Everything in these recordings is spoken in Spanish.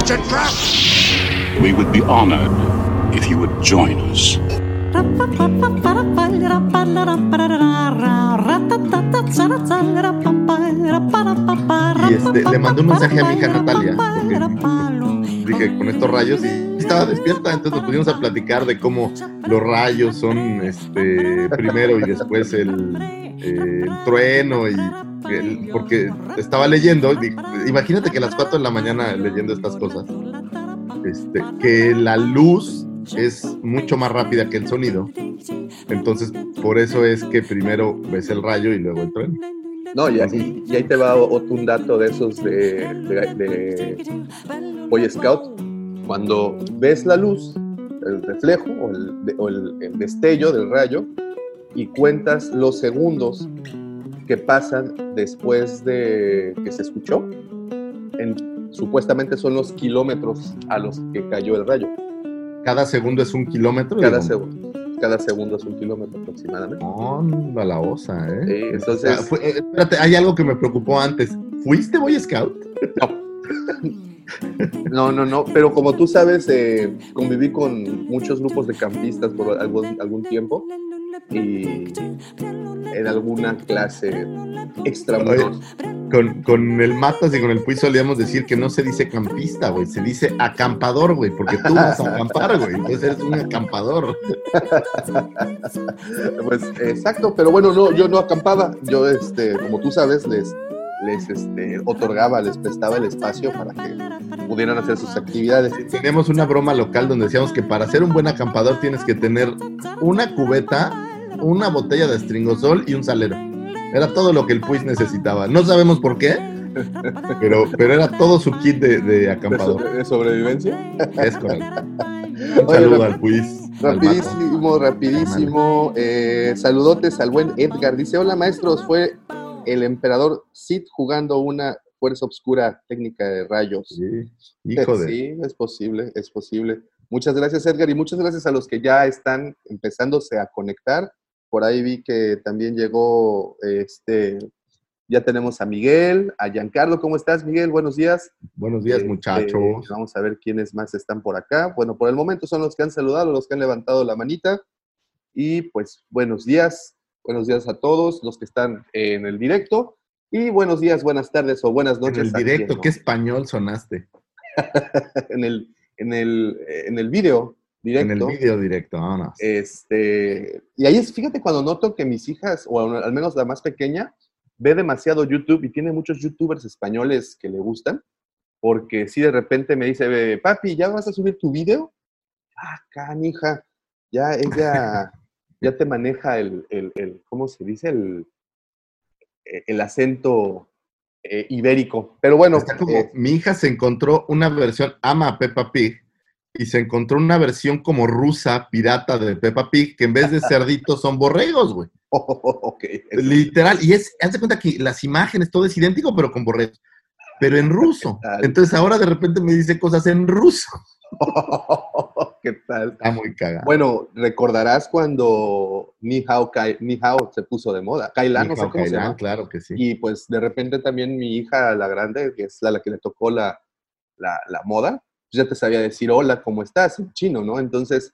It's a trap! We would be honored if you would join us. Y este, le mandé un mensaje a mi hija Natalia. dije, con estos rayos, y estaba despierta, entonces nos pusimos a platicar de cómo los rayos son este, primero y después el, eh, el trueno, y porque estaba leyendo, imagínate que a las 4 de la mañana leyendo estas cosas, este, que la luz es mucho más rápida que el sonido. Entonces, por eso es que primero ves el rayo y luego el trueno. No, y, y- y ahí te va otro un dato de esos de, de, de Boy Scout. Cuando ves la luz, el reflejo o, el, o el- el destello del rayo y cuentas los segundos que pasan después de que se escuchó, en- supuestamente son los kilómetros a los que cayó el rayo. Cada segundo es un kilómetro. Cada, segundo, cada segundo es un kilómetro aproximadamente. Onda la osa, ¿eh? Sí, entonces- Ah, fue- eh, espérate, hay algo que me preocupó antes. ¿Fuiste Boy Scout? No, no, no, pero como tú sabes, eh, conviví con muchos grupos de campistas por algún, algún tiempo y en alguna clase extramuros. Con, con el Matas y con el Puy solíamos decir que no se dice campista, güey, se dice acampador, güey, porque tú vas a acampar, güey, entonces eres un acampador. Pues exacto, pero bueno, no, yo no acampaba, yo, este, como tú sabes, les, les este, otorgaba, les prestaba el espacio para que pudieran hacer sus actividades. Tenemos una broma local donde decíamos que para ser un buen acampador tienes que tener una cubeta, una botella de stringosol y un salero. Era todo lo que el Puy necesitaba. No sabemos por qué, pero, pero era todo su kit de, de De, acampador. de sobrevivencia. Es correcto. Un Oye, saludo rap- al Puis. al. Rapidísimo, rapidísimo. Eh, saludotes al buen Edgar. Dice, hola maestros, fue el emperador Sid jugando una fuerza oscura técnica de rayos. Sí, hijo de. Sí, es posible, es posible. Muchas gracias Edgar y muchas gracias a los que ya están empezándose a conectar. Por ahí vi que también llegó, este, ya tenemos a Miguel, a Giancarlo. ¿Cómo estás Miguel? Buenos días. Buenos días, Este, muchachos. Vamos a ver quiénes más están por acá. Bueno, por el momento son los que han saludado, los que han levantado la manita. Y pues buenos días, buenos días a todos los que están en el directo. Y buenos días, buenas tardes o buenas En noches. el a directo, qué español sonaste. en el, en el, en el video directo. En el video directo, vámonos. Este, y ahí es, fíjate cuando noto que mis hijas, o al menos la más pequeña, ve demasiado YouTube y tiene muchos youtubers españoles que le gustan, porque si de repente me dice, papi, ¿ya vas a subir tu video? Ah, canija, ya ella, ya te maneja el, el, el- ¿cómo se dice? El, el acento eh, ibérico. Pero bueno, Está como, eh, mi hija se encontró una versión, ama a Peppa Pig, y se encontró una versión como rusa, pirata de Peppa Pig, que en vez de cerditos son borregos, güey. Literal. Y es, haz de cuenta que las imágenes, todo es idéntico, pero con borregos. Pero en ruso. Entonces ahora de repente me dice cosas en ruso. ¿Qué tal? Está muy cagado. Bueno, recordarás cuando Ni Hao, Kai- Ni Hao se puso de moda. Kailan, no sé se llama. claro que sí. Y pues de repente también mi hija, la grande, que es la, la que le tocó la, la, la moda, ya te sabía decir hola, ¿cómo estás? en chino, ¿no? Entonces,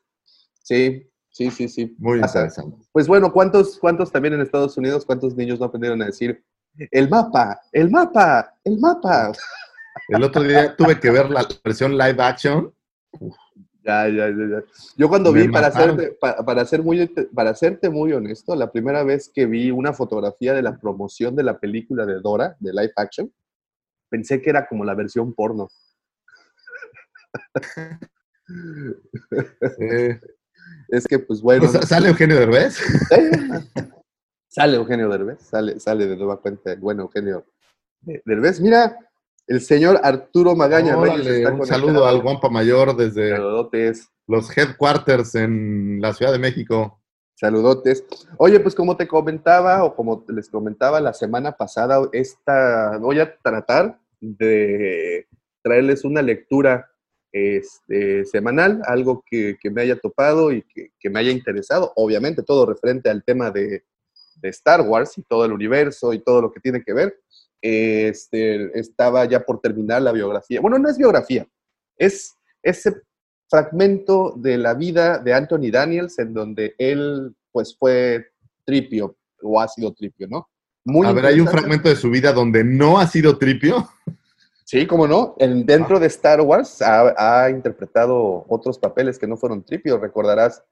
sí, sí, sí, sí. Muy pasa. interesante. Pues bueno, ¿cuántos, ¿cuántos también en Estados Unidos, cuántos niños no aprendieron a decir el mapa, el mapa, el mapa? El otro día tuve que ver la versión live action. Ya, ya, ya, ya. Yo cuando Me vi, para mataron. hacerte, pa- para, ser muy, para serte muy honesto, la primera vez que vi una fotografía de la promoción de la película de Dora, de live action, pensé que era como la versión porno. Es que, pues bueno, pues, ¿Sale Eugenio Derbez? sale Eugenio Derbez, sale, sale de nueva cuenta el buen Eugenio de- Derbez. Mira, El señor Arturo Magaña Órale, Reyes está un saludo al Guampa Mayor desde Saludotes, los headquarters en la Ciudad de México. saludotes. Oye, pues como te comentaba o como les comentaba la semana pasada, esta voy a tratar de traerles una lectura este, semanal, algo que, que me haya topado y que, que me haya interesado. Obviamente, todo referente al tema de, de Star Wars y todo el universo y todo lo que tiene que ver. Este, estaba ya por terminar la biografía. Bueno, no es biografía, es ese fragmento de la vida de Anthony Daniels en donde él pues fue tripio o ha sido tripio, ¿no? Muy a ver, hay un fragmento de su vida donde no ha sido tripio. Sí, cómo no. En- dentro de Star Wars ha, ha interpretado otros papeles que no fueron tripio, recordarás.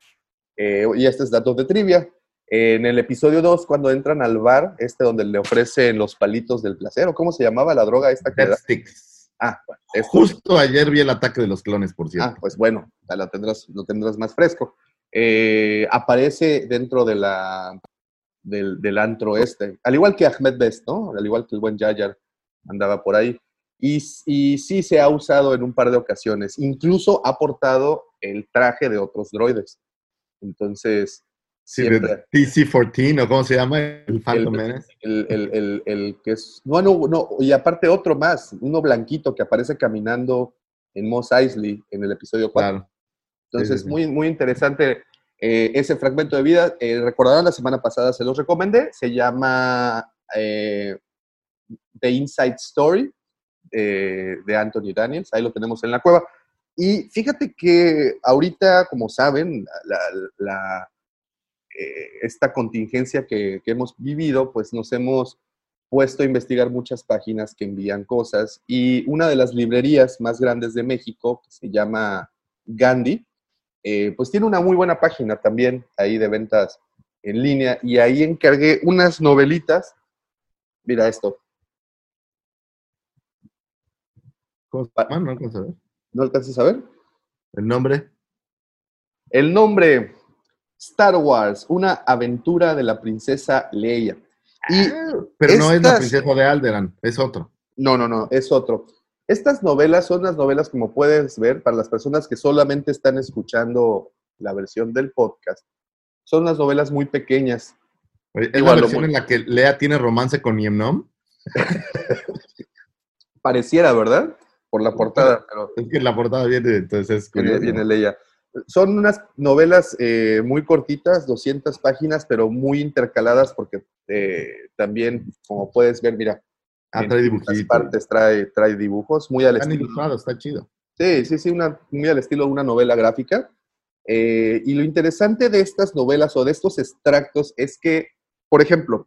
eh, y este es datos de trivia. En el episodio 2, cuando entran al bar, este donde le ofrecen los palitos del placer, ¿o cómo se llamaba la droga esta que. Ah, bueno, esto- Justo ayer vi el ataque de los clones, por cierto. Ah, pues bueno, ya lo tendrás, lo tendrás más fresco. Eh, aparece dentro de la, del, del antro este, al igual que Ahmed Best, ¿no? Al igual que el buen Yayar andaba por ahí. Y, y sí se ha usado en un par de ocasiones. Incluso ha portado el traje de otros droides. Entonces, sí, siempre- de TC-14, ¿o cómo se llama? El Phantom El- Menace. el, el- que es. No, no, no. Y aparte otro más, uno blanquito que aparece caminando en Moss Eisley en el episodio 4. Claro. Entonces, sí. muy, muy interesante eh, ese fragmento de vida. Eh, recordarán, la semana pasada se los recomendé. Se llama eh, The Inside Story eh, de Anthony Daniels. Ahí lo tenemos en la cueva. Y fíjate que ahorita, como saben, la, eh, esta contingencia que, que hemos vivido, pues nos hemos puesto a investigar muchas páginas que envían cosas. Y una de las librerías más grandes de México, que se llama Gandhi, eh, pues tiene una muy buena página también ahí de ventas en línea y ahí encargué unas novelitas. Mira esto, ¿Cómo se llama? No alcanzo a ver. ¿no alcanzas a ver? El nombre. El nombre, Star Wars, una aventura de la princesa Leia. Y Pero no es la princesa de Alderan, es otro. no, no, no, es otro. Estas novelas son las novelas, como puedes ver, para las personas que solamente están escuchando la versión del podcast. Son las novelas muy pequeñas. Oye, ¿Es Igual la versión muy- en la que Lea tiene romance con Niemnom? Pareciera, ¿verdad? Por la portada, pero Es que la portada viene, entonces es viene, viene Leia. Son unas novelas eh, muy cortitas, 200 páginas, pero muy intercaladas porque eh, también, como puedes ver, mira, Ah, en trae las partes trae, trae dibujos, muy al Están estilo. está chido. Sí, sí, sí, una, muy al estilo de una novela gráfica. Eh, y lo interesante de estas novelas o de estos extractos es que, por ejemplo,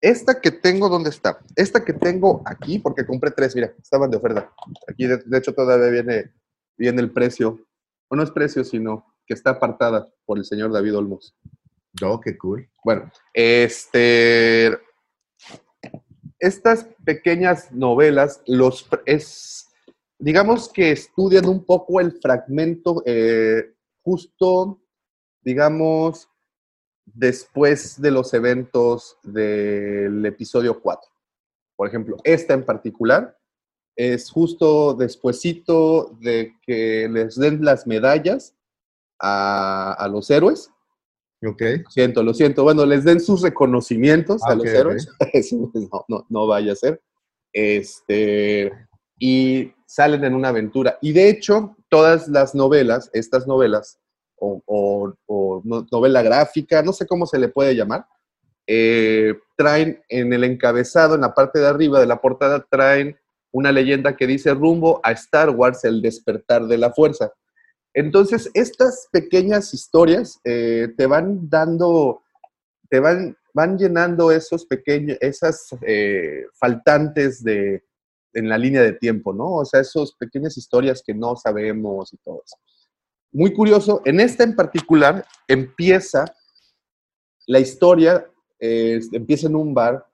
esta que tengo, ¿dónde está? Esta que tengo aquí, porque compré tres, mira, estaban de oferta. Aquí, de, de hecho, todavía viene, viene el precio. O no es precio, sino que está apartada por el señor David Olmos. Oh, qué cool. Bueno, este, estas pequeñas novelas, los, es, digamos que estudian un poco el fragmento eh, justo, digamos, después de los eventos del episodio 4. Por ejemplo, esta en particular es justo despuesito de que les den las medallas a, a los héroes. Ok. Lo siento, lo siento. Bueno, les den sus reconocimientos Ah, a los ok, héroes. No, no, no vaya a ser. Este, y salen en una aventura. Y de hecho, todas las novelas, estas novelas, o, o- o no- novela gráfica, no sé cómo se le puede llamar, eh, traen en el encabezado, en la parte de arriba de la portada, traen una leyenda que dice rumbo a Star Wars, el despertar de la fuerza. Entonces, estas pequeñas historias eh, te van dando, te van, van llenando esos pequeños, esas eh, faltantes de, en la línea de tiempo, ¿no? O sea, esas pequeñas historias que no sabemos y todo eso. Muy curioso, en esta en particular empieza la historia, eh, empieza en un bar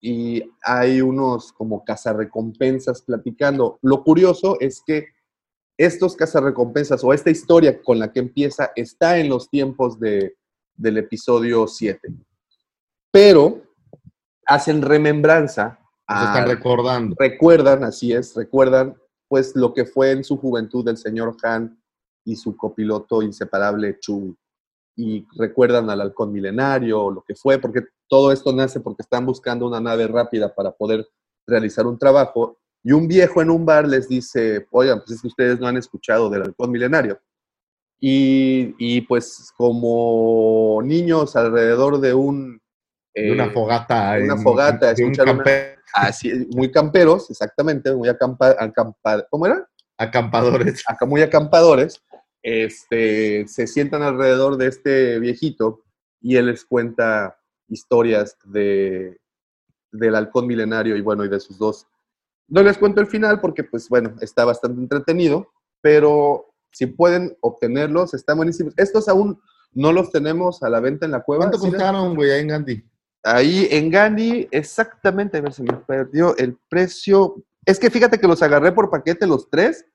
y hay unos como cazarrecompensas platicando. Lo curioso es que estos cazarrecompensas o esta historia con la que empieza está en los tiempos de, del episodio 7. Pero hacen remembranza Se están a- recordando. recuerdan, así es, recuerdan pues lo que fue en su juventud el señor Han y su copiloto inseparable Chewie. Y recuerdan al halcón milenario, lo que fue, porque todo esto nace porque están buscando una nave rápida para poder realizar un trabajo. Y un viejo en un bar les dice, oigan, pues es que ustedes no han escuchado del halcón milenario. Y, y, pues como niños alrededor de un... De una eh, fogata. una en- fogata, de un Así, muy camperos, exactamente, muy acampa, acampa- ¿cómo era? acampadores. Acá muy acampadores, este, se sientan alrededor de este viejito y él les cuenta historias de, del halcón milenario y bueno, y de sus dos. No les cuento el final porque pues bueno, está bastante entretenido, pero si pueden obtenerlos, están buenísimos. Estos aún no los tenemos a la venta en la cueva. ¿Cuánto ¿sí les- costaron, güey, ahí en Gandhi? Ahí en Gandhi, exactamente, a ver, se me perdió el precio. Es que fíjate que los agarré por paquete los tres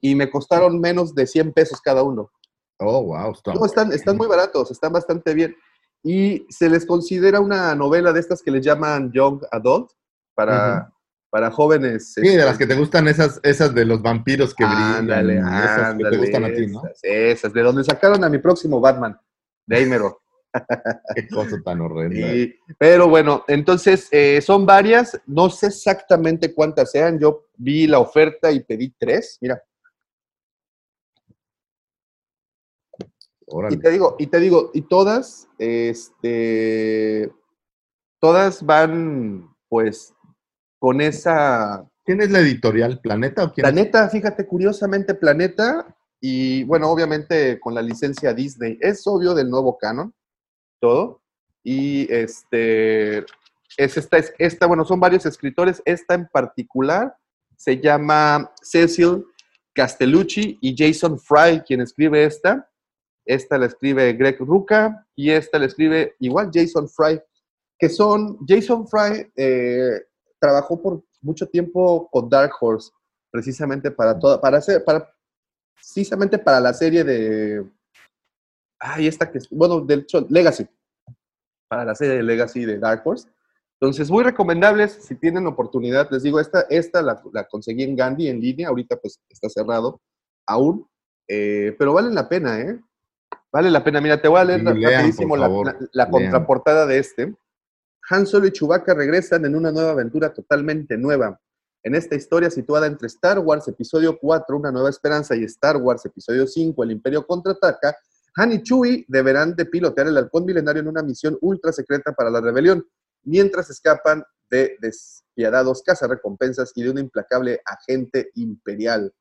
y me costaron menos de 100 pesos cada uno. Oh, wow. Está No, están, están muy baratos, están bastante bien. Y se les considera una novela de estas que les llaman Young Adult, para, para jóvenes. Sí, de este, las que te gustan esas, esas de los vampiros que brillan. Ándale, esas que ándale, te gustan a ti, ¿no? Esas, esas, de donde sacaron a mi próximo Batman, de ahí mero. Qué cosa tan horrenda. Sí, pero bueno, entonces eh, son varias, no sé exactamente cuántas sean, yo vi la oferta y pedí tres, mira, Órale. y te digo, y te digo, y todas, este, todas van pues con esa, ¿Quién es la editorial? ¿Planeta o quién? es? Planeta, fíjate, curiosamente Planeta, y bueno, obviamente con la licencia Disney, es obvio del nuevo canon, todo, y este, es esta, es esta, bueno, son varios escritores, esta en particular se llama Cecil Castellucci y Jason Fry, quien escribe esta, esta la escribe Greg Ruca, y esta la escribe igual Jason Fry, que son, Jason Fry eh, trabajó por mucho tiempo con Dark Horse, precisamente para toda, para hacer, para, precisamente para la serie de, ay, esta que, bueno, del hecho, Legacy, para la serie de Legacy de Dark Horse. Entonces, muy recomendables, si tienen oportunidad, les digo, esta, esta la, la conseguí en Gandhi en línea, ahorita pues está cerrado aún, eh, pero vale la pena, ¿eh? Vale la pena. Mira, te voy a leer lean, rapidísimo la, contraportada de este. Han Solo y Chewbacca regresan en una nueva aventura totalmente nueva. En esta historia situada entre Star Wars Episodio 4, Una Nueva Esperanza, y Star Wars Episodio 5, El Imperio Contraataca, Han y Chewie deberán de pilotear el halcón milenario en una misión ultra secreta para la rebelión, mientras escapan de despiadados cazarrecompensas y de un implacable agente imperial.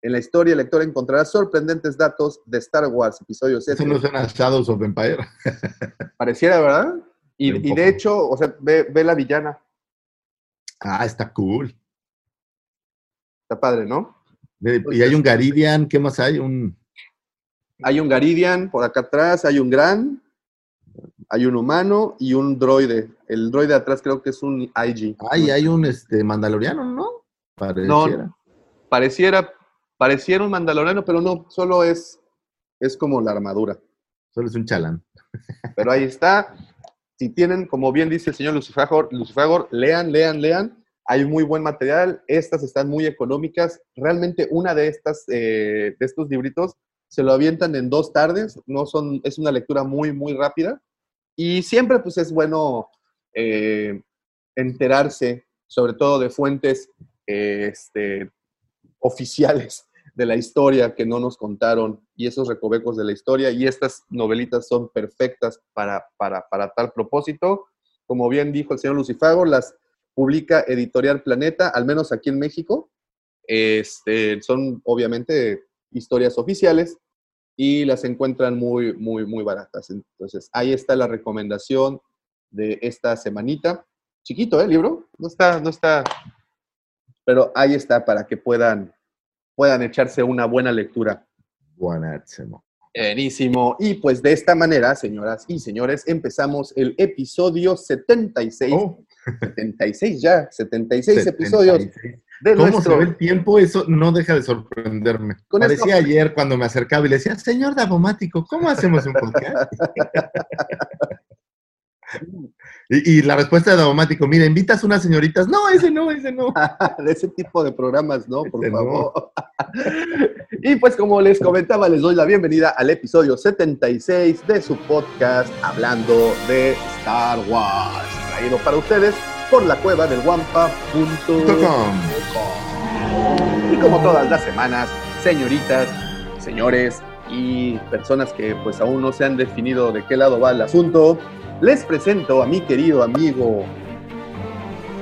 En la historia, el lector encontrará sorprendentes datos de Star Wars Episodio 7. Eso no suena Shadows of Empire. Pareciera, ¿verdad? Y, de hecho, o sea, ve, ve la villana. Ah, está cool. Está padre, ¿no? Y hay un Garidian, ¿qué más hay? Un... Hay un Garidian por acá atrás, hay un Gran, hay un humano y un droide. El droide de atrás creo que es un IG. Ay, hay un este, Mandaloriano, ¿no? Pareciera. Pareciera, pareciera un mandaloriano, pero no, solo es, es como la armadura. Solo es un chalán. Pero ahí está. Si tienen, como bien dice el señor Lucifagor, Lucifagor, lean, lean, lean. Hay muy buen material. Estas están muy económicas. Realmente una de estas, eh, de estos libritos, se lo avientan en dos tardes. No son, es una lectura muy, muy rápida. Y siempre, pues, es bueno eh, enterarse, sobre todo de fuentes eh, este, oficiales de la historia que no nos contaron y esos recovecos de la historia y estas novelitas son perfectas para, para, para tal propósito. Como bien dijo el señor Lucifago, las publica Editorial Planeta, al menos aquí en México. Este, son obviamente historias oficiales y las encuentran muy, muy, muy baratas. Entonces, ahí está la recomendación de esta semanita. Chiquito, ¿eh? El libro. No está, no está, pero ahí está para que puedan, puedan echarse una buena lectura. Buenísimo. Buenísimo. Y pues de esta manera, señoras y señores, empezamos el episodio 76. Oh, 76 ya, 76 episodios 76. de ¿Cómo nuestro... se ve el tiempo? Eso no deja de sorprenderme. Con Parecía esto- ayer cuando me acercaba y le decía, señor Davomático, ¿cómo hacemos un podcast? Y, y la respuesta de Daumático, mira, invitas unas señoritas. No, ese no, ese no. de ese tipo de programas, ¿no? Por no. favor. y pues como les comentaba, les doy la bienvenida al episodio 76 de su podcast Hablando de Star Wars, traído para ustedes por la cueva del Wampa.com. Y como todas las semanas, señoritas, señores y personas que pues aún no se han definido de qué lado va el asunto, les presento a mi querido amigo,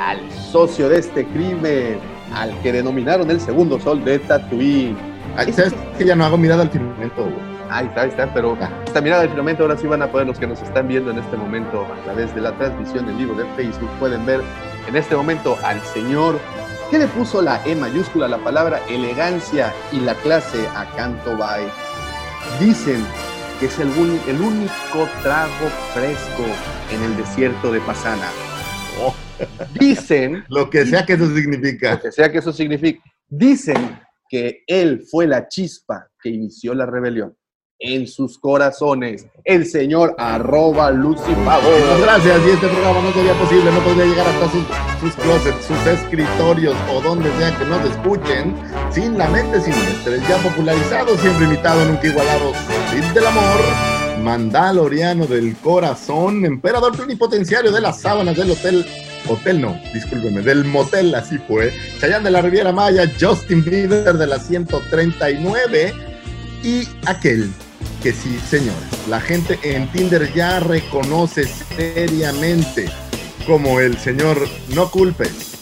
al socio de este crimen, al que denominaron el segundo sol de Tatooine. Ay, ¿Sabes que ya no hago mirada al firmamento, güey? Ahí está, ahí está, pero Ah. esta mirada del firmamento ahora sí van a poder los que nos están viendo en este momento a través de la transmisión en vivo de Facebook, pueden ver en este momento al señor que le puso la E mayúscula, la palabra elegancia y la clase a Canto Bay. Dicen que es el, uni- el único trago fresco en el desierto de Pasana. Oh. Dicen Lo que sea que eso lo significa. que sea que eso signifique. Dicen que él fue la chispa que inició la rebelión. En sus corazones, el señor arroba Lucy Muchas Pavo. gracias. Y este programa no sería posible, no podría llegar hasta sus, sus closets, sus escritorios o donde sea que nos escuchen sin la mente siniestres, ya popularizado, siempre imitado, nunca igualado, Cid del amor, mandaloriano del corazón, emperador plenipotenciario de las sábanas del hotel. Hotel no, discúlpeme, del motel, así fue. Chayán de la Riviera Maya, Justin Bieber de la 139 y aquel que sí, señores, la gente en Tinder ya reconoce seriamente como el señor no culpes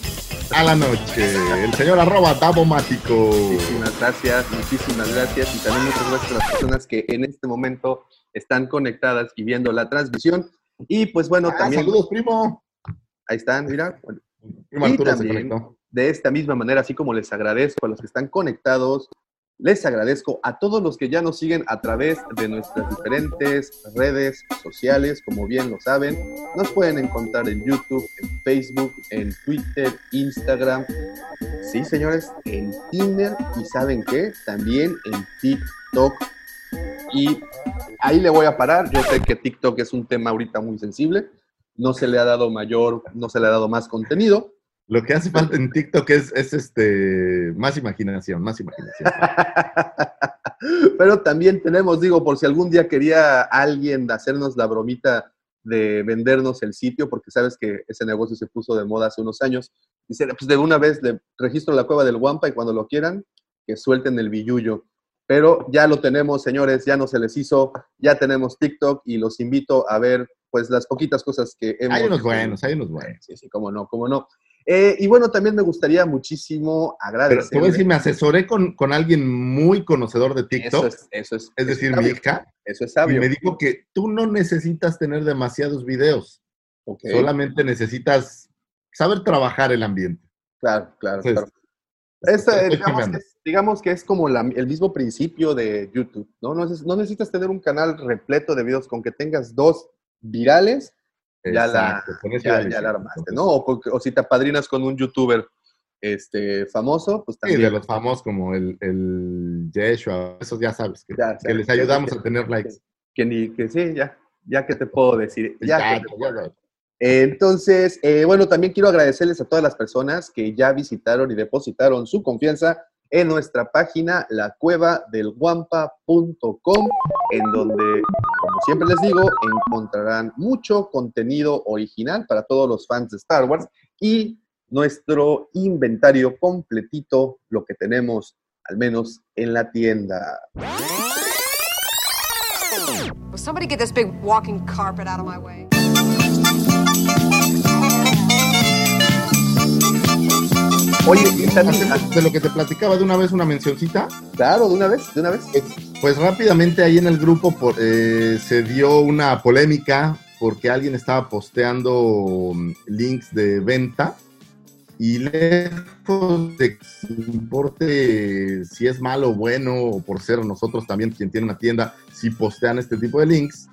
a la noche, el señor arroba Davomático. Muchísimas gracias, muchísimas gracias. Y también muchas gracias a las personas que en este momento están conectadas y viendo la transmisión. Y pues bueno, Ah, también saludos, primo. ahí están, mira. Primo Y Arturo se también- conectó. de esta misma manera, así como les agradezco a los que están conectados, les agradezco a todos los que ya nos siguen a través de nuestras diferentes redes sociales, como bien lo saben. Nos pueden encontrar en YouTube, en Facebook, en Twitter, Instagram. Sí, señores, en Tinder y saben qué, también en TikTok. Y ahí le voy a parar. Yo sé que TikTok es un tema ahorita muy sensible. No se le ha dado mayor, no se le ha dado más contenido. Lo que hace falta en TikTok es, es este más imaginación, más imaginación. Pero también tenemos, digo, por si algún día quería alguien hacernos la bromita de vendernos el sitio, porque sabes que ese negocio se puso de moda hace unos años. Dice, pues de una vez le registro la cueva del Guampa y cuando lo quieran, que suelten el billullo. Pero ya lo tenemos, señores, ya no se les hizo, ya tenemos TikTok y los invito a ver, pues, las poquitas cosas que hemos... Hay unos buenos, hay unos buenos. Sí, sí, cómo no, cómo no. Eh, y bueno, también me gustaría muchísimo Pero agradecer. te voy a decir, me asesoré con, con alguien muy conocedor de TikTok, Eso es, es, eso es, decir, eso es mi hija, Eso es y sabio. me dijo que tú no necesitas tener demasiados videos, Ok, solamente necesitas saber trabajar el ambiente. Claro, claro, Entonces, claro. Esta, digamos, que, es- digamos que es como la- el mismo principio de YouTube, ¿no? No necesitas tener un canal repleto de videos, con que tengas dos virales, ya la, Exacto, ya, la armaste, ¿no? O, si te apadrinas con un youtuber este, famoso, pues Sí, también. de los famosos como el, el Yeshua, esos ya sabes, que, Ya, que ya, les ayudamos a tener likes. Que ni, que sí, ya, ya que te puedo decir. Ya Exacto, te. Entonces, eh, bueno, también quiero agradecerles a todas las personas que ya visitaron y depositaron su confianza en nuestra página, la cueva del guampa.com, en donde, como siempre les digo, encontrarán mucho contenido original para todos los fans de Star Wars y nuestro inventario completito, lo que tenemos al menos en la tienda. Somebody get this carpet out of my? Oye, de lo que te platicaba de una vez una mencioncita. claro, de una vez, de una vez. Pues rápidamente ahí en el grupo por- eh, se dio una polémica porque alguien estaba posteando mm, links de venta y lejos de que importe si es malo o bueno o por ser nosotros también quien tiene una tienda, si postean este tipo de links,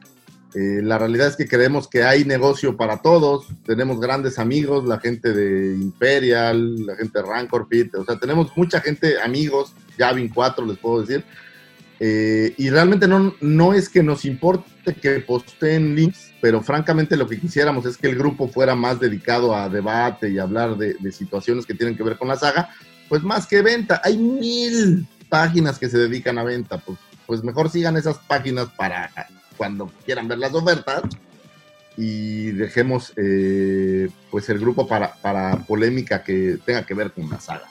eh, la realidad es que creemos que hay negocio para todos, tenemos grandes amigos, la gente de Imperial, la gente de Rancor Pit, o sea, tenemos mucha gente, amigos, Gavin 4 les puedo decir, Eh, y realmente no, no es que nos importe que posteen links, pero francamente lo que quisiéramos es que el grupo fuera más dedicado a debate y hablar de, de situaciones que tienen que ver con la saga, pues más que venta. Hay mil páginas que se dedican a venta, pues, pues mejor sigan esas páginas para cuando quieran ver las ofertas y dejemos eh, pues el grupo para, para polémica que tenga que ver con la saga.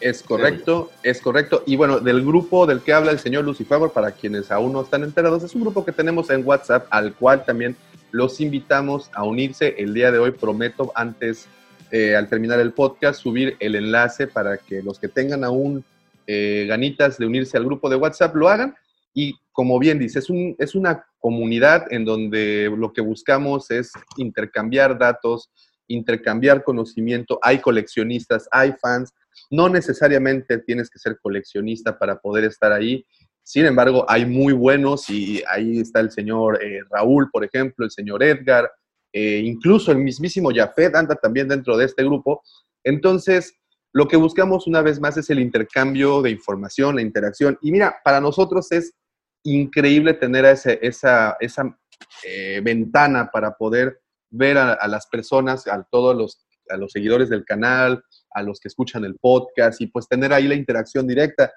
Es correcto, es correcto. Y bueno, del grupo del que habla el señor Lucifer, para quienes aún no están enterados, es un grupo que tenemos en WhatsApp, al cual también los invitamos a unirse. El día de hoy prometo, antes, eh, al terminar el podcast, subir el enlace para que los que tengan aún eh, ganitas de unirse al grupo de WhatsApp lo hagan. Y como bien dice, es, un, es una comunidad en donde lo que buscamos es intercambiar datos, intercambiar conocimiento. Hay coleccionistas, hay fans. No necesariamente tienes que ser coleccionista para poder estar ahí. Sin embargo, hay muy buenos y ahí está el señor eh, Raúl, por ejemplo, el señor Edgar, eh, incluso el mismísimo Jafet anda también dentro de este grupo. Entonces, lo que buscamos una vez más es el intercambio de información, la interacción. Y mira, para nosotros es increíble tener ese, esa, esa eh, ventana para poder ver a, las personas, a todos los, a los seguidores del canal, a los que escuchan el podcast y pues tener ahí la interacción directa.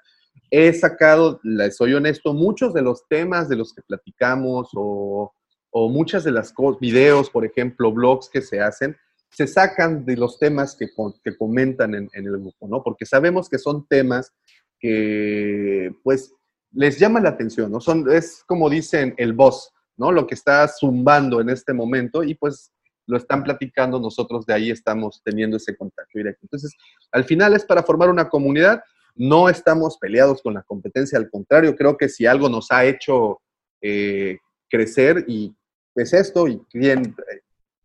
He sacado, soy honesto, muchos de los temas de los que platicamos o, o muchas de las videos, por ejemplo, blogs que se hacen, se sacan de los temas que, que comentan en, en, el grupo, ¿no? Porque sabemos que son temas que, pues, les llama la atención, ¿no? Son, es como dicen el boss, ¿no? Lo que está zumbando en este momento y pues lo están platicando, nosotros de ahí estamos teniendo ese contacto directo. Entonces, al final es para formar una comunidad, no estamos peleados con la competencia, al contrario, creo que si algo nos ha hecho eh, crecer y es esto, y quien,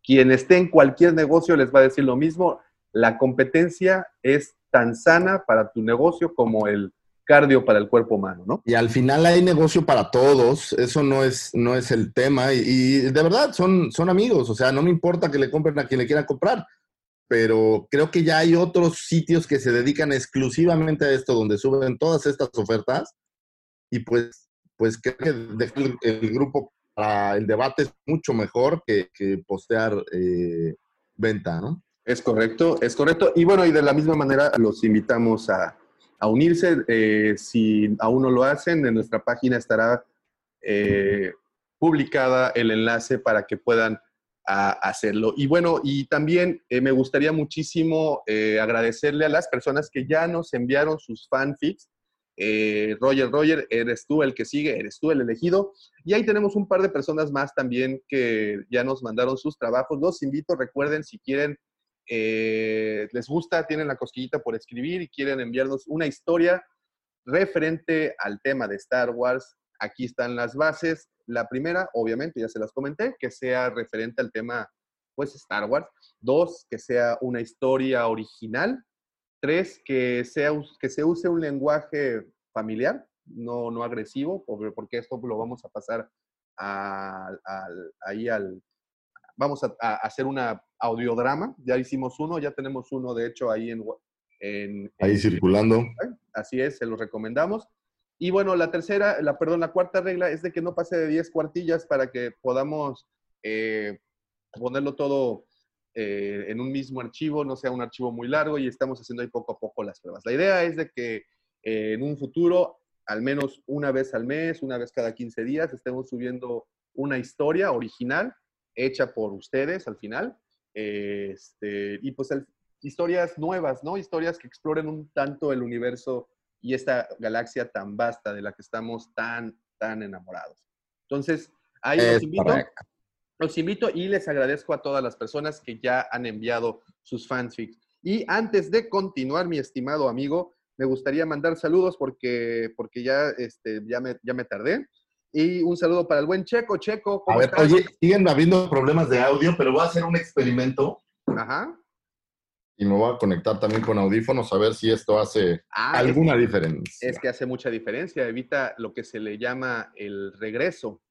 quien esté en cualquier negocio les va a decir lo mismo, la competencia es tan sana para tu negocio como el cardio para el cuerpo humano, ¿no? Y al final hay negocio para todos, eso no es, no es el tema. Y, de verdad, son, son amigos, o sea, no me importa que le compren a quien le quiera comprar, pero creo que ya hay otros sitios que se dedican exclusivamente a esto, donde suben todas estas ofertas. Y pues, pues creo que el, el grupo para el debate es mucho mejor que, que postear eh, venta, ¿no? Es correcto, es correcto. Y bueno, y de la misma manera los invitamos a, a unirse. Eh, si aún no lo hacen, en nuestra página estará eh, publicada el enlace para que puedan hacerlo. Y bueno, y también eh, me gustaría muchísimo agradecerle a las personas que ya nos enviaron sus fanfics. Roger, Roger, eres tú el que sigue, eres tú el elegido. Y ahí tenemos un par de personas más también que ya nos mandaron sus trabajos. Los invito, recuerden, si quieren eh, les gusta, tienen la cosquillita por escribir y quieren enviarnos una historia referente al tema de Star Wars, aquí están las bases. La primera, obviamente, ya se las comenté, que sea referente al tema, pues, Star Wars. Dos, que sea una historia original. Tres, que, sea, que se use un lenguaje familiar, no, no agresivo, porque esto lo vamos a pasar ahí al, vamos a, hacer una audiodrama. Ya hicimos uno, ya tenemos uno, de hecho, ahí en... ahí circulando. Así es, se los recomendamos. Y bueno, la tercera, la, perdón, la cuarta regla es de que no pase de 10 cuartillas para que podamos eh, ponerlo todo eh, en un mismo archivo, no sea un archivo muy largo y estamos haciendo ahí poco a poco las pruebas. La idea es de que eh, en un futuro, al menos una vez al mes, una vez cada 15 días, estemos subiendo una historia original hecha por ustedes al final. Este, y pues historias nuevas, ¿no? Historias que exploren un tanto el universo y esta galaxia tan vasta de la que estamos tan, tan enamorados. Entonces, ahí los invito. Los invito y les agradezco a todas las personas que ya han enviado sus fanfics. Y antes de continuar, mi estimado amigo, me gustaría mandar saludos porque, porque ya, este, ya, me, ya me tardé. Y un saludo para el buen Checo. Checo, ¿cómo a ver, Oye, siguen habiendo problemas de audio, pero voy a hacer un experimento. Ajá. Y me voy a conectar también con audífonos a ver si esto hace ah, alguna diferencia. Es que hace mucha diferencia, evita lo que se le llama el regreso.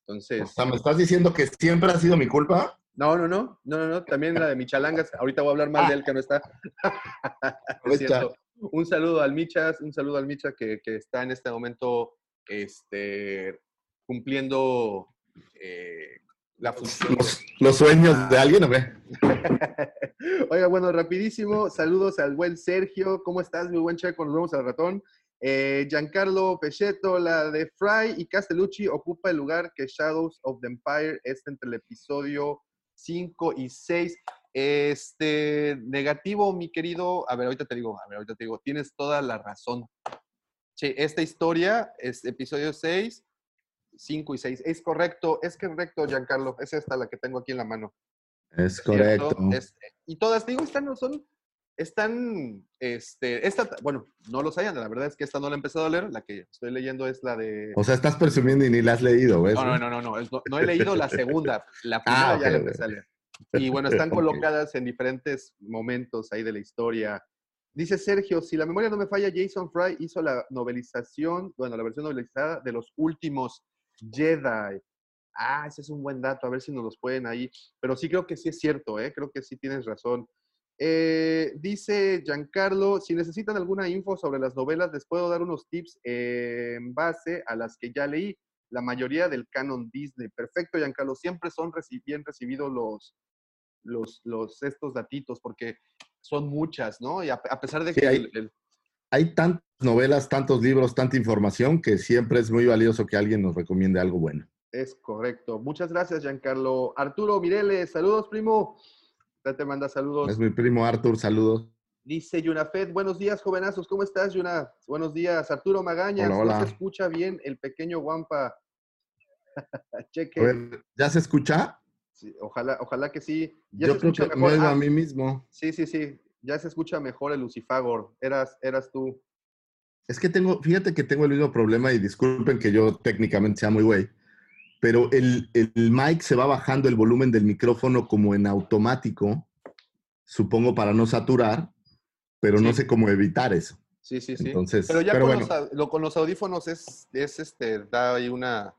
Entonces. O sea, ¿me estás diciendo que siempre ha sido mi culpa? No, no, no, no, no, no. También la de Michalangas. Ahorita voy a hablar más de él que no está. Un saludo al Michas, un saludo al Micha que, que está en este momento este, cumpliendo eh, la función. Los, los sueños de alguien, ¿o qué? Oiga, bueno, rapidísimo, saludos al buen Sergio. ¿Cómo estás, mi buen Checo? Nos vemos al ratón. Eh, Giancarlo Pechetto, la de Fry y Castellucci ocupa el lugar que Shadows of the Empire está entre el episodio 5 y 6. Este, negativo, mi querido. A ver, ahorita te digo, a ver, ahorita te digo, tienes toda la razón. Sí, esta historia es episodio 6, 5 y 6. Es correcto, es correcto, Giancarlo. Es esta la que tengo aquí en la mano. Es correcto. Es- y todas, digo, están, son, están, este, esta, bueno, no los hayan, la verdad es que esta no la he empezado a leer, la que estoy leyendo es la de... O sea, estás presumiendo y ni la has leído, ¿ves? No, no, no, no, no, no, no he leído la segunda, la primera Ah, ok, ya la empecé a leer. Y bueno, están colocadas en diferentes momentos ahí de la historia. Dice Sergio, si la memoria no me falla, Jason Fry hizo la novelización, bueno, la versión novelizada de los últimos Jedi. Ah, ese es un buen dato, a ver si nos los pueden ahí. Pero sí creo que sí es cierto, ¿eh? creo que sí tienes razón. Eh, dice Giancarlo, si necesitan alguna info sobre las novelas, les puedo dar unos tips en base a las que ya leí. La mayoría del canon Disney. Perfecto, Giancarlo. Siempre son bien recibidos los, estos datitos, porque son muchas, ¿no? Y a, a pesar de Sí, que hay- el- el- Hay tantas novelas, tantos libros, tanta información que siempre es muy valioso que alguien nos recomiende algo bueno. Es correcto. Muchas gracias, Giancarlo. Arturo Mireles, saludos, primo. Ya te manda saludos. Es mi primo Arthur, saludos. Dice Yunafed, buenos días, jovenazos. ¿Cómo estás, Yuna? Buenos días. Arturo Magañas, Hola, no se escucha bien el pequeño Guampa. Cheque. A ver, ¿ya se escucha? Sí, ojalá, ojalá que sí. Ya Yo se creo que me mejor. oigo Ah, a mí mismo. sí, sí, sí. Ya se escucha mejor el Lucifagor. Eras, eras tú. Es que tengo, fíjate que tengo el mismo problema y disculpen que yo técnicamente sea muy güey, pero el, el mic se va bajando el volumen del micrófono como en automático, supongo para no saturar, pero no Sí. sé cómo evitar eso. Sí, sí, sí. Entonces, pero ya pero con, bueno. los, lo- con los audífonos es, es este, da ahí una,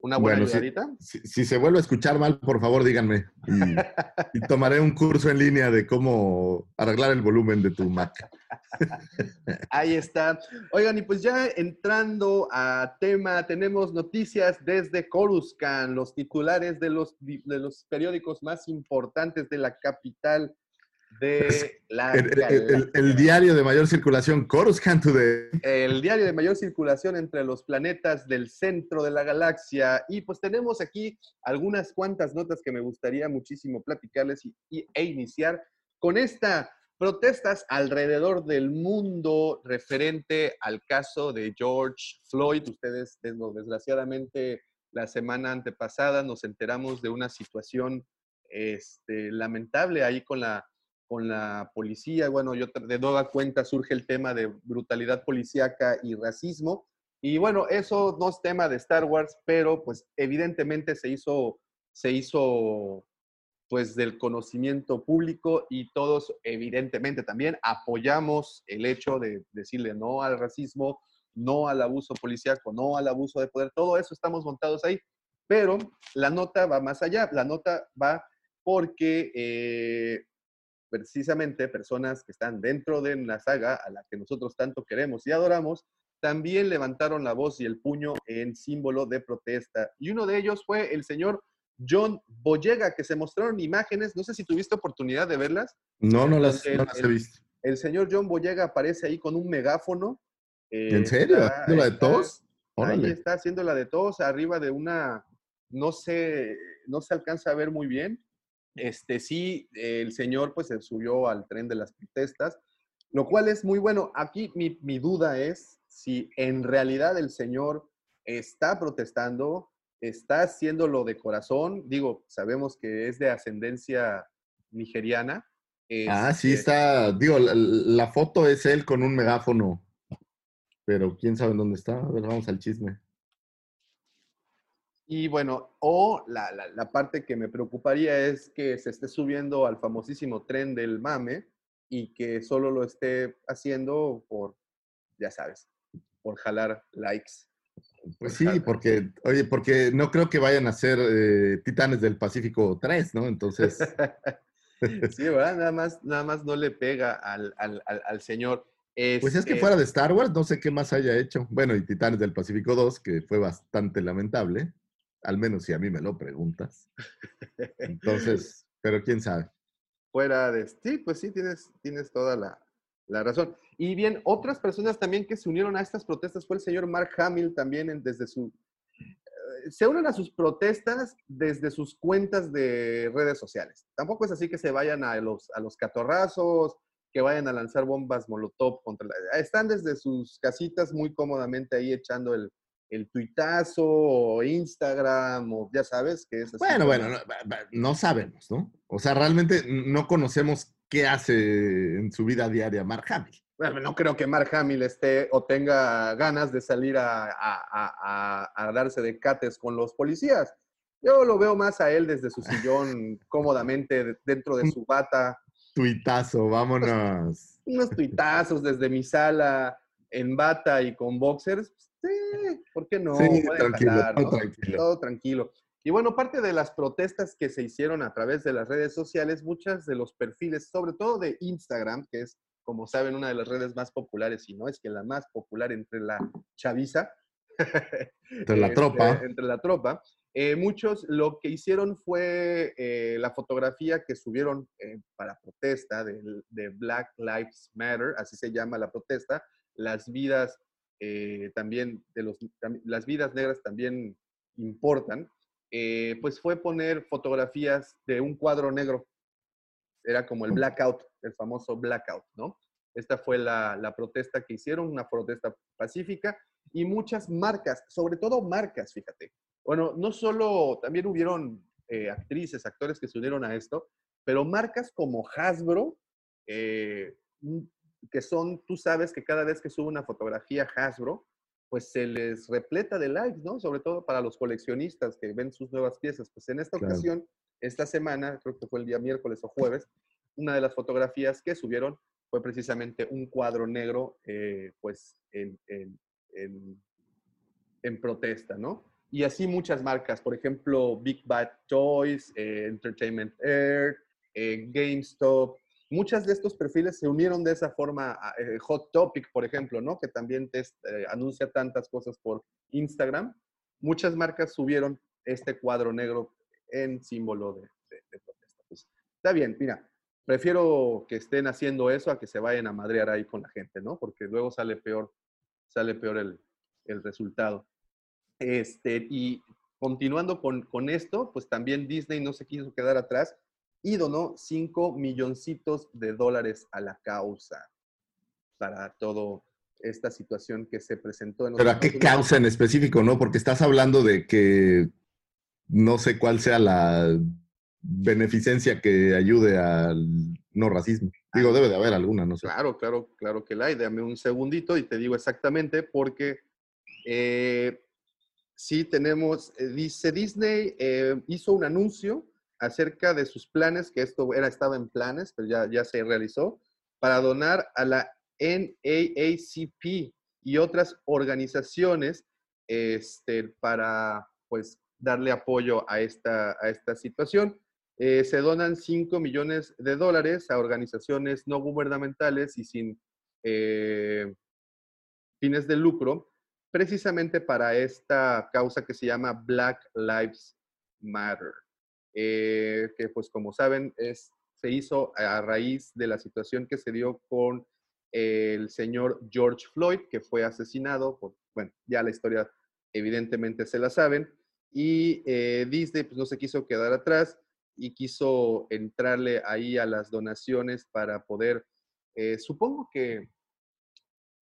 una buena Bueno, ayudadita. Si, si se vuelve a escuchar mal, por favor díganme y, y tomaré un curso en línea de cómo arreglar el volumen de tu Mac. Ahí está. Oigan, y pues ya entrando a tema, tenemos noticias desde Coruscant, los titulares de los, de los periódicos más importantes de la capital de la El, diario de mayor circulación, Coruscant Today. el diario de mayor circulación entre los planetas del centro de la galaxia. Y pues tenemos aquí algunas cuantas notas que me gustaría muchísimo platicarles y, y- e iniciar con esta protestas alrededor del mundo referente al caso de George Floyd. Ustedes, desgraciadamente, la semana antepasada nos enteramos de una situación este, lamentable ahí con la, con la policía. Bueno, yo de nueva cuenta surge el tema de brutalidad policíaca y racismo. Y bueno, eso no es tema de Star Wars, pero pues evidentemente se hizo, se hizo pues del conocimiento público y todos evidentemente también apoyamos el hecho de decirle no al racismo, no al abuso policíaco, no al abuso de poder, todo eso estamos montados ahí, pero la nota va más allá, la nota va porque eh, precisamente personas que están dentro de la saga a la que nosotros tanto queremos y adoramos, también levantaron la voz y el puño en símbolo de protesta. Y uno de ellos fue el señor John Boyega, que se mostraron imágenes, no sé si tuviste oportunidad de verlas. No, no las, no las he visto. El señor John Boyega aparece ahí con un megáfono. eh, ¿En serio? está- ¿Haciendo la de tos? Ahí está haciendo la de todos, arriba de una, no sé, no se alcanza a ver muy bien. Este sí, el señor pues se subió al tren de las protestas, lo cual es muy bueno. Aquí mi, mi duda es si en realidad el señor está protestando, está haciéndolo de corazón. Digo, sabemos que es de ascendencia nigeriana. Ah, sí, Este, está. Digo, la, la foto es él con un megáfono. Pero quién sabe dónde está. A ver, vamos al chisme. Y bueno, o la, la- la parte que me preocuparía es que se esté subiendo al famosísimo tren del mame y que solo lo esté haciendo por, ya sabes, por jalar likes. Pues sí, jalar- porque, oye, porque no creo que vayan a ser eh, Titanes del Pacífico 3, ¿no? Entonces, Sí, ¿verdad? Nada más, nada más no le pega al, al- al- al señor. Pues es que Este, fuera de Star Wars, no sé qué más haya hecho. Bueno, y Titanes del Pacífico 2, que fue bastante lamentable, al menos si a mí me lo preguntas. Entonces, pero quién sabe. fuera de... Sí, pues sí, tienes, tienes toda la, la razón. Y bien, otras personas también que se unieron a estas protestas fue el señor Mark Hamill también en- desde su... eh, Se unen a sus protestas desde sus cuentas de redes sociales. Tampoco es así que se vayan a los, a los catorrazos, que vayan a lanzar bombas molotov contra la... Están desde sus casitas muy cómodamente ahí echando el, el tuitazo o Instagram o ya sabes que es así. Bueno, bueno, no, sabemos, ¿no? O sea, realmente no conocemos qué hace en su vida diaria Mark Hamill. Bueno, no creo que Mark Hamill esté o tenga ganas de salir a, a- a- darse de cates con los policías. Yo lo veo más a él desde su sillón cómodamente de- dentro de su bata, Tuitazo, vámonos. unos tuitazos desde mi sala en bata y con boxers. Sí, ¿por qué no? sí, tranquilo, jalar, todo tranquilo. todo tranquilo. Y bueno, parte de las protestas que se hicieron a través de las redes sociales, muchas de los perfiles, sobre todo de Instagram, que es, como saben, una de las redes más populares, y no es que la más popular entre la chaviza. Entre la este, tropa. Entre la tropa. Eh, muchos lo que hicieron fue eh, la fotografía que subieron eh, para protesta de, Black Lives Matter, así se llama la protesta, las vidas eh, también de los, las vidas negras también importan, eh, pues fue poner fotografías de un cuadro negro. Era como el blackout, el famoso blackout, ¿no? Esta fue la, la protesta que hicieron, una protesta pacífica y muchas marcas, sobre todo marcas, fíjate. Bueno, no solo, también hubieron eh, actrices, actores que se unieron a esto, pero marcas como Hasbro, eh, que son, tú sabes que cada vez que sube una fotografía Hasbro, pues se les repleta de likes, ¿no? Sobre todo para los coleccionistas que ven sus nuevas piezas. Pues en esta Claro. ocasión, esta semana, creo que fue el día miércoles o jueves, una de las fotografías que subieron fue precisamente un cuadro negro, eh, pues en, en- en- en protesta, ¿no? Y así muchas marcas, por ejemplo, Big Bad Toys, eh, Entertainment Air, eh, GameStop, muchas de estos perfiles se unieron de esa forma. a, eh, Hot Topic, por ejemplo, ¿no? Que también te, eh, anuncia tantas cosas por Instagram. Muchas marcas subieron este cuadro negro en símbolo de, protesta. Pues, está bien, mira, prefiero que estén haciendo eso a que se vayan a madrear ahí con la gente, ¿no? Porque luego sale peor, sale peor el, el resultado. Este, y continuando con, con esto, pues también Disney no se quiso quedar atrás y donó 5 milloncitos de dólares a la causa para toda esta situación que se presentó en Pero ¿a qué causa en específico, no? Porque estás hablando de que no sé cuál sea la beneficencia que ayude al no racismo. Digo, debe de haber alguna, no sé. Claro, claro, claro que la hay. Dame un segundito y te digo exactamente porque eh, sí tenemos, eh, dice Disney, eh, hizo un anuncio acerca de sus planes, que esto era, estaba en planes, pero ya, ya se realizó, para donar a la NAACP y otras organizaciones este, para pues darle apoyo a esta, a esta situación. Eh, se donan 5 millones de dólares a organizaciones no gubernamentales y sin eh, fines de lucro, precisamente para esta causa que se llama Black Lives Matter, eh, que pues como saben es, se hizo a raíz de la situación que se dio con el señor George Floyd, que fue asesinado, por, bueno, ya la historia evidentemente se la saben, y eh, Disney pues no se quiso quedar atrás y quiso entrarle ahí a las donaciones para poder, eh, supongo que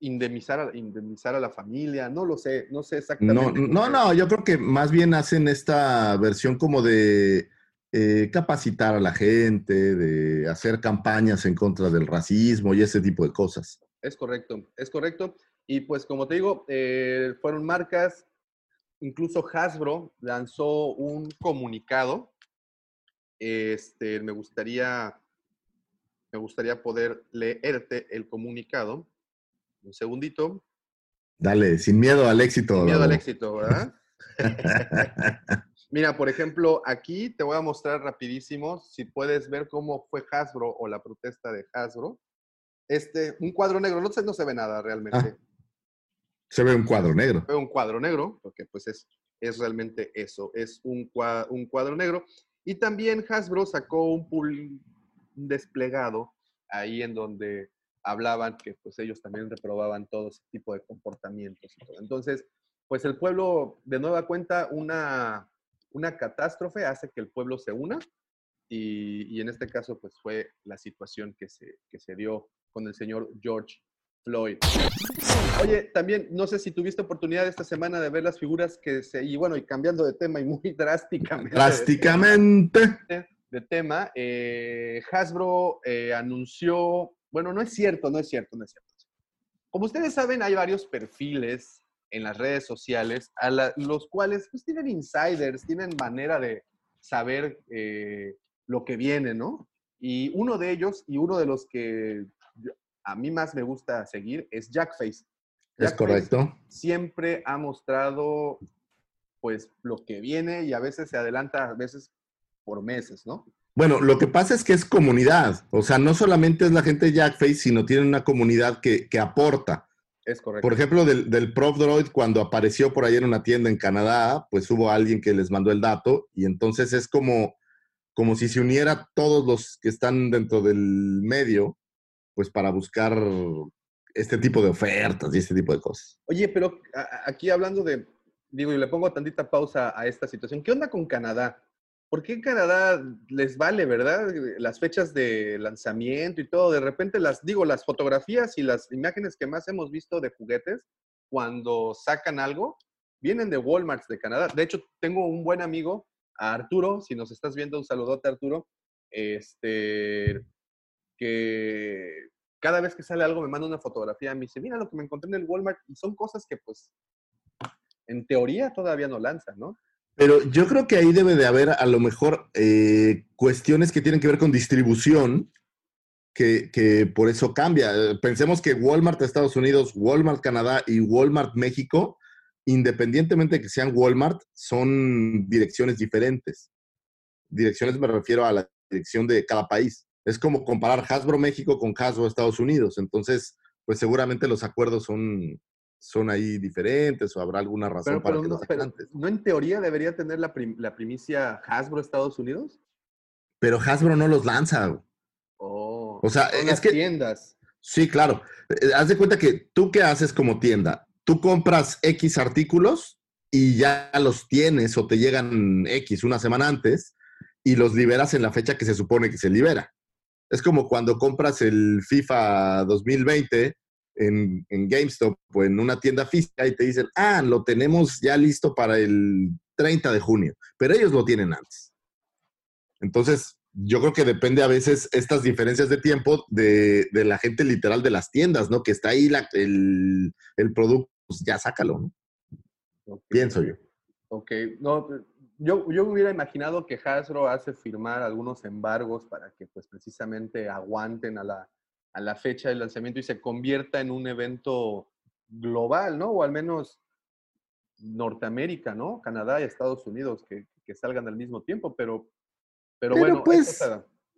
indemnizar a, indemnizar a la familia, no lo sé, no sé exactamente. no, no, yo creo que más bien hacen esta versión como de eh, capacitar a la gente, de hacer campañas en contra del racismo y ese tipo de cosas. Es correcto, es correcto. Y pues como te digo, eh, fueron marcas, incluso Hasbro lanzó un comunicado. Este, me gustaría, me gustaría poder leerte el comunicado. Un segundito. Dale, sin miedo al éxito. Sin miedo al éxito, ¿verdad? Mira, por ejemplo, aquí te voy a mostrar rapidísimo, si puedes ver cómo fue Hasbro o la protesta de Hasbro. Este, un cuadro negro, no se, no se ve nada realmente. Ah. Se ve un cuadro negro. Fue un cuadro negro, porque pues es, es realmente eso, es un, cua- un cuadro negro. Y también Hasbro sacó un, pul- un desplegado ahí en donde hablaban que pues ellos también reprobaban todo ese tipo de comportamientos. Entonces, pues el pueblo, de nueva cuenta, una, una catástrofe hace que el pueblo se una y, y en este caso pues fue la situación que se, que se dio con el señor George Floyd. Oye, también no sé si tuviste oportunidad esta semana de ver las figuras que se, y bueno, y cambiando de tema y muy drásticamente. Drásticamente. De tema, eh, Hasbro eh, anunció, bueno, no es cierto, no es cierto, no es cierto. Como ustedes saben, hay varios perfiles en las redes sociales a la- los cuales pues tienen insiders, tienen manera de saber eh, lo que viene, ¿no? Y uno de ellos, y uno de los que a mí más me gusta seguir, es Jackface. Es Jackface correcto. siempre ha mostrado pues lo que viene y a veces se adelanta, a veces por meses, ¿no? Bueno, lo que pasa es que es comunidad. O sea, no solamente es la gente de Jackface, sino tiene una comunidad que, que aporta. Es correcto. Por ejemplo, del, del Prof Droid, cuando apareció por ahí en una tienda en Canadá, pues hubo alguien que les mandó el dato y entonces es como, como si se uniera todos los que están dentro del medio, pues para buscar este tipo de ofertas y este tipo de cosas. Oye, pero aquí hablando de, digo, y le pongo tantita pausa a esta situación, ¿qué onda con Canadá? ¿Por qué Canadá les vale, verdad? Las fechas de lanzamiento y todo, de repente las, digo, las fotografías y las imágenes que más hemos visto de juguetes, cuando sacan algo, vienen de Walmart de Canadá. De hecho, tengo un buen amigo, Arturo, si nos estás viendo, un saludote Arturo, este, que cada vez que sale algo me manda una fotografía, me dice, mira lo que me encontré en el Walmart, y son cosas que pues en teoría todavía no lanzan, ¿no? Pero yo creo que ahí debe de haber a lo mejor eh, cuestiones que tienen que ver con distribución, que, que por eso cambia. Pensemos que Walmart Estados Unidos, Walmart Canadá y Walmart México, independientemente de que sean Walmart, son direcciones diferentes. Direcciones me refiero a la dirección de cada país. Es como comparar Hasbro México con Hasbro Estados Unidos. Entonces, pues seguramente los acuerdos son, son ahí diferentes o habrá alguna razón Pero, para pero que no, pero, antes. ¿no en teoría debería tener la, prim- la primicia Hasbro Estados Unidos? Pero Hasbro no los lanza. Oh, O sea, son es las que- tiendas. Sí, claro. Eh, Haz de cuenta que tú qué haces como tienda. Tú compras X artículos y ya los tienes o te llegan X una semana antes y los liberas en la fecha que se supone que se libera. Es como cuando compras el FIFA 2020 en, en GameStop o en una tienda física y te dicen, ah, lo tenemos ya listo para el 30 de junio, pero ellos lo tienen antes. Entonces, yo creo que depende a veces estas diferencias de tiempo de, de la gente literal de las tiendas, ¿no? Que está ahí la- el, el producto, pues ya sácalo, ¿no? Ok. Pienso yo. Ok, no, yo, yo hubiera imaginado que Hasbro hace firmar algunos embargos para que pues precisamente aguanten a la, a la fecha del lanzamiento y se convierta en un evento global, ¿no? O al menos Norteamérica, ¿no? Canadá y Estados Unidos, que, que salgan al mismo tiempo, pero, pero, Pero, bueno, pues,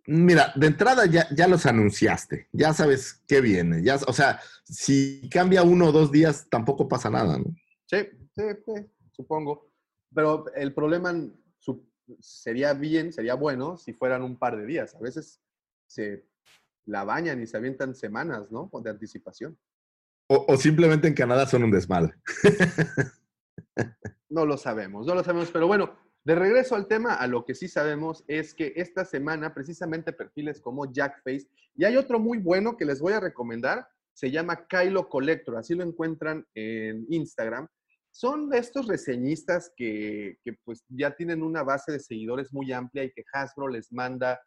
Mira, de entrada ya, ya los anunciaste, ya sabes qué viene, ya, o sea, si cambia uno o dos días tampoco pasa nada, ¿no? Sí, sí, sí, supongo. Pero el problema sería bien, sería bueno si fueran un par de días. A veces se la bañan y se avientan semanas, ¿no? De anticipación. O, o simplemente en Canadá son un desmadre. No lo sabemos, no lo sabemos. Pero bueno, de regreso al tema, a lo que sí sabemos es que esta semana precisamente perfiles como Jackface y hay otro muy bueno que les voy a recomendar, se llama Kylo Collector, así lo encuentran en Instagram. Son estos reseñistas que, que, pues ya tienen una base de seguidores muy amplia y que Hasbro les manda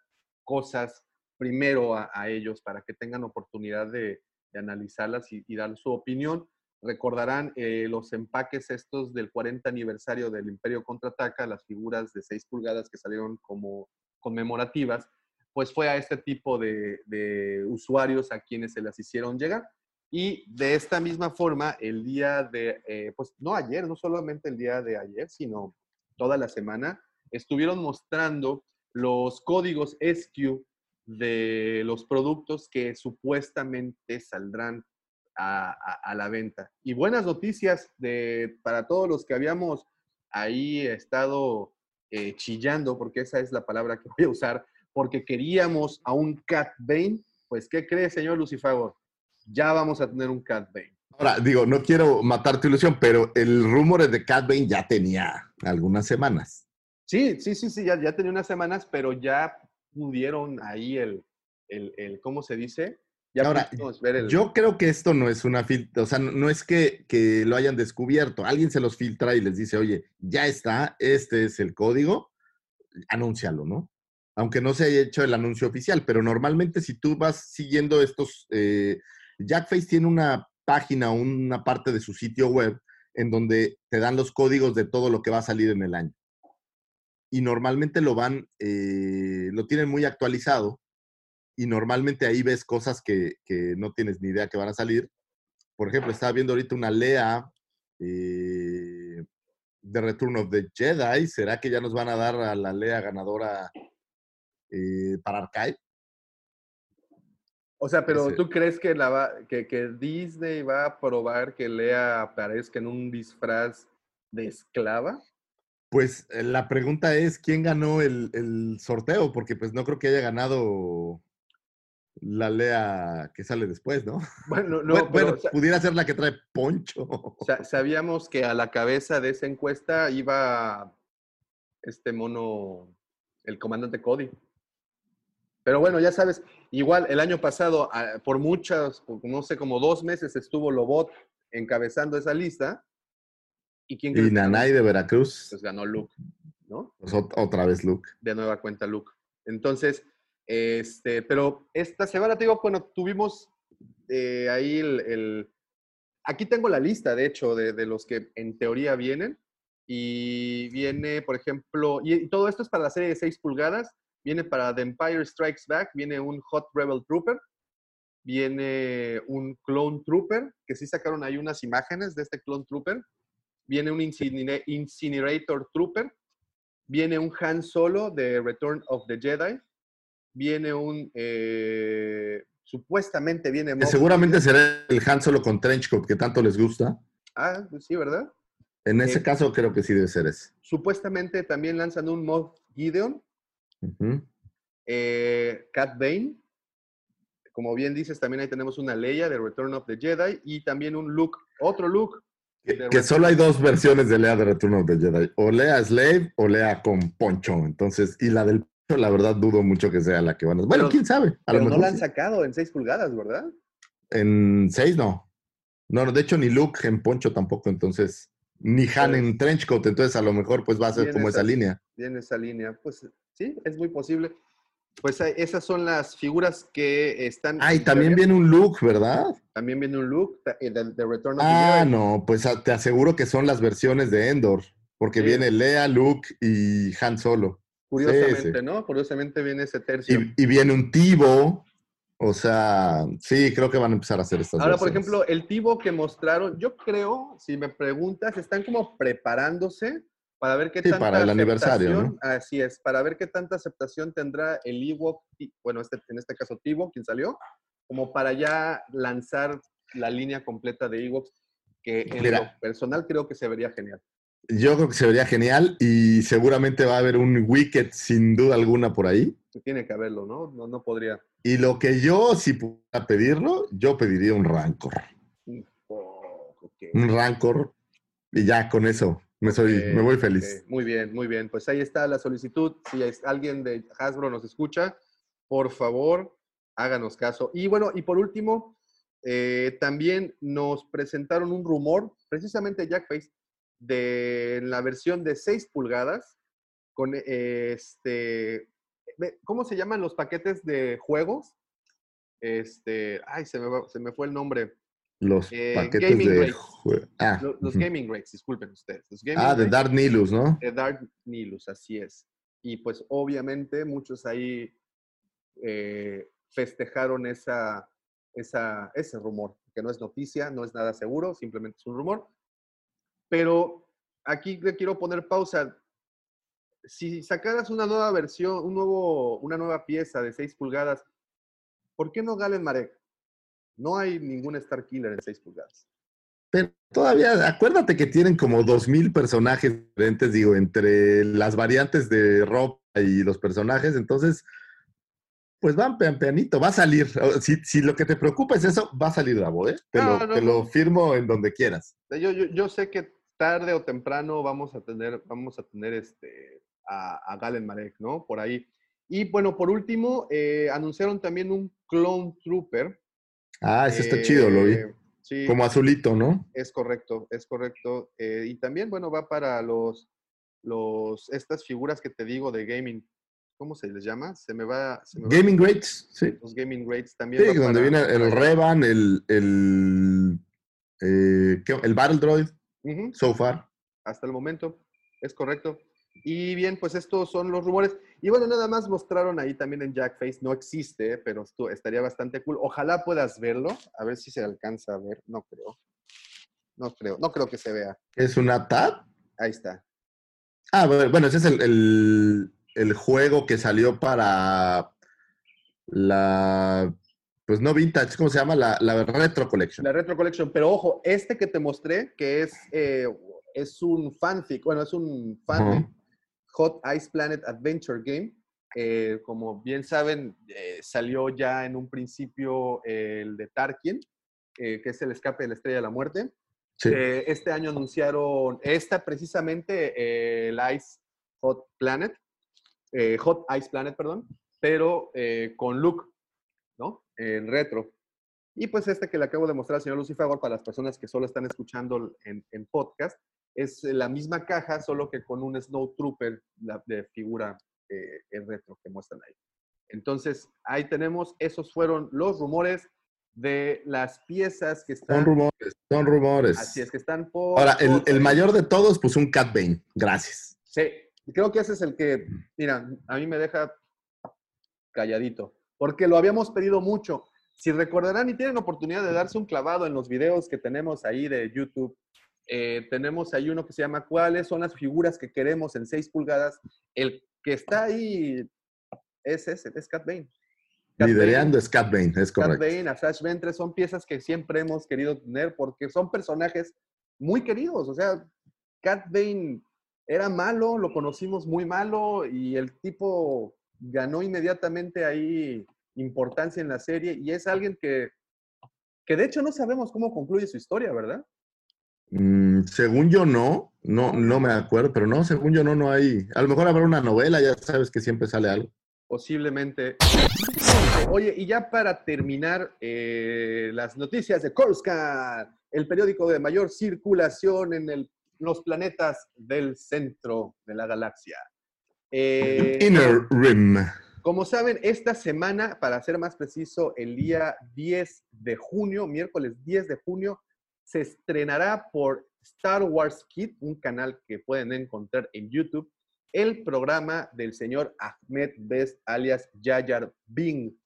cosas primero a, ellos para que tengan oportunidad de, analizarlas y, dar su opinión. Recordarán eh, los empaques estos del 40 aniversario del Imperio Contraataca, las figuras de 6 pulgadas que salieron como conmemorativas, pues fue a este tipo de, de usuarios a quienes se las hicieron llegar. Y de esta misma forma, el día de, eh, pues no ayer, no solamente el día de ayer, sino toda la semana, estuvieron mostrando los códigos SQ de los productos que supuestamente saldrán a, a- a la venta. Y buenas noticias de, para todos los que habíamos ahí estado eh, chillando, porque esa es la palabra que voy a usar, porque queríamos a un Cat Bane. Pues, ¿qué cree, señor Lucifagor? Ya vamos a tener un Cat Bane. Ahora, digo, no quiero matar tu ilusión, pero el rumor de Cat Bane ya tenía algunas semanas. Sí, sí, sí, sí, ya, ya tenía unas semanas, pero ya pudieron ahí el, el, el ¿cómo se dice? Ya Ahora, ver el... Yo creo que esto no es una filtra, o sea, no, no es que, que lo hayan descubierto. Alguien se los filtra y les dice, oye, ya está, este es el código, anúncialo, ¿no? Aunque no se haya hecho el anuncio oficial, pero normalmente si tú vas siguiendo estos, eh, Jackface tiene una página, una parte de su sitio web en donde te dan los códigos de todo lo que va a salir en el año. Y normalmente lo van, eh, lo tienen muy actualizado y normalmente ahí ves cosas que, que no tienes ni idea que van a salir. Por ejemplo, estaba viendo ahorita una Lea eh, de Return of the Jedi. ¿Será que ya nos van a dar a la Lea ganadora eh, para Archive? O sea, pero ¿tú crees que, la va- que, que Disney va a probar que Lea aparezca en un disfraz de esclava? Pues eh, la pregunta es, ¿quién ganó el, el sorteo? Porque pues no creo que haya ganado la Lea que sale después, ¿no? Bueno, no, bueno, pero bueno, pudiera ser la que trae Poncho. sa- sabíamos que a la cabeza de esa encuesta iba este mono, el comandante Cody. Pero bueno, ya sabes, igual el año pasado, ah, por muchas, no sé, como dos meses estuvo Lobot encabezando esa lista. ¿Y quién Y? Nanay de Veracruz, Pues ganó Luke, ¿no? pues, ot- otra vez Luke. de nueva cuenta Luke. Entonces, este, pero esta semana, te digo, bueno, tuvimos eh, ahí el, el- Aquí tengo la lista, de hecho, de, de los que en teoría vienen. Y viene, por ejemplo, y, y todo esto es para la serie de 6 pulgadas. Viene para The Empire Strikes Back, viene un Hot Rebel Trooper, viene un Clone Trooper, que sí sacaron ahí unas imágenes de este Clone Trooper. Viene un Incinera- Incinerator Trooper, viene un Han Solo de Return of the Jedi, viene un, eh, supuestamente viene... Moff seguramente Gideon. será el Han Solo con Trenchcoat que tanto les gusta. Ah, pues sí, ¿verdad? En ese Eh, caso creo que sí debe ser ese. Supuestamente también lanzan un Moff Gideon, Ujú. eh, Cat Bane, como bien dices, también ahí tenemos una Leia de Return of the Jedi y también un Luke, otro Luke. Que, solo hay dos versiones de Lea de Return of the Jedi. O Lea Slave o Lea con Poncho. Entonces, y la del Poncho, la verdad, dudo mucho que sea la que van a... Bueno, Pero- quién sabe. A lo Pero no mejor la han sí. sacado en 6 pulgadas, ¿verdad? En 6 no. No, de hecho, ni Luke en Poncho tampoco. Entonces, ni Han en Trenchcoat. Entonces, a lo mejor pues va a ser como esa esas- línea. Bien esa línea. Pues sí, es muy posible. Pues esas son las figuras que están... Ah, y también viene un Luke, ¿verdad? También viene un ta- eh, de, de Return of the Ah, Jedi. no, pues ah, te aseguro que son las versiones de Endor, porque Sí. viene Lea, Luke y Han Solo. Curiosamente, sí. ¿no? Curiosamente viene ese tercio. Y, y viene un Tivo. O sea, sí, creo que van a empezar a hacer estas Ahora, por ejemplo, el Tivo que mostraron, yo creo, si me preguntas, están como preparándose para ver qué Sí, tanta para el aniversario, aceptación- Así es, para ver qué tanta aceptación tendrá el Ewok, bueno, este, en este caso Tivo, quien salió, como para ya lanzar la línea completa de Ewoks, que en Mira. lo personal creo que se vería genial. Yo creo que se vería genial y seguramente va a haber un Wicked sin duda alguna por ahí. Tiene que haberlo, ¿no? No, no podría. Y lo que yo, si pudiera pedirlo, yo pediría un Rancor. Oh. Un Rancor. Y ya con eso me, soy, me voy feliz. Muy bien, muy bien. Pues ahí está la solicitud. Si es- alguien de Hasbro nos escucha, por favor, háganos caso. Y bueno, y por último, eh, también nos presentaron un rumor, precisamente Jackface, de la versión de 6 pulgadas, con este, ¿cómo se llaman los paquetes de juegos? Este, ay, se me, va- se me fue el nombre. Los eh, paquetes Gaming de... Rates. Ah, Lo- Los, ujú. gaming rates, disculpen ustedes. Los gaming ah, de Dark Nilus, ¿no? de Dark Nilus, así es. Y pues obviamente muchos ahí eh, festejaron esa, esa, ese rumor, que no es noticia, no es nada seguro, simplemente es un rumor. Pero aquí le quiero poner pausa. si sacaras una nueva versión, un nuevo, una nueva pieza de 6 pulgadas, ¿por qué no Galen Marek? No hay ningún Star Killer en 6 pulgadas. Pero todavía, acuérdate que tienen como dos mil personajes diferentes, digo, entre las variantes de ropa y los personajes, entonces, pues van pian pianito, va a salir. Si, si lo que te preocupa es eso, va a salir Bravo, ¿eh? Te, No, lo, no, te no. lo firmo en donde quieras. Yo, yo, yo sé que tarde o temprano vamos a tener, vamos a tener este, a, a Galen Marek, ¿no? Por ahí. Y bueno, por último, eh, anunciaron también un Clone Trooper. Ah, ese está Eh, chido, lo vi. Sí, Como azulito, ¿no? es correcto, es correcto. Eh, y también, bueno, va para los, los, estas figuras que te digo de gaming. ¿Cómo se les llama? Se me va. Se me va- Gaming Greats, sí. los gaming grades también. Sí, va donde para- viene el Revan, el, el, eh, el Battle Droid, Ujú. so far. hasta el momento. Es correcto. Y bien, pues estos son los rumores. Y bueno, nada más mostraron ahí también en Jackface. No existe, pero esto estaría bastante cool. Ojalá puedas verlo. A ver si se alcanza a ver. No creo. No creo. No creo que se vea. ¿Es una tab? Ahí está. Ah, bueno, ese es el, el- el juego que salió para la, pues no vintage, ¿cómo se llama? La, la Retro Collection. La Retro Collection. Pero ojo, este que te mostré, que es, eh, es un fanfic. Bueno, es un fanfic. Hot Ice Planet Adventure Game. Eh, como bien saben, eh, salió ya en un principio el de Tarkin, eh, que es el escape de la Estrella de la Muerte. Sí. Eh, este año anunciaron esta precisamente, eh, el Ice Hot Planet, Hot Ice Planet, perdón, pero con look, ¿no? En retro. Y pues este que le acabo de mostrar al señor Lucifer, para las personas que solo están escuchando en, en podcast, es la misma caja, solo que con un Snow Trooper la- de figura eh, en retro que muestran ahí. Entonces, ahí tenemos, esos fueron los rumores de las piezas que están. Son rumores, son rumores. Así es, que están por. Ahora, el, el mayor de todos, pues un Cat Bane. Gracias. Sí, creo que ese es el que, mira, a mí me deja calladito, porque lo habíamos pedido mucho. Si recordarán y tienen oportunidad de darse un clavado en los videos que tenemos ahí de YouTube, eh, tenemos ahí uno que se llama ¿Cuáles son las figuras que queremos en 6 pulgadas? El que está ahí es ese, es Cat Bane. Cat Lidereando es Cat Bane, es Cat correcto. Bane, a Flash Ventre son piezas que siempre hemos querido tener porque son personajes muy queridos. O sea, Cat Bane era malo, lo conocimos muy malo y el tipo ganó inmediatamente ahí importancia en la serie y es alguien que, que de hecho no sabemos cómo concluye su historia, ¿verdad? Mm, según yo no, no, no me acuerdo, pero no, según yo no, no hay. A lo mejor habrá una novela, ya sabes que siempre sale algo. Posiblemente. Oye, y ya para terminar, eh, las noticias de Coruscant, el periódico de mayor circulación en el- los planetas del centro de la galaxia. Eh, Inner Rim. como saben, esta semana, para ser más preciso, el día 10 de junio, miércoles 10 de junio, se estrenará por Star Wars Kid, un canal que pueden encontrar en YouTube, el programa del señor Ahmed Best, alias Yayar Bing,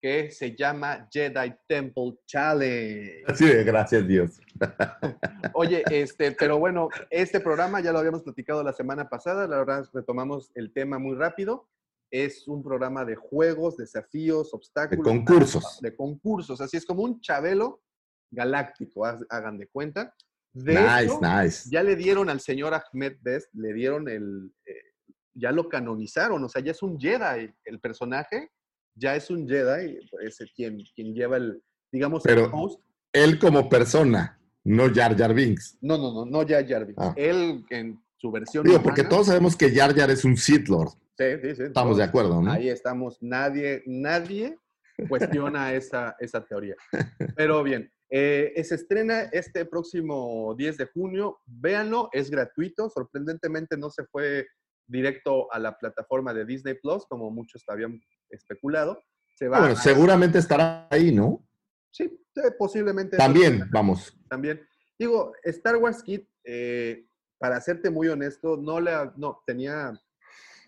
que se llama Jedi Temple Challenge. Así de gracias Dios. Oye, este, pero bueno, este programa ya lo habíamos platicado la semana pasada, la verdad retomamos el tema muy rápido. Es un programa de juegos, desafíos, obstáculos. De concursos. De concursos, así es como un chabelo galáctico, hagan de cuenta. De nice, hecho, nice. ya le dieron al señor Ahmed Best, le dieron el, eh, ya lo canonizaron, o sea, ya es un Jedi, el personaje ya es un Jedi, es quien, quien lleva el, digamos, el Pero- host Él como persona, no Jar Jar Binks. no, no, no, no ya Jar Binks. Ah. Él en su versión. Digo, porque todos sabemos que Jar Jar es un Sith Lord. Sí, sí, sí. Estamos de acuerdo, ¿no? Ahí estamos. Nadie, nadie cuestiona esa, esa teoría. Pero bien, eh, se estrena este próximo 10 de junio. Véanlo, es gratuito. Sorprendentemente no se fue directo a la plataforma de Disney Plus, como muchos habían especulado. Se va Ah, bueno, a- seguramente estará ahí, ¿no? Sí, posiblemente. También, vamos. también. Digo, Star Wars Kid, eh, para serte muy honesto, no le, no, tenía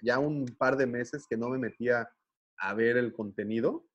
ya un par de meses que no me metía a ver el contenido.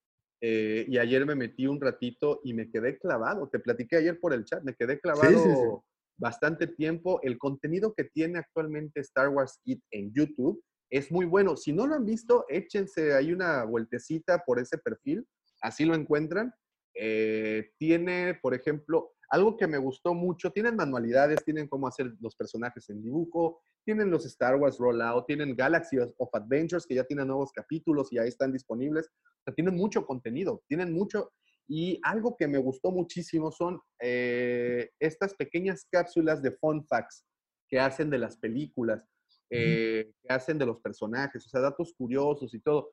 Eh, y ayer me metí un ratito y me quedé clavado. Te platiqué ayer por el chat, me quedé clavado sí, sí. bastante tiempo. El contenido que tiene actualmente Star Wars Kid en YouTube es muy bueno. Si no lo han visto, échense ahí una vueltecita por ese perfil, así lo encuentran. Eh, tiene, por ejemplo, algo que me gustó mucho, tienen manualidades, tienen cómo hacer los personajes en dibujo, tienen los Star Wars Rollout, tienen Galaxy of Adventures, que ya tienen nuevos capítulos y ahí están disponibles. O sea, tienen mucho contenido, tienen mucho. Y algo que me gustó muchísimo son eh, estas pequeñas cápsulas de fun facts que hacen de las películas, eh, que hacen de los personajes, o sea, datos curiosos y todo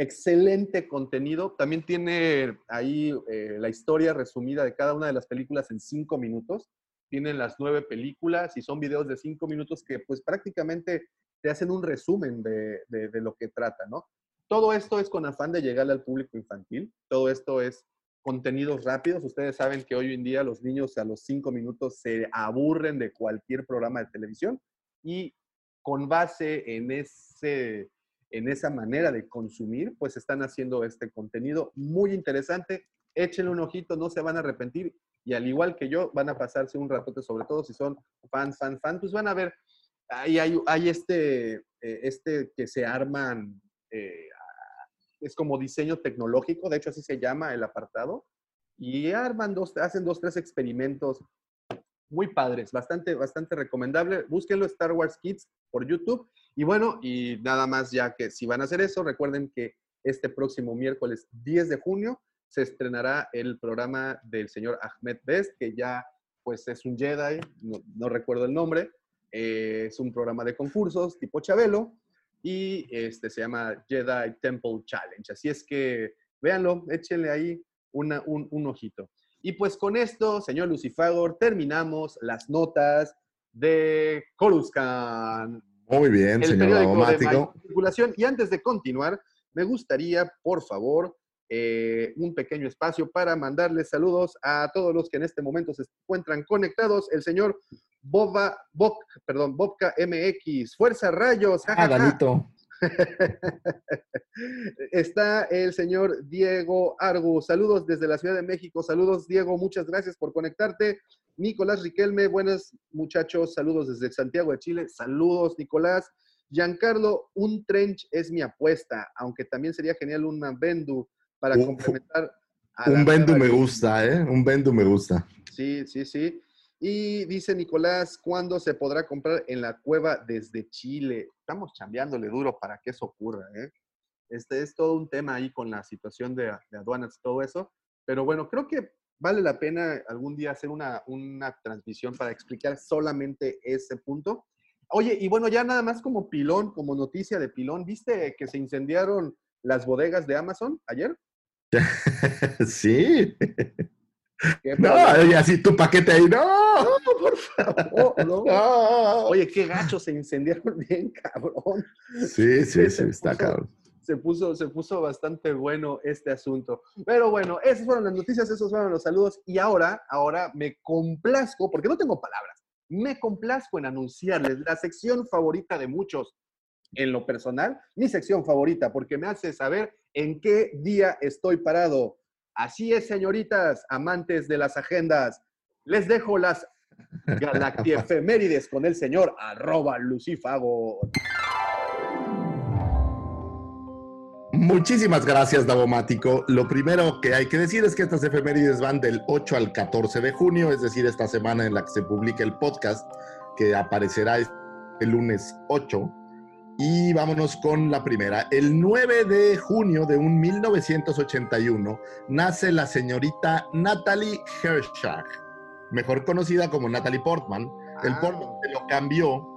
excelente contenido. También tiene ahí eh, la historia resumida de cada una de las películas en cinco minutos. Tienen las nueve películas y son videos de cinco minutos que pues prácticamente te hacen un resumen de, de, lo que trata, ¿no? Todo esto es con afán de llegar al público infantil. Todo esto es contenidos rápidos. Ustedes saben que hoy en día los niños a los cinco minutos se aburren de cualquier programa de televisión y con base en ese en esa manera de consumir, pues están haciendo este contenido muy interesante. Échenle un ojito, no se van a arrepentir y al igual que yo, van a pasarse un ratote, sobre todo si son fans, fans, fans, pues van a ver, ahí hay, hay este, eh, este que se arman, eh, es como diseño tecnológico, de hecho así se llama el apartado, y arman dos, hacen dos, tres experimentos muy padres, bastante, bastante recomendable. Búsquenlo Star Wars Kids por YouTube. Y bueno, y nada más ya que si van a hacer eso, recuerden que este próximo miércoles 10 de junio se estrenará el programa del señor Ahmed Best, que ya pues es un Jedi, no, recuerdo el nombre, eh, es un programa de concursos tipo Chabelo y este se llama Jedi Temple Challenge. Así es que véanlo, échenle ahí una, un, un ojito. Y pues con esto, señor Lucifagor, terminamos las notas de Coruscant. Muy bien, señor Automático. Y antes de continuar, me gustaría, por favor, eh, un pequeño espacio para mandarles saludos a todos los que en este momento se encuentran conectados. El señor Boba, Bok, perdón, Bobka MX, Fuerza Rayos. Ah, Está el señor Diego Argu. Saludos desde la Ciudad de México. Saludos, Diego. Muchas gracias por conectarte. Nicolás Riquelme, buenos muchachos. Saludos desde Santiago de Chile. Saludos, Nicolás. Giancarlo, un trench es mi apuesta, aunque también sería genial un Bendu para complementar. un Bendu me gusta, ¿eh? Un Bendu me gusta. Sí, sí, sí. Y dice Nicolás, ¿cuándo se podrá comprar en la cueva desde Chile? Estamos chambeándole duro para que eso ocurra. ¿eh? Este es todo un tema ahí con la situación de, aduanas y todo eso. Pero bueno, creo que vale la pena algún día hacer una, una transmisión para explicar solamente ese punto. Oye, y bueno, ya nada más como pilón, como noticia de pilón, ¿viste que se incendiaron las bodegas de Amazon ayer? sí. No, y así tu paquete ahí, no, por favor, no. Oye, qué gacho se incendiaron bien, cabrón. Sí, sí, sí, está cabrón. Se puso, se puso bastante bueno este asunto. Pero bueno, esas fueron las noticias, esos fueron los saludos. Y ahora, ahora me complazco, porque no tengo palabras, me complazco en anunciarles la sección favorita de muchos. En lo personal, mi sección favorita, porque me hace saber en qué día estoy parado. Así es, señoritas, amantes de las agendas. Les dejo las galactiefemérides con el señor arroba Lucifago. Muchísimas gracias, Davomático. Lo primero que hay que decir es que estas efemérides van del 8 al 14 de junio, es decir, esta semana en la que se publica el podcast, que aparecerá el lunes 8 y vámonos con la primera. El 9 de junio de un 1981 nace la señorita Natalie Hershag, mejor conocida como Natalie Portman. El ah. Portman se lo cambió.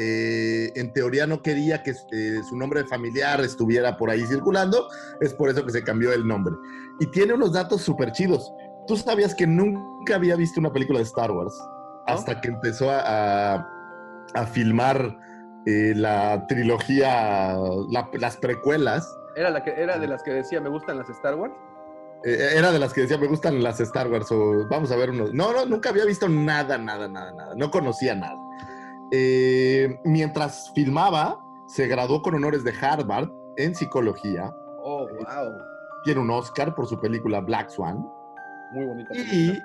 Eh, en teoría no quería que eh, su nombre familiar estuviera por ahí circulando, es por eso que se cambió el nombre. Y tiene unos datos súper chidos. ¿Tú sabías que nunca había visto una película de Star Wars? Hasta que empezó a, a filmar eh, la trilogía, las precuelas. ¿Era, la que, ¿Era de las que decía me gustan las Star Wars? Eh, era de las que decía me gustan las Star Wars o vamos a ver unos. No, no, nunca había visto nada, nada, nada, nada. No conocía nada. Eh, mientras filmaba, se graduó con honores de Harvard en psicología. Oh, wow. Tiene un Oscar por su película Black Swan. Muy bonita. Y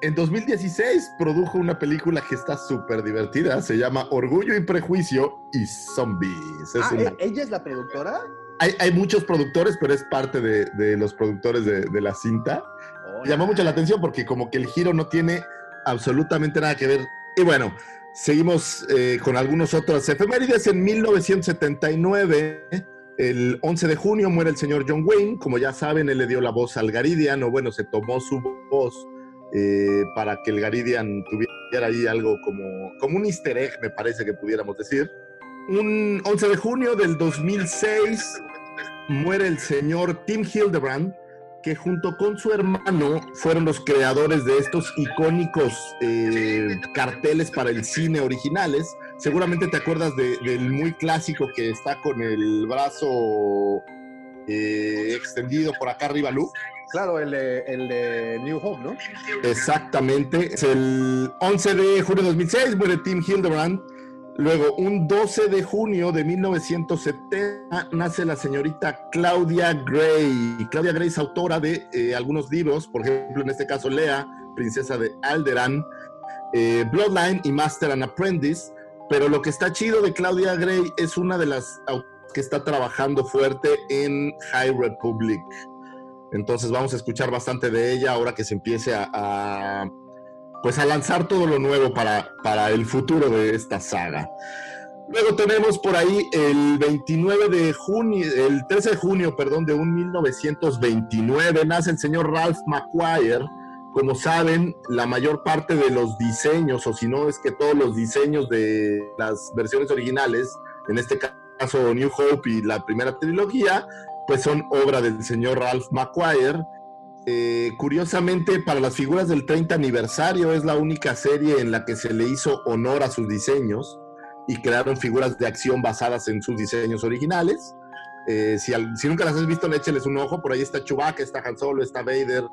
en 2016 produjo una película que está súper divertida, se llama Orgullo y Prejuicio y Zombies. Es Ah, una- ¿e- ¿Ella es la productora? hay, hay muchos productores, pero es parte de, de los productores de, de la cinta. Hola. Llamó mucho la atención porque como que el giro no tiene absolutamente nada que ver. Y bueno, seguimos eh, con algunos otros efemérides. En 1979, el 11 de junio, muere el señor John Wayne. Como ya saben, él le dio la voz al Garidian, o bueno, se tomó su voz eh, para que el Garidian tuviera ahí algo como, como un easter egg, me parece que pudiéramos decir. Un 11 de junio del 2006 muere el señor Tim Hildebrand, que junto con su hermano fueron los creadores de estos icónicos eh, carteles para el cine originales. Seguramente te acuerdas de- del muy clásico que está con el brazo eh, extendido por acá arriba, Lu. Claro, el de, el de New Hope, ¿no? Exactamente. Es el 11 de junio de 2006 muere Tim Hildebrand. Luego, un 12 de junio de 1970 nace la señorita Claudia Gray. Claudia Gray es autora de eh, algunos libros, por ejemplo, en este caso Lea, Princesa de Alderan, eh, Bloodline y Master and Apprentice. Pero lo que está chido de Claudia Gray es una de las que está trabajando fuerte en High Republic. Entonces vamos a escuchar bastante de ella ahora que se empiece a, pues a lanzar todo lo nuevo para, para el futuro de esta saga. Luego tenemos por ahí el 29 de junio, el 13 de junio, perdón, de un 1929, nace el señor Ralph McQuire. Como saben, la mayor parte de los diseños, o si no es que todos los diseños de las versiones originales, en este caso New Hope y la primera trilogía, pues son obra del señor Ralph McQuire. Eh, curiosamente, para las figuras del 30 aniversario es la única serie en la que se le hizo honor a sus diseños y crearon figuras de acción basadas en sus diseños originales. Eh, si, nunca las has visto, écheles un ojo. Por ahí está Chewbacca, está Han Solo, está Vader,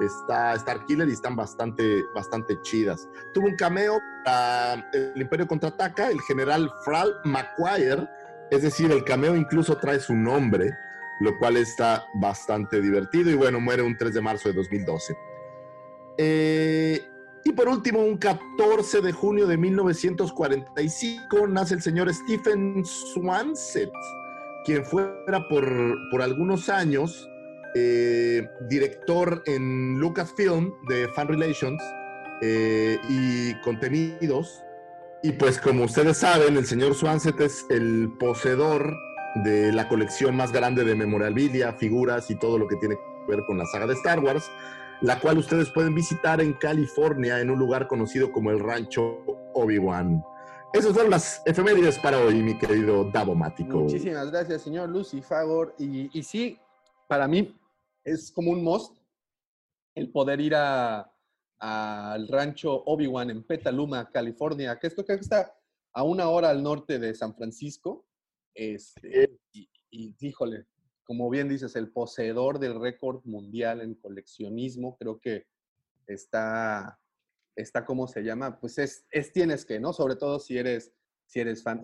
está Starkiller y están bastante, bastante chidas. Tuvo un cameo para el Imperio Contraataca, el general Fral McQuire, es decir, el cameo incluso trae su nombre, lo cual está bastante divertido y bueno, muere un 3 de marzo de 2012. Eh, y por último, un 14 de junio de 1945 nace el señor Stephen Swansett, quien fuera por, por algunos años eh, director en Lucasfilm de Fan Relations eh, y contenidos. Y pues como ustedes saben, el señor Swansett es el poseedor de la colección más grande de memorabilia, figuras y todo lo que tiene que ver con la saga de Star Wars, la cual ustedes pueden visitar en California en un lugar conocido como el Rancho Obi-Wan. Esas son las efemérides para hoy, mi querido Davomático. Muchísimas gracias, señor Lucy Fagor. Y, y sí, para mí es como un must el poder ir a al rancho Obi-Wan en Petaluma, California, que esto que está a una hora al norte de San Francisco. Este, y, y híjole, como bien dices, el poseedor del récord mundial en coleccionismo, creo que está, está ¿cómo se llama? Pues es, es tienes que, ¿no? Sobre todo si eres, si eres fan.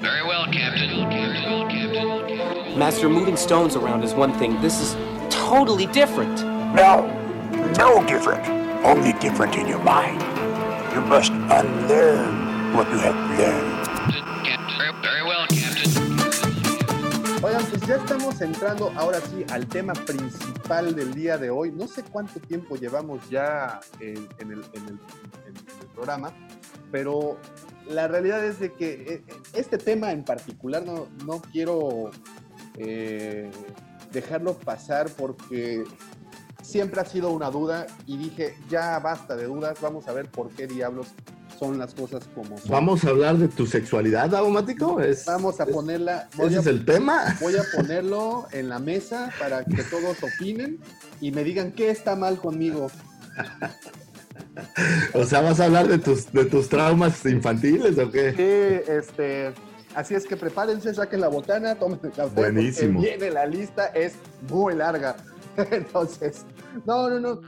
Very well, Captain. Master, moving stones around is one thing. This is totally different. No, no different. Only different in your mind. You must unlearn what you have learned. Ya estamos entrando ahora sí al tema principal del día de hoy. No sé cuánto tiempo llevamos ya en, el programa, pero la realidad es de que eh, este tema en particular no, no quiero eh, dejarlo pasar porque siempre ha sido una duda y dije, ya basta de dudas, vamos a ver por qué diablos son las cosas como son. Vamos a hablar de tu sexualidad, Davomático. Es, Vamos a es- ponerla. ese a- es el tema. Voy a ponerlo en la mesa para que todos opinen y me digan qué está mal conmigo. O sea, ¿vas a hablar de tus, de tus traumas infantiles o qué? Sí, este, así es que prepárense, saquen la botana, tomen el café. Buenísimo. Viene la lista, es muy larga. Entonces, no, no, no.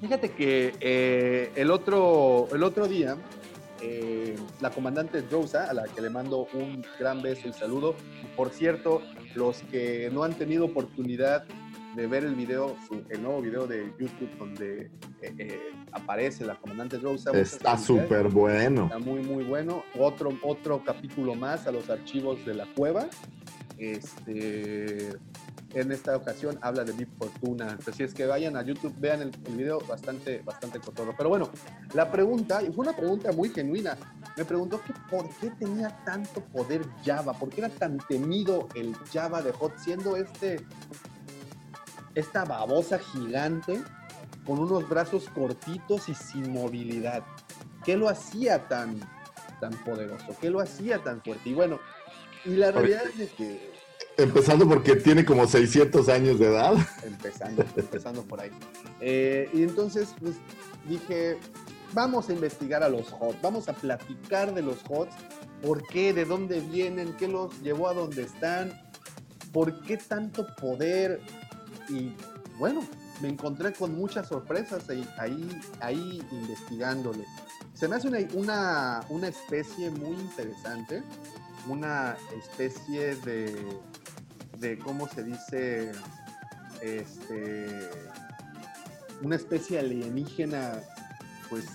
Fíjate que eh, el, otro, el otro día, eh, la comandante Rosa, a la que le mando un gran beso y saludo. Por cierto, los que no han tenido oportunidad de ver el video, su- el nuevo video de YouTube donde eh, eh, aparece la comandante Rose. Está súper bueno. Está muy, muy bueno. Otro, otro capítulo más a los archivos de la cueva. Este, en esta ocasión habla de Big Fortuna. Si es que vayan a YouTube, vean el, el video, bastante, bastante cotorro. Pero bueno, la pregunta, y fue una pregunta muy genuina, me preguntó que por qué tenía tanto poder Java, por qué era tan temido el Java de Hot, siendo este, esta babosa gigante con unos brazos cortitos y sin movilidad. ¿Qué lo hacía tan, tan poderoso? ¿Qué lo hacía tan fuerte? Y bueno, y la realidad es que Empezando porque tiene como 600 años de edad. empezando, empezando por ahí. Eh, y entonces, pues dije, vamos a investigar a los HOTS, vamos a platicar de los HOTS, por qué, de dónde vienen, qué los llevó a donde están, por qué tanto poder. Y bueno, me encontré con muchas sorpresas ahí, ahí, ahí investigándole. Se me hace una, una, una especie muy interesante, una especie de, de ¿cómo se dice? Este, una especie alienígena, pues,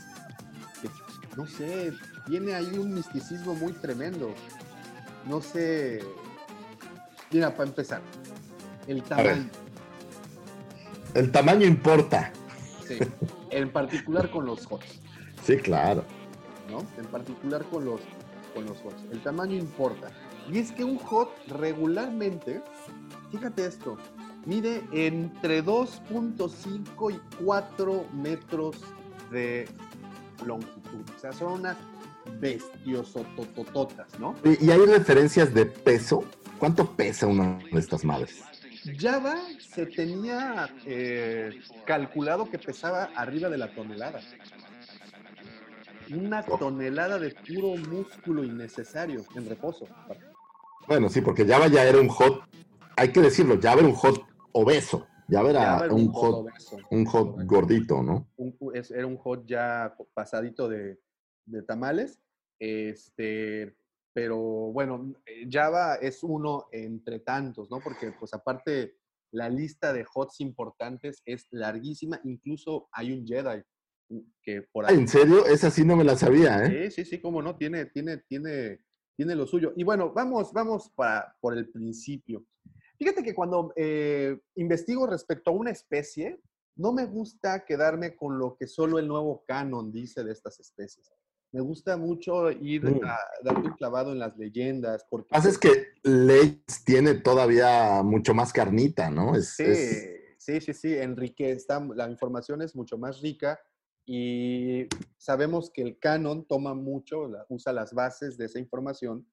que, no sé, tiene ahí un misticismo muy tremendo. No sé, mira, para empezar, el tamaño. El tamaño importa. Sí, en particular con los HOTS, Sí, claro. ¿no? En particular con los, con los HOTS. El tamaño importa. Y es que un HOT regularmente, fíjate esto, mide entre 2.5 y 4 metros de longitud. O sea, son unas bestiosototototas, ¿no? Y, hay referencias de peso. ¿Cuánto pesa una de estas madres? Java se tenía eh, calculado que pesaba arriba de la tonelada. Una tonelada de puro músculo innecesario en reposo. Bueno, sí, porque Java ya era un hot, hay que decirlo, Java era un hot obeso. Java era Java era un un hot hot, un hot gordito, ¿no? Un- es- era un hot ya pasadito de, de tamales. Este, pero bueno, Java es uno entre tantos, ¿no? Porque pues aparte la lista de hots importantes es larguísima. Incluso hay un Jedi que por Ah, ¿En serio? Esa sí no me la sabía, ¿eh? Sí, sí, sí, cómo no, tiene, tiene, tiene, tiene lo suyo. Y bueno, vamos, vamos para, por el principio. Fíjate que cuando eh, investigo respecto a una especie, no me gusta quedarme con lo que solo el nuevo canon dice de estas especies. Me gusta mucho ir Mm. a un clavado en las leyendas. Porque Lo que pasa es que Leitz tiene todavía mucho más carnita, ¿no? Es, Sí, es- sí, sí, sí, Enrique, está, la información es mucho más rica y sabemos que el canon toma mucho, la- usa las bases de esa información,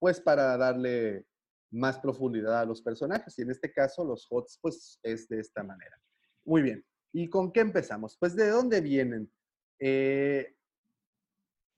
pues para darle más profundidad a los personajes. Y en este caso, los HOTS, pues es de esta manera. Muy bien. ¿Y con qué empezamos? Pues de dónde vienen? Eh,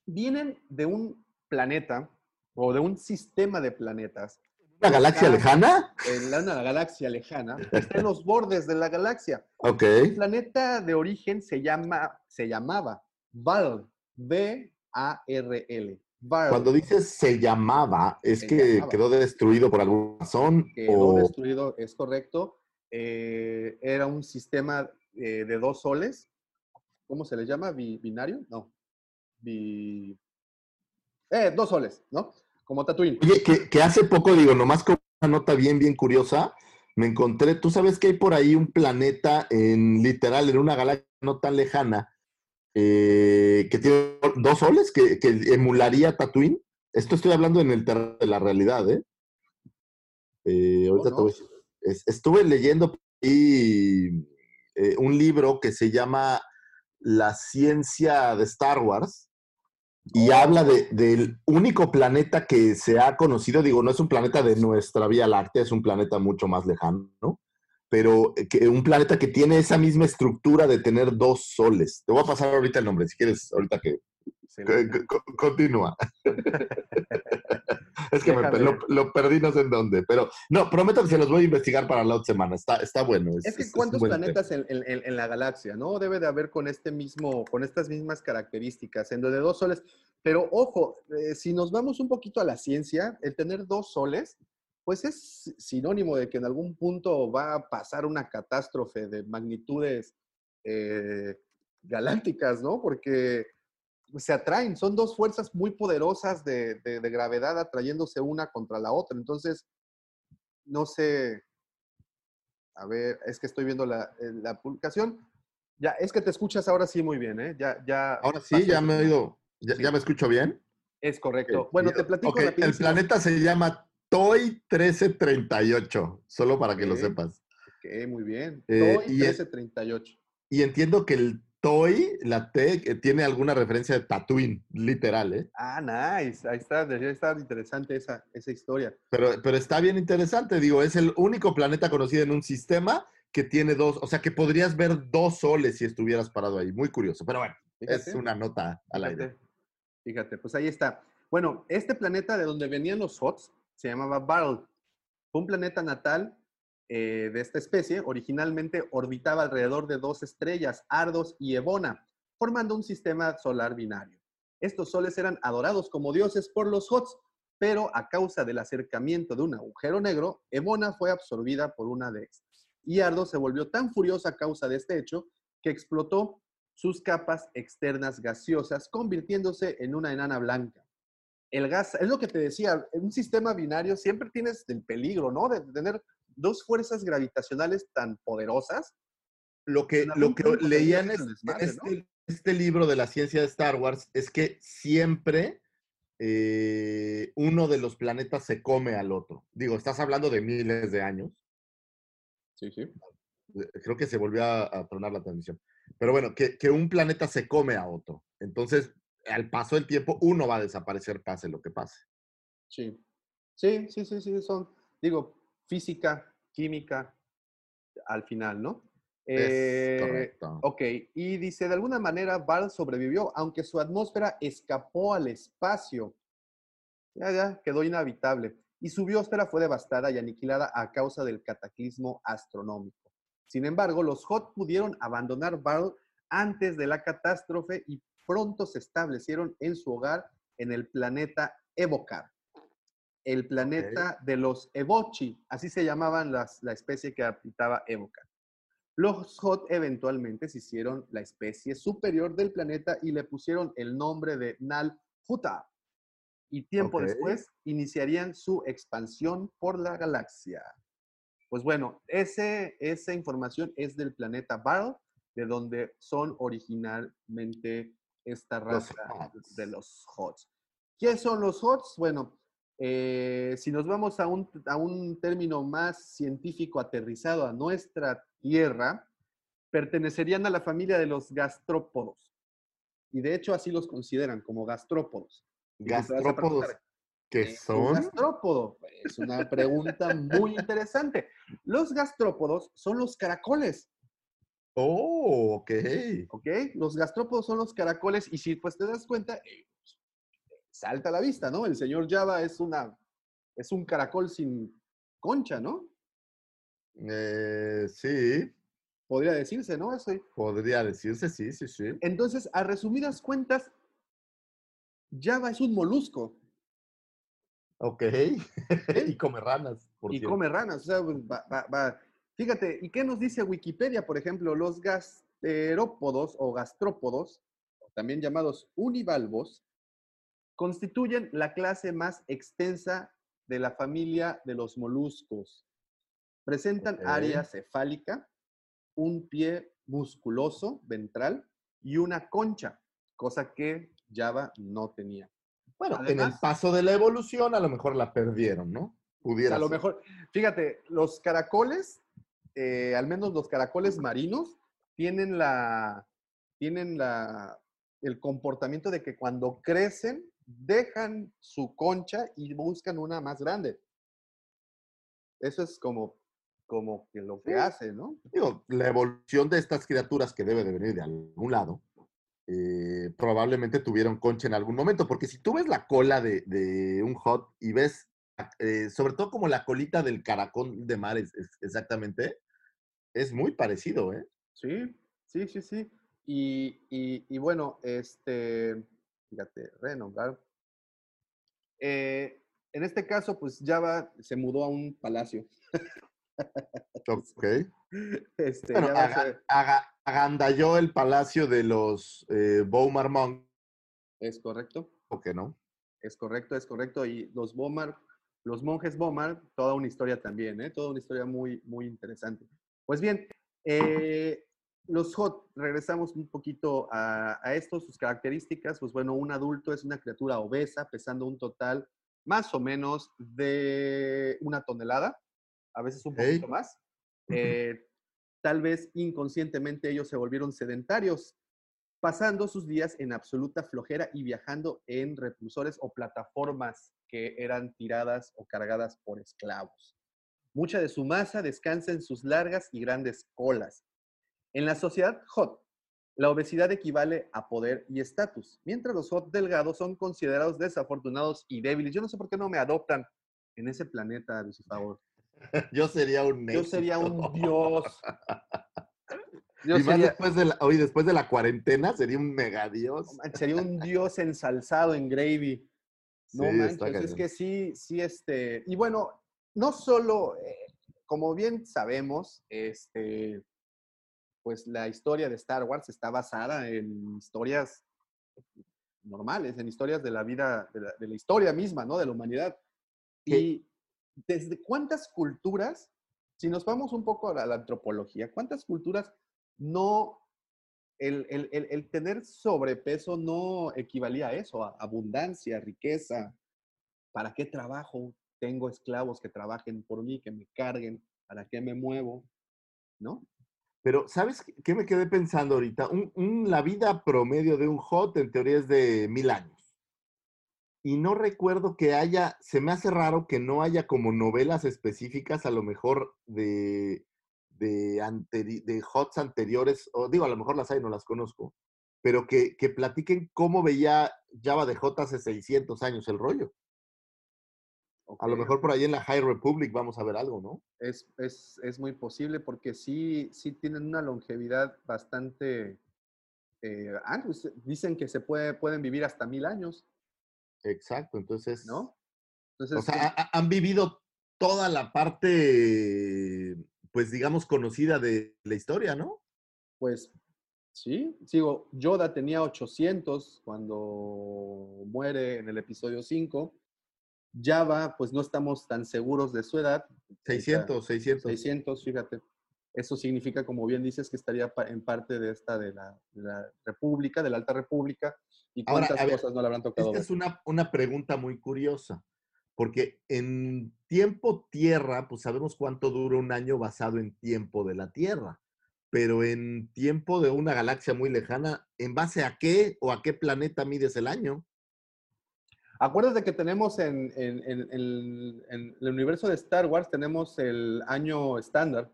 vienen de un planeta o de un sistema de planetas ¿Una galaxia Está lejana? En la, una galaxia lejana, está en los bordes de la galaxia. Ok. El planeta de origen se, llama, se llamaba Val, B-A-R-L. Cuando dices se llamaba, ¿es Se que llamaba. quedó destruido por alguna razón? quedó o... destruido, es correcto. Eh, era un sistema eh, de dos soles. ¿Cómo se le llama? Bi- ¿Binario? No. Bi... Eh, dos soles, ¿no? Como Tatooine. Oye, que, que hace poco, digo, nomás con una nota bien, bien curiosa, me encontré, tú sabes que hay por ahí un planeta en literal, en una galaxia no tan lejana, eh, que tiene dos soles, que, que emularía Tatooine. Esto estoy hablando en el terreno de la realidad, ¿eh? Eh, ahorita no? te voy a estuve leyendo eh, un libro que se llama La ciencia de Star Wars y Oh. habla de- del único planeta que se ha conocido, digo, no es un planeta de nuestra Vía Láctea, es un planeta mucho más lejano, ¿no? Pero que un planeta que tiene esa misma estructura de tener dos soles. Te voy a pasar ahorita el nombre, si quieres, ahorita que, que- que- continúa. es que me- lo, lo perdí no sé en dónde, pero no, prometo que se los voy a investigar para la otra semana. Está, está bueno. Es que es un cuántos buen planetas en, en- en- en la galaxia, ¿no? Debe de haber con este mismo, con estas mismas características, en donde dos soles. Pero ojo, eh, si nos vamos un poquito a la ciencia, el tener dos soles pues es sinónimo de que en algún punto va a pasar una catástrofe de magnitudes eh, galácticas, ¿no? Porque se atraen, son dos fuerzas muy poderosas de, de- de gravedad atrayéndose una contra la otra. Entonces, no sé, a ver, es que estoy viendo la, eh, la publicación. Ya, es que te escuchas ahora sí muy bien, ¿eh? Ya, ya. Ahora sí, ya me he oído. ¿Ya, Sí. ya me escucho bien? Es correcto. Bueno, te platico Ok, el planeta se llama Toy 1338, solo para que lo sepas. Ok, muy bien. Eh, Toy y es- 1338. Y entiendo que el Toy, la T, eh, tiene alguna referencia de Tatooine, literal, ¿eh? Ah, nice. Ahí está, debería estar interesante esa, esa historia. Pero, pero está bien interesante, digo, es el único planeta conocido en un sistema que tiene dos, o sea, que podrías ver dos soles si estuvieras parado ahí. Muy curioso, pero bueno, es una nota al aire. Fíjate, fíjate, pues ahí está. Bueno, este planeta de donde venían los Hots se llamaba Barl. Un planeta natal eh, de esta especie. Originalmente orbitaba alrededor de dos estrellas, Ardos y Ebona, formando un sistema solar binario. Estos soles eran adorados como dioses por los Hots, pero a causa del acercamiento de un agujero negro, Ebona fue absorbida por una de estas. Y Ardos se volvió tan furiosa a causa de este hecho que explotó sus capas externas gaseosas, convirtiéndose en una enana blanca. El gas, es lo que te decía, en un sistema binario siempre tienes el peligro, ¿no? De tener dos fuerzas gravitacionales tan poderosas. Lo que, lo que punto leía en tendrías es- desmadre, este, este libro de la ciencia de Star Wars es que siempre eh, uno de los planetas se come al otro. Digo, estás hablando de miles de años. Sí, sí. Creo que se volvió a, a tronar la transmisión. Pero bueno, que, que un planeta se come a otro. Entonces, al paso del tiempo, uno va a desaparecer, pase lo que pase. Sí. Sí, sí, sí, sí, son, digo, física, química, al final, ¿no? Es Eh, correcto. Ok, y dice, de alguna manera, Val sobrevivió, aunque su atmósfera escapó al espacio. Ya, ya, quedó inhabitable. Y su biosfera fue devastada y aniquilada a causa del cataclismo astronómico. Sin embargo, los Hot pudieron abandonar Val antes de la catástrofe y pronto se establecieron en su hogar en el planeta Evocar, el planeta de los Evochi, así se llamaban las, la especie que habitaba Evocar. Los Hot eventualmente se hicieron la especie superior del planeta y le pusieron el nombre de Nal Huta. Y tiempo después iniciarían su expansión por la galaxia. Pues bueno, ese, esa información es del planeta Barl, de donde son originalmente esta raza de los Hots. ¿Qué son los Hots? Bueno, eh, si nos vamos a un, a un término más científico aterrizado a nuestra Tierra, pertenecerían a la familia de los gastrópodos. Y de hecho así los consideran como gastrópodos. Gastrópodos, ¿qué es un son? gastrópodo? Es una pregunta muy interesante. Los gastrópodos son los caracoles, Oh, ok. ¿ok? Los gastrópodos son los caracoles y si pues te das cuenta, eh, salta a la vista, ¿no? El señor Java es una, es un caracol sin concha, ¿no? Eh, sí, Podría decirse, ¿no? Eso, podría decirse, sí, sí, sí. Entonces, a resumidas cuentas, Java es un molusco Ok. y come ranas, por y cierto. come ranas. O sea, pues, va- va- va. Fíjate, ¿y qué nos dice Wikipedia? Por ejemplo, los gasterópodos o gastrópodos, también llamados univalvos, constituyen la clase más extensa de la familia de los moluscos. Presentan Ok. área cefálica, un pie musculoso ventral y una concha, cosa que Java no tenía. Bueno, en el Además- paso de la evolución a lo mejor la perdieron, ¿no? Pudiera a lo mejor, fíjate, los caracoles, eh, al menos los caracoles marinos, tienen la, tienen la, el comportamiento de que cuando crecen, dejan su concha y buscan una más grande. Eso es como, como que lo que hace, ¿no? Digo, la evolución de estas criaturas que debe de venir de algún lado, eh, probablemente tuvieron concha en algún momento, porque si tú ves la cola de, de un hot y ves, eh, sobre todo como la colita del caracol de mar, es, es- exactamente, es muy parecido, ¿eh? Sí, sí, sí, sí. Y, y- y bueno, este, fíjate, renombrar. Eh, En este caso, pues Java se mudó a un palacio. Ok. Este, Bueno, aga- aga- agandalló el palacio de los eh, Beaumar Monk, es correcto. ¿o qué no? Es correcto, es correcto. Y los Bomar, los monjes Bomar, toda una historia también, ¿eh? Toda una historia muy, muy interesante. Pues bien, eh, los Hot, regresamos un poquito a, a esto, sus características. Pues bueno, un adulto es una criatura obesa, pesando un total más o menos de una tonelada, a veces un poquito más. Eh, tal vez inconscientemente ellos se volvieron sedentarios, pasando sus días en absoluta flojera y viajando en repulsores o plataformas que eran tiradas o cargadas por esclavos. Mucha de su masa descansa en sus largas y grandes colas. En la sociedad hot, la obesidad equivale a poder y estatus, mientras los hot delgados son considerados desafortunados y débiles. Yo no sé por qué no me adoptan en ese planeta, Lucifer. Yo sería un Yo sería un dios. Yo y más sería- después de la, hoy después de la cuarentena sería un megadios. Sería un dios ensalzado en gravy. No Sí, manches, es que sí, sí, este. Y bueno, no solo, eh, como bien sabemos, este, pues la historia de Star Wars está basada en historias normales, en historias de la vida, de la, de la historia misma, ¿no? De la humanidad. Y desde cuántas culturas, si nos vamos un poco a la, la antropología, cuántas culturas no el, el- el- el tener sobrepeso no equivalía a eso, a abundancia, riqueza. ¿Para qué trabajo? Tengo esclavos que trabajen por mí, que me carguen. ¿Para qué me muevo? ¿No? Pero, ¿sabes qué- me quedé pensando ahorita? Un- la vida promedio de un hot en teoría es de mil años. Y no recuerdo que haya, se me hace raro que no haya como novelas específicas, a lo mejor de, de, anteri- de hots anteriores, o digo, a lo mejor las hay, no las conozco, pero que, que platiquen cómo veía Java de J hace 600 años el rollo. A lo mejor por ahí en la High Republic vamos a ver algo, ¿no? Es, es, es muy posible porque sí, sí tienen una longevidad bastante... eh, ah, pues, dicen que se puede, pueden vivir hasta mil años, Exacto, entonces... ¿no? O sea, ha- ha- han vivido toda la parte, pues digamos, conocida de la historia, ¿no? Pues sí, sigo, Yoda tenía 800 cuando muere en el episodio 5. Java, pues no estamos tan seguros de su edad. 600, 600. 600, fíjate. Eso significa, como bien dices, que estaría en parte de esta de la, de la República, de la Alta República. ¿Y Ahora, cuántas a ver, cosas no le habrán tocado? Esta ver? es una, una pregunta muy curiosa, porque en tiempo Tierra, pues sabemos cuánto dura un año basado en tiempo de la Tierra, pero en tiempo de una galaxia muy lejana, ¿en base a qué o a qué planeta mides el año? Acuérdate que tenemos en, en- en- en- en el universo de Star Wars, tenemos el año estándar.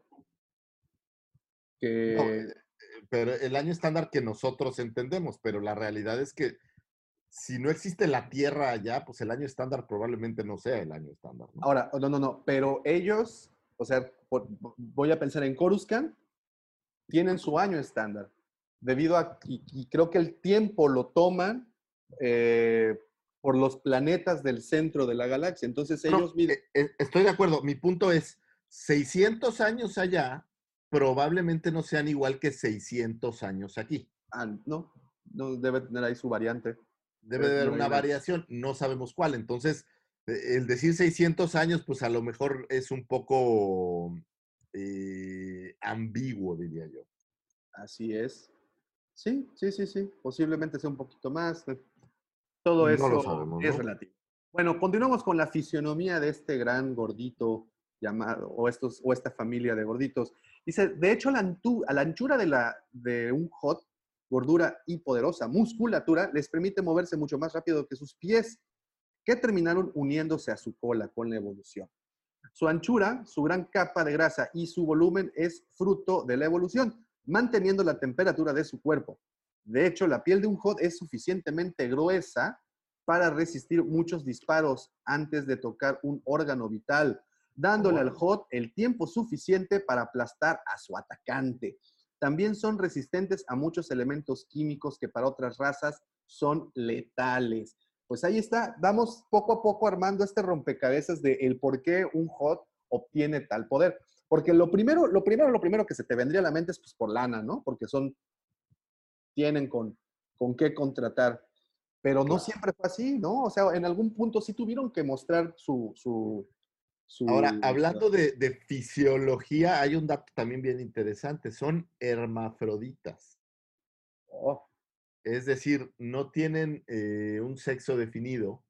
Que... No, eh, pero el año estándar que nosotros entendemos, pero la realidad es que si no existe la Tierra allá, pues el año estándar probablemente no sea el año estándar. ¿no? Ahora, no, no, no, pero ellos, o sea, por- voy a pensar en Coruscant, tienen su año estándar, debido a, y, y creo que el tiempo lo toman eh, por los planetas del centro de la galaxia. Entonces No, ellos miden, eh, eh, estoy de acuerdo. Mi punto es, 600 años allá probablemente no sean igual que 600 años aquí. ah, no, no debe tener ahí su variante. Debe de haber una ahí variación, no sabemos cuál. Entonces, eh, el decir 600 años, pues a lo mejor es un poco eh, ambiguo, diría yo. Así es. Sí, sí, sí, sí. Posiblemente sea un poquito más. Todo No eso sabemos, es ¿no? relativo. Bueno, continuamos con la fisionomía de este gran gordito llamado, o, estos, o esta familia de gorditos. Dice, de hecho, la, antu- a la anchura de, la, de un hot, gordura y poderosa musculatura les permite moverse mucho más rápido que sus pies, que terminaron uniéndose a su cola con la evolución. Su anchura, su gran capa de grasa y su volumen es fruto de la evolución, manteniendo la temperatura de su cuerpo. De hecho, la piel de un hot es suficientemente gruesa para resistir muchos disparos antes de tocar un órgano vital, dándole al hot el tiempo suficiente para aplastar a su atacante. También son resistentes a muchos elementos químicos que para otras razas son letales. pues ahí está, vamos poco a poco armando este rompecabezas de el por qué un hot obtiene tal poder. Porque lo primero, lo primero, lo primero que se te vendría a la mente es pues por lana, ¿no? Porque son, tienen con, con qué contratar. Pero no siempre fue así, ¿no? O sea, en algún punto sí tuvieron que mostrar su... su, su Ahora, hablando de, de fisiología, hay un dato también bien interesante. Son hermafroditas. Oh, Es decir, no tienen eh, un sexo definido.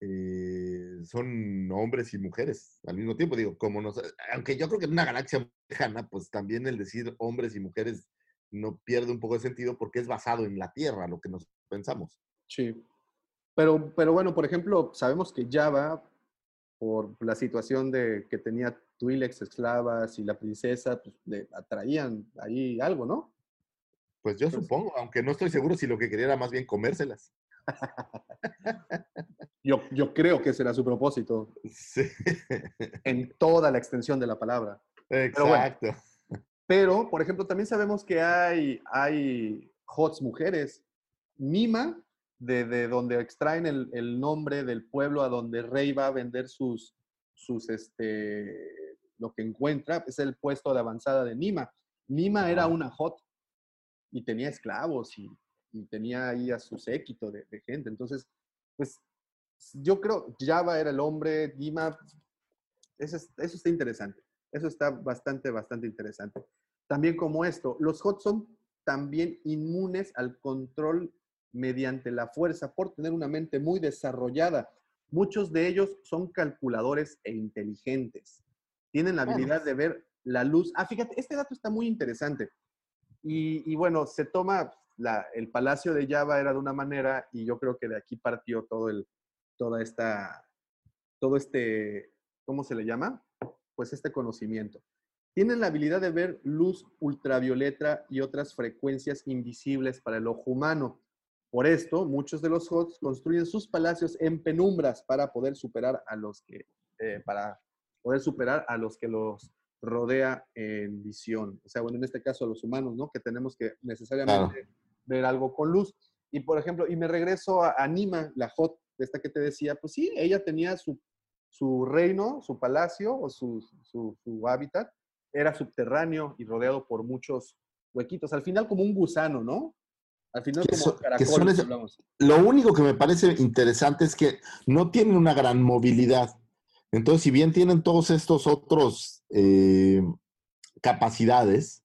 eh, son hombres y mujeres al mismo tiempo. Digo, como nos, aunque yo creo que en una galaxia lejana, pues también el decir hombres y mujeres no pierde un poco de sentido porque es basado en la Tierra, lo que nos pensamos. Sí. Pero, pero bueno, por ejemplo, sabemos que Java, por la situación de que tenía Twi'leks esclavas y la princesa, pues le atraían ahí algo, ¿no? Pues yo supongo, aunque no estoy seguro si lo que quería era más bien comérselas. Yo, yo creo que ese era su propósito Sí. en toda la extensión de la palabra. Exacto. Pero, por ejemplo, también sabemos que hay, hay HOTS mujeres. Mima, de, de donde extraen el, el nombre del pueblo a donde Rey va a vender sus, sus este, lo que encuentra, es el puesto de avanzada de Nima. Nima era una HOT y tenía esclavos y, y tenía ahí a su séquito de, de gente. Entonces, pues yo creo Java era el hombre, Nima, eso, es- eso está interesante. Eso está bastante, bastante interesante. También como esto, los HOT son también inmunes al control mediante la fuerza por tener una mente muy desarrollada. Muchos de ellos son calculadores e inteligentes. Tienen la habilidad de ver la luz. Ah, fíjate, este dato está muy interesante. Y, y bueno, se toma, la- el palacio de Java era de una manera y yo creo que de aquí partió todo el, toda esta, todo este, ¿cómo se le llama? Pues este conocimiento. Tienen la habilidad de ver luz ultravioleta y otras frecuencias invisibles para el ojo humano. Por esto, muchos de los HOTS construyen sus palacios en penumbras para poder superar a los que, eh, para poder superar a los que los rodea en visión. O sea, bueno, en este caso a los humanos, ¿no? Que tenemos que necesariamente ver algo con luz. Y por ejemplo, y me regreso a, a Nima, la Hot, esta que te decía, pues sí, ella tenía su, su reino, su palacio o su, su, su hábitat, era subterráneo y rodeado por muchos huequitos. Al final como un gusano, ¿no? Al final como. Lo único que me parece interesante es que no tienen una gran movilidad. Entonces, si bien tienen todos estos otros eh, capacidades,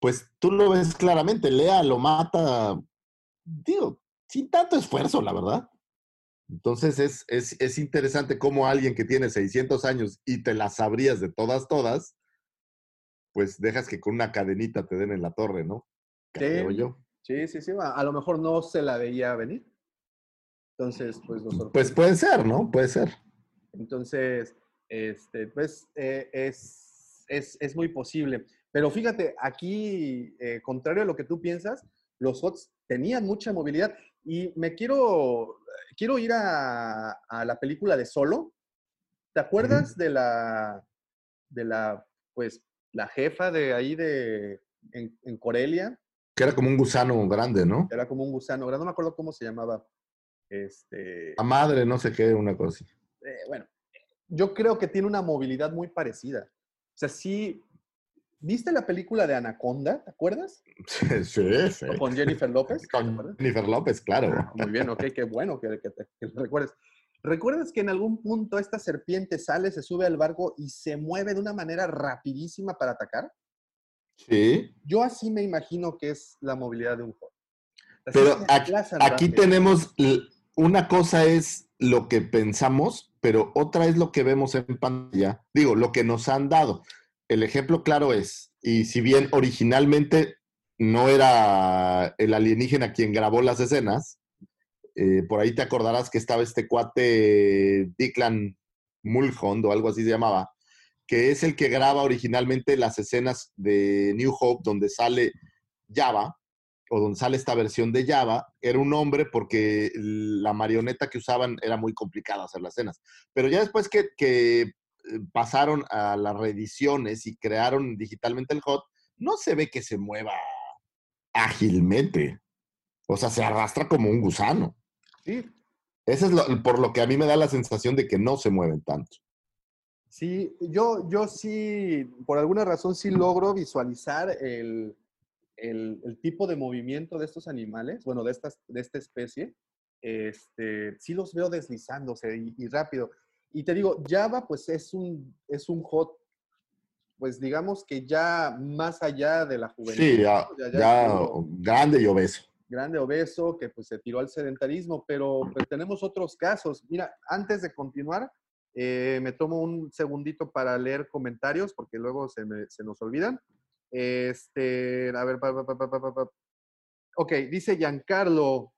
pues tú lo ves claramente. Lea lo mata, digo, sin tanto esfuerzo, la verdad. Entonces es, es, es interesante cómo alguien que tiene 600 años y te las sabrías de todas, todas, pues dejas que con una cadenita te den en la torre, ¿no? Creo Sí. yo. Sí, sí, sí. A, a lo mejor no se la veía venir. Entonces, pues lo Pues puede ser, ¿no? Puede ser. Entonces, este, pues eh, es, es, es muy posible. Pero fíjate, aquí, eh, contrario a lo que tú piensas, los HOTS tenían mucha movilidad. Y me quiero, quiero ir a, a la película de Solo. ¿Te acuerdas de la, de la, pues, la jefa de ahí de, en, en Corelia? Que era como un gusano grande, ¿no? Era como un gusano, grande, no me acuerdo cómo se llamaba. Este, La madre, no sé qué, una cosa así. eh, bueno, yo creo que tiene una movilidad muy parecida. O sea, sí. ¿Viste la película de Anaconda? ¿Te acuerdas? Sí, sí. O con Jennifer López. Jennifer López, claro. Ah, Muy bien, ok, qué bueno que, que te- que lo recuerdes. ¿Recuerdas que en algún punto esta serpiente sale, se sube al barco y se mueve de una manera rapidísima para atacar? Sí. Yo así me imagino que es la movilidad de un juego. Pero aquí, aquí tenemos, una cosa es lo que pensamos, pero otra es lo que vemos en pantalla. Digo, lo que nos han dado. El ejemplo claro es, y si bien originalmente no era el alienígena quien grabó las escenas, eh, por ahí te acordarás que estaba este cuate Declan Mulholland o algo así se llamaba, que es el que graba originalmente las escenas de New Hope donde sale Java, o donde sale esta versión de Java, era un hombre porque la marioneta que usaban era muy complicado hacer las escenas. Pero ya después que, que, eh, pasaron a las reediciones y crearon digitalmente el HOT, no se ve que se mueva ágilmente. O sea, se arrastra como un gusano. Sí, Eso es lo- por lo que a mí me da la sensación de que no se mueven tanto. Sí, yo, yo sí, por alguna razón sí logro visualizar el, el- el tipo de movimiento de estos animales, bueno, de, estas, de esta especie. Este, sí los veo deslizándose y, y rápido. Y te digo, Java pues es un, es un hot, pues digamos que ya más allá de la juventud. Sí, ya. Ya- ya ya grande y obeso. Grande obeso que pues se tiró al sedentarismo, pero, pero tenemos otros casos. Mira, antes de continuar, eh, me tomo un segundito para leer comentarios porque luego se, me- se nos olvidan. Este, a ver, pa, pa, pa, pa, pa, pa. ok, dice Giancarlo,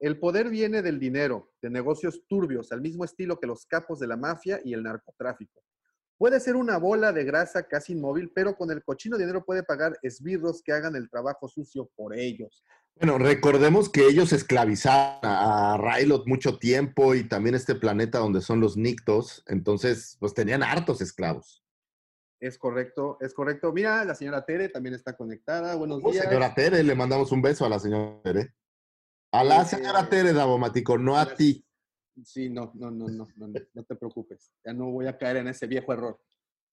el poder viene del dinero, de negocios turbios, al mismo estilo que los capos de la mafia y el narcotráfico. Puede ser una bola de grasa casi inmóvil, pero con el cochino dinero puede pagar esbirros que hagan el trabajo sucio por ellos. Bueno, recordemos que ellos esclavizaron a Rylot mucho tiempo y también este planeta donde son los Nictos, entonces pues tenían hartos esclavos. Es correcto, es correcto. Mira, la señora Tere también está conectada. Buenos Oh, días. señora Tere, le mandamos un beso a la señora Tere. A la señora Tere, Davomático, no a ti. Sí, no, no, no, no, no, no, te preocupes. Ya no voy a caer en ese viejo error.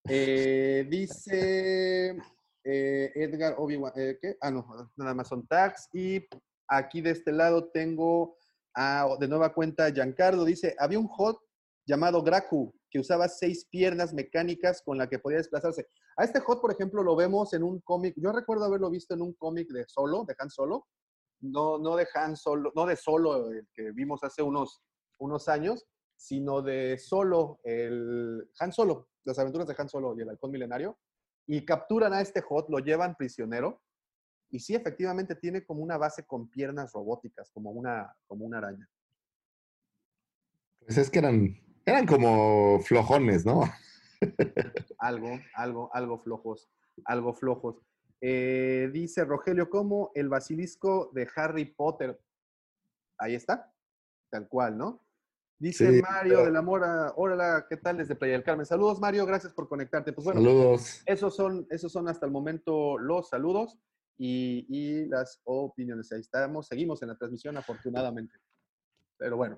Eh, dice eh, Edgar Obi-Wan, eh, ¿qué? Ah, no, nada más son tags. Y aquí de este lado tengo de nueva cuenta Giancarlo. Dice, había un hot llamado Graku que usaba seis piernas mecánicas con la que podía desplazarse. A este hot, por ejemplo, lo vemos en un cómic. Yo recuerdo haberlo visto en un cómic de Solo, de Han Solo. No, no de Han Solo, no de Solo, el que vimos hace unos, unos años, sino de Solo, el Han Solo, las aventuras de Han Solo y el halcón milenario. Y capturan a este hot, lo llevan prisionero. Y sí, efectivamente tiene como una base con piernas robóticas, como una, como una araña. Pues es que eran, eran como flojones, ¿no? algo, algo, algo flojos, algo flojos. Eh, dice Rogelio, como el basilisco de Harry Potter. Ahí está, tal cual, ¿no? Dice Sí, Mario de la Mora, hola, ¿qué tal desde Playa del Carmen? Saludos, Mario, gracias por conectarte. Pues bueno, Saludos. esos son, esos son hasta el momento los saludos y, y las opiniones. Ahí estamos, seguimos en la transmisión, afortunadamente. Pero bueno.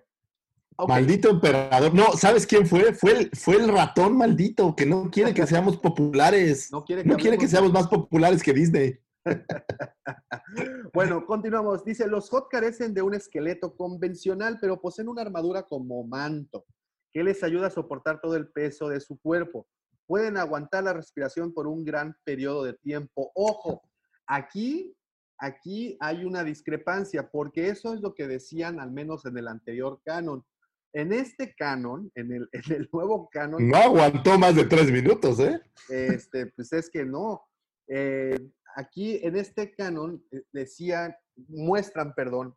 Maldito emperador. No, ¿sabes quién fue? Fue el, fue el ratón maldito que no quiere que seamos populares. No quiere que No quiere que seamos más populares que Disney. Bueno, continuamos. Dice, los Hot carecen de un esqueleto convencional, pero poseen una armadura como manto, que les ayuda a soportar todo el peso de su cuerpo. Pueden aguantar la respiración por un gran periodo de tiempo. Ojo, aquí, aquí hay una discrepancia, porque eso es lo que decían al menos en el anterior canon. En este canon, en el, en el nuevo canon, No aguantó más de tres minutos, ¿eh? este, pues es que no. Eh, aquí en este canon eh, decían, muestran, perdón,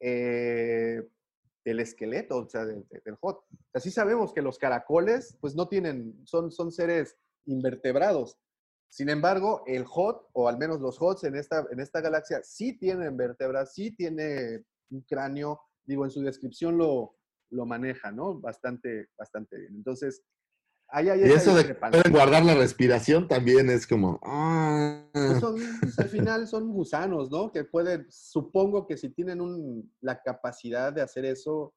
eh, el esqueleto, o sea, de- de- del hot. O sea, sí sabemos que los caracoles, pues no tienen, son, son seres invertebrados. Sin embargo, el hot, o al menos los hots en esta, en esta galaxia, sí tienen vértebras, sí tiene un cráneo. Digo, en su descripción lo, lo maneja, ¿no? Bastante, bastante bien. Entonces, ahí Y eso de pueden guardar la respiración también es como. ah. Pues son, al final son gusanos, ¿no? Que pueden, supongo que si tienen un- la capacidad de hacer eso,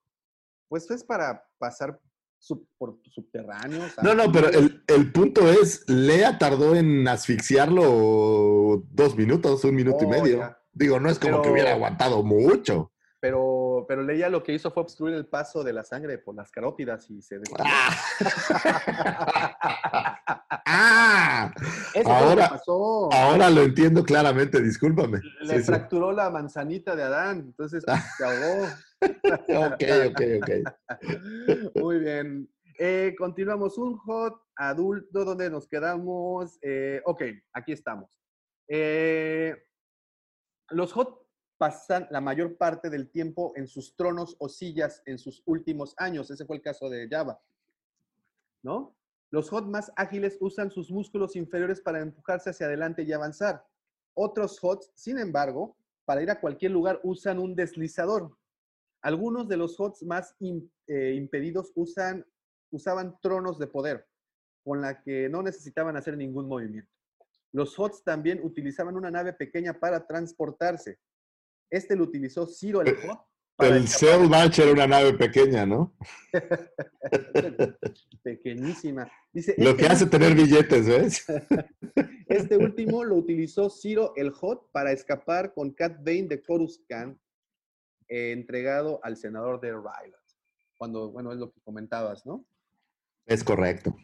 pues es para pasar sub- por subterráneos. No, no, pero el, el punto es, Lea tardó en asfixiarlo dos minutos, un minuto y Oh, medio. ya. Digo, no es como que hubiera aguantado mucho. Pero, pero Leia lo que hizo fue obstruir el paso de la sangre por las carótidas y se destruyó. ¡Ah! Eso fue lo que Ahora, pasó. ahora lo entiendo claramente, discúlpame. Le Sí, sí. fracturó la manzanita de Adán, entonces se ahogó. Ok, ok, ok. Muy bien. Eh, continuamos. Un hot adulto donde nos quedamos. Eh, ok, aquí estamos. Eh, los hot pasan la mayor parte del tiempo en sus tronos o sillas en sus últimos años. Ese fue el caso de Java. ¿No? Los hot más ágiles usan sus músculos inferiores para empujarse hacia adelante y avanzar. Otros hots, sin embargo, para ir a cualquier lugar usan un deslizador. Algunos de los HOTS más eh, impedidos usan, usaban tronos de poder, con la que no necesitaban hacer ningún movimiento. Los HOTS también utilizaban una nave pequeña para transportarse. Este lo utilizó Ciro el HOT. para El. Sail Match era una nave pequeña, ¿no? Pequeñísima. Dice, Lo este que hace tener billetes, ¿ves? Este último lo utilizó Ciro el Hot para escapar con Cat Bane de Coruscant, eh, entregado al senador de Ryland. Cuando, bueno, es lo que comentabas, ¿no? Es correcto.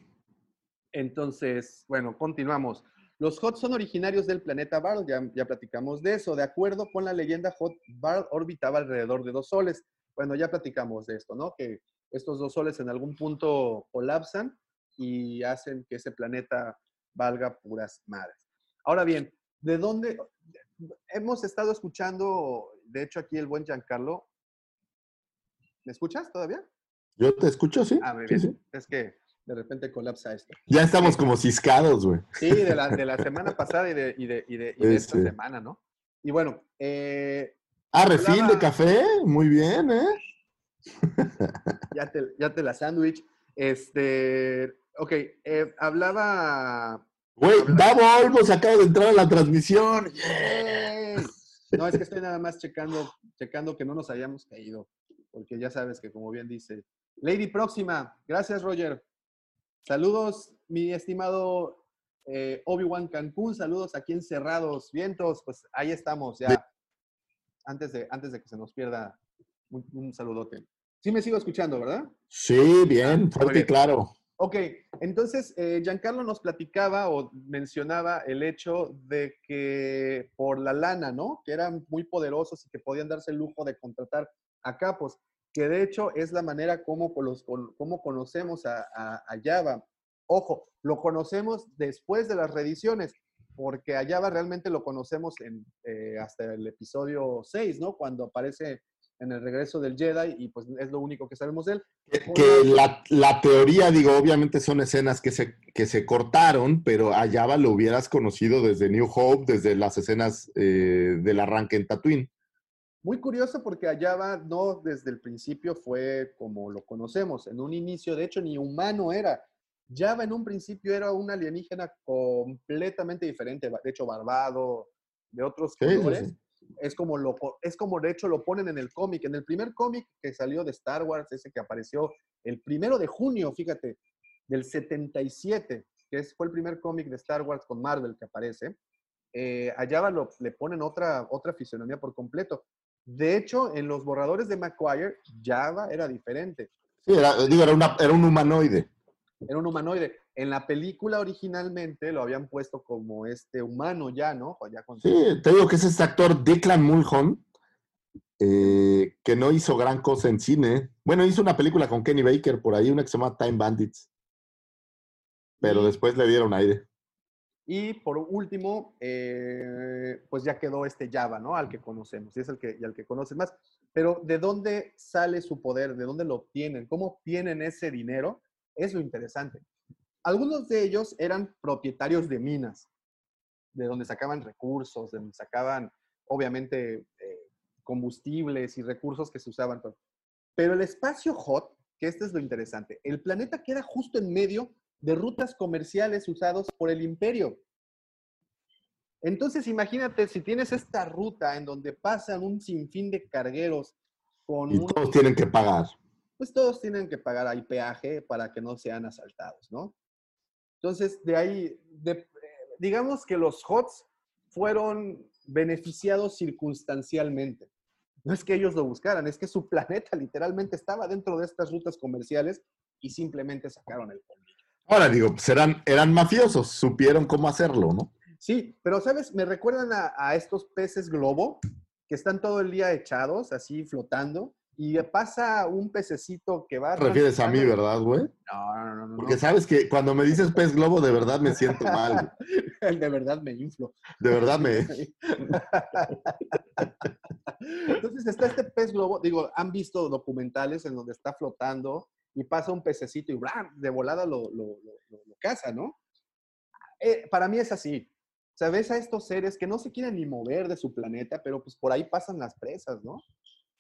Entonces, bueno, continuamos. Los Hot son originarios del planeta Barl, ya, ya platicamos de eso. De acuerdo con la leyenda Hot, Barl orbitaba alrededor de dos soles. Bueno, ya platicamos de esto, ¿no? Que estos dos soles en algún punto colapsan y hacen que ese planeta valga puras madres. Ahora bien, ¿de dónde? Hemos estado escuchando, de hecho aquí el buen Giancarlo. ¿Me escuchas todavía? Yo te escucho, sí. Ah, muy Sí, bien. sí. Es que de repente colapsa esto. Ya estamos como ciscados, güey. Sí, de la, de la semana pasada y de, y de, y de, y de esta Este. semana, ¿no? Y bueno, eh, Ah, refil de café. Muy bien, ¿eh? ya te, ya te la sándwich. Este, ok, eh, hablaba... Güey, Davo Olmos acaba de entrar a la transmisión. ¡Yay! No, es que estoy nada más checando, checando que no nos hayamos caído, porque ya sabes que como bien dice, Lady Próxima, gracias Roger. Saludos, mi estimado eh, Obi-Wan Cancún, saludos aquí en Cerrados Vientos, pues ahí estamos ya. Antes de, antes de que se nos pierda un, un saludote. Sí me sigo escuchando, ¿verdad? Sí, bien, muy fuerte y claro. Ok, entonces eh, Giancarlo nos platicaba o mencionaba el hecho de que por la lana, ¿no? Que eran muy poderosos y que podían darse el lujo de contratar a capos, que de hecho es la manera como, con los- como conocemos a, a- a Java. Ojo, lo conocemos después de las reediciones, porque a Java realmente lo conocemos en, eh, hasta el episodio 6, ¿no? Cuando aparece en el regreso del Jedi y pues es lo único que sabemos de él. Que la, la teoría, digo, obviamente son escenas que se, que se cortaron, pero a Java lo hubieras conocido desde New Hope, desde las escenas eh, del arranque en Tatooine. Muy curioso porque Ayaba no desde el principio fue como lo conocemos. En un inicio, de hecho, ni humano era. Java en un principio era un alienígena completamente diferente, de hecho, barbado, de otros Sí, colores. sí. Es como lo es como de hecho lo ponen en el cómic. En el primer cómic que salió de Star Wars, ese que apareció el primero de junio, fíjate, del 77, que es, fue el primer cómic de Star Wars con Marvel que aparece. Eh, a Java lo- le ponen otra, otra fisionomía por completo. De hecho, en los borradores de McGuire, Java era diferente. Sí, era, digo, era, una- era un humanoide. Era un humanoide. En la película originalmente lo habían puesto como este humano ya, ¿no? O ya con- Sí, te digo que es este actor Declan Mulholland, eh, que no hizo gran cosa en cine. Bueno, hizo una película con Kenny Baker por ahí, una que se llama Time Bandits. Pero después le dieron aire. Y por último, eh, pues ya quedó este Java, ¿no? Al que conocemos, y es el que, y al que conoces más. Pero ¿de dónde sale su poder? ¿De dónde lo obtienen? ¿Cómo obtienen ese dinero? Es lo interesante. Algunos de ellos eran propietarios de minas, de donde sacaban recursos, de donde sacaban, obviamente, eh, combustibles y recursos que se usaban. Pero el espacio hot, que este es lo interesante, el planeta queda justo en medio de rutas comerciales usados por el imperio. Entonces, imagínate si tienes esta ruta en donde pasan un sinfín de cargueros con Y un- todos tienen que pagar. pues todos tienen que pagar ahí peaje para que no sean asaltados, ¿no? Entonces, de ahí, de- eh, digamos que los HOTS fueron beneficiados circunstancialmente. No es que ellos lo buscaran, es que su planeta literalmente estaba dentro de estas rutas comerciales y simplemente sacaron el colmillo. Ahora digo, pues eran, eran mafiosos, supieron cómo hacerlo, ¿no? Sí, pero sabes, me recuerdan a, a estos peces globo que están todo el día echados, así flotando, y pasa un pececito que va... Te refieres a mí, ¿verdad, güey? No, no, no, no. Porque sabes que cuando me dices pez globo, de verdad me siento mal. güey. de verdad me inflo. De verdad me... Entonces está este pez globo, digo, han visto documentales en donde está flotando y pasa un pececito y ¡bram! de volada lo, lo, lo- lo- lo caza, ¿no? Eh, para mí es así. O sea, ves a estos seres que no se quieren ni mover de su planeta, pero pues por ahí pasan las presas, ¿no?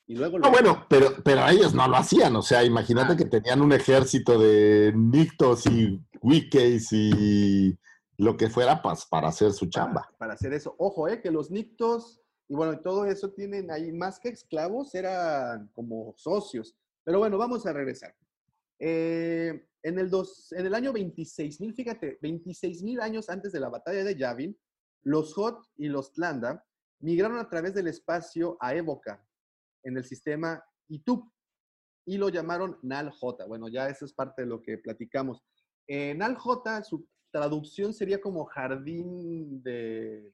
Y luego... No, lo- bueno, pero, pero ellos no lo hacían. O sea, imagínate Ah. que tenían un ejército de nictos y wikis y lo que fuera pues, para hacer su chamba. para, para hacer eso. Ojo, eh, que los nictos Y bueno, todo eso tienen ahí, más que esclavos, eran como socios. Pero bueno, vamos a regresar. Eh, en, el año 26.000, fíjate, 26.000 años antes de la batalla de Yavin, los Hot y los Tlanda migraron a través del espacio a Évoca, en el sistema Itub, y lo llamaron Nal J. Bueno, ya eso es parte de lo que platicamos. Eh, Nal J, su traducción sería como jardín de-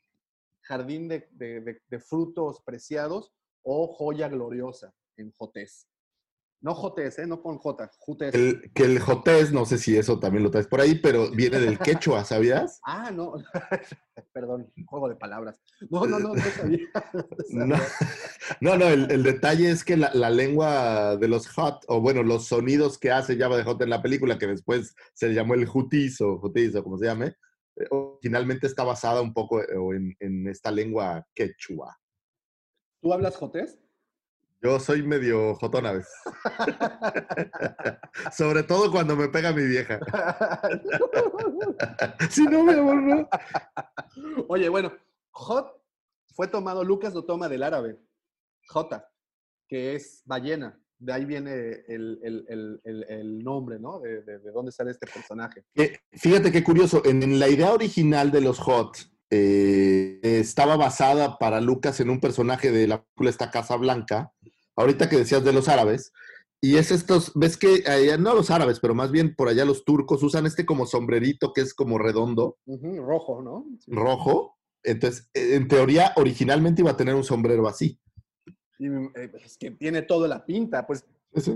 de frutos preciados o joya gloriosa en Jotés. No Jotés, ¿eh? no con J. El, que el jotés, no sé si eso también lo traes por ahí, pero viene del quechua, ¿sabías? Ah, no, perdón, juego de palabras. No, no, no, no sabía. no No, no, el, el detalle es que la, la lengua de los hot, o bueno, los sonidos que hace Java de Hot en la película, que después se le llamó el jutis o jutis o como se llame, eh, originalmente está basada un poco eh, en, en esta lengua quechua. ¿Tú hablas Jotés? Yo soy medio jotón a veces. Sobre todo cuando me pega mi vieja. Si no, mi amor, no. Oye, bueno, Hot fue tomado, Lucas lo toma del árabe, J, que es ballena. De ahí viene el, el- el- el- el nombre, ¿no? De, de- de dónde sale este personaje. Eh, fíjate qué curioso, en, en la idea original de los Hot eh, estaba basada para Lucas en un personaje de la película esta Casa Blanca, ahorita que decías de los árabes, y es estos, ves que allá, no los árabes, pero más bien por allá los turcos usan este como sombrerito que es como redondo, rojo, ¿no? Sí. rojo, entonces eh, en teoría originalmente iba a tener un sombrero así. Y, eh, es que tiene toda la pinta. Pues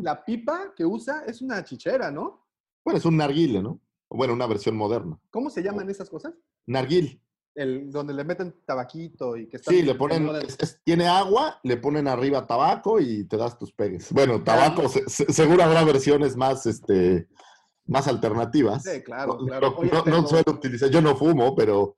la pipa que usa es una chichera, ¿no? Bueno, es un narguile, ¿no? Bueno, una versión moderna. ¿Cómo se llaman esas cosas? Narguil. El, donde le meten tabaquito y que está Sí, le ponen, es- es- tiene agua, le ponen arriba tabaco y te das tus pegues. Bueno, tabaco, se- se- seguro habrá versiones más, este, más alternativas. Sí, claro, No- claro. No, Oye, no- no suelo utilizar, yo no fumo, pero,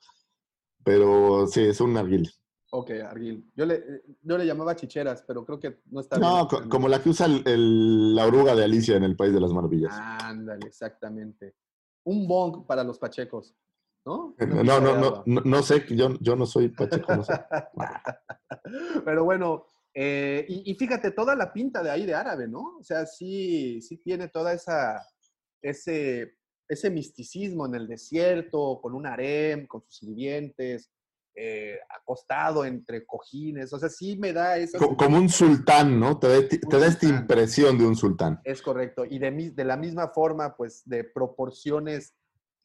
pero sí, es un narguil. Ok, Arguil. Yo le, yo le llamaba chicheras, pero creo que no está No, bien. co- como la que usa el- el- la oruga de Alicia en el País de las Maravillas. Ándale, exactamente. Un bong para los pachecos, ¿no? No, no, de no, no, no sé, yo, yo no soy pacheco, no sé. Pero bueno, eh, y, y fíjate, toda la pinta de ahí de árabe, ¿no? O sea, sí, sí tiene toda esa, ese, ese misticismo en el desierto, con un harem, con sus sirvientes, eh, acostado entre cojines. O sea, sí me da esa... Co- Como un sultán, ¿no? Te da, te da esta impresión de un sultán. Es correcto. Y de, de la misma forma, pues, de proporciones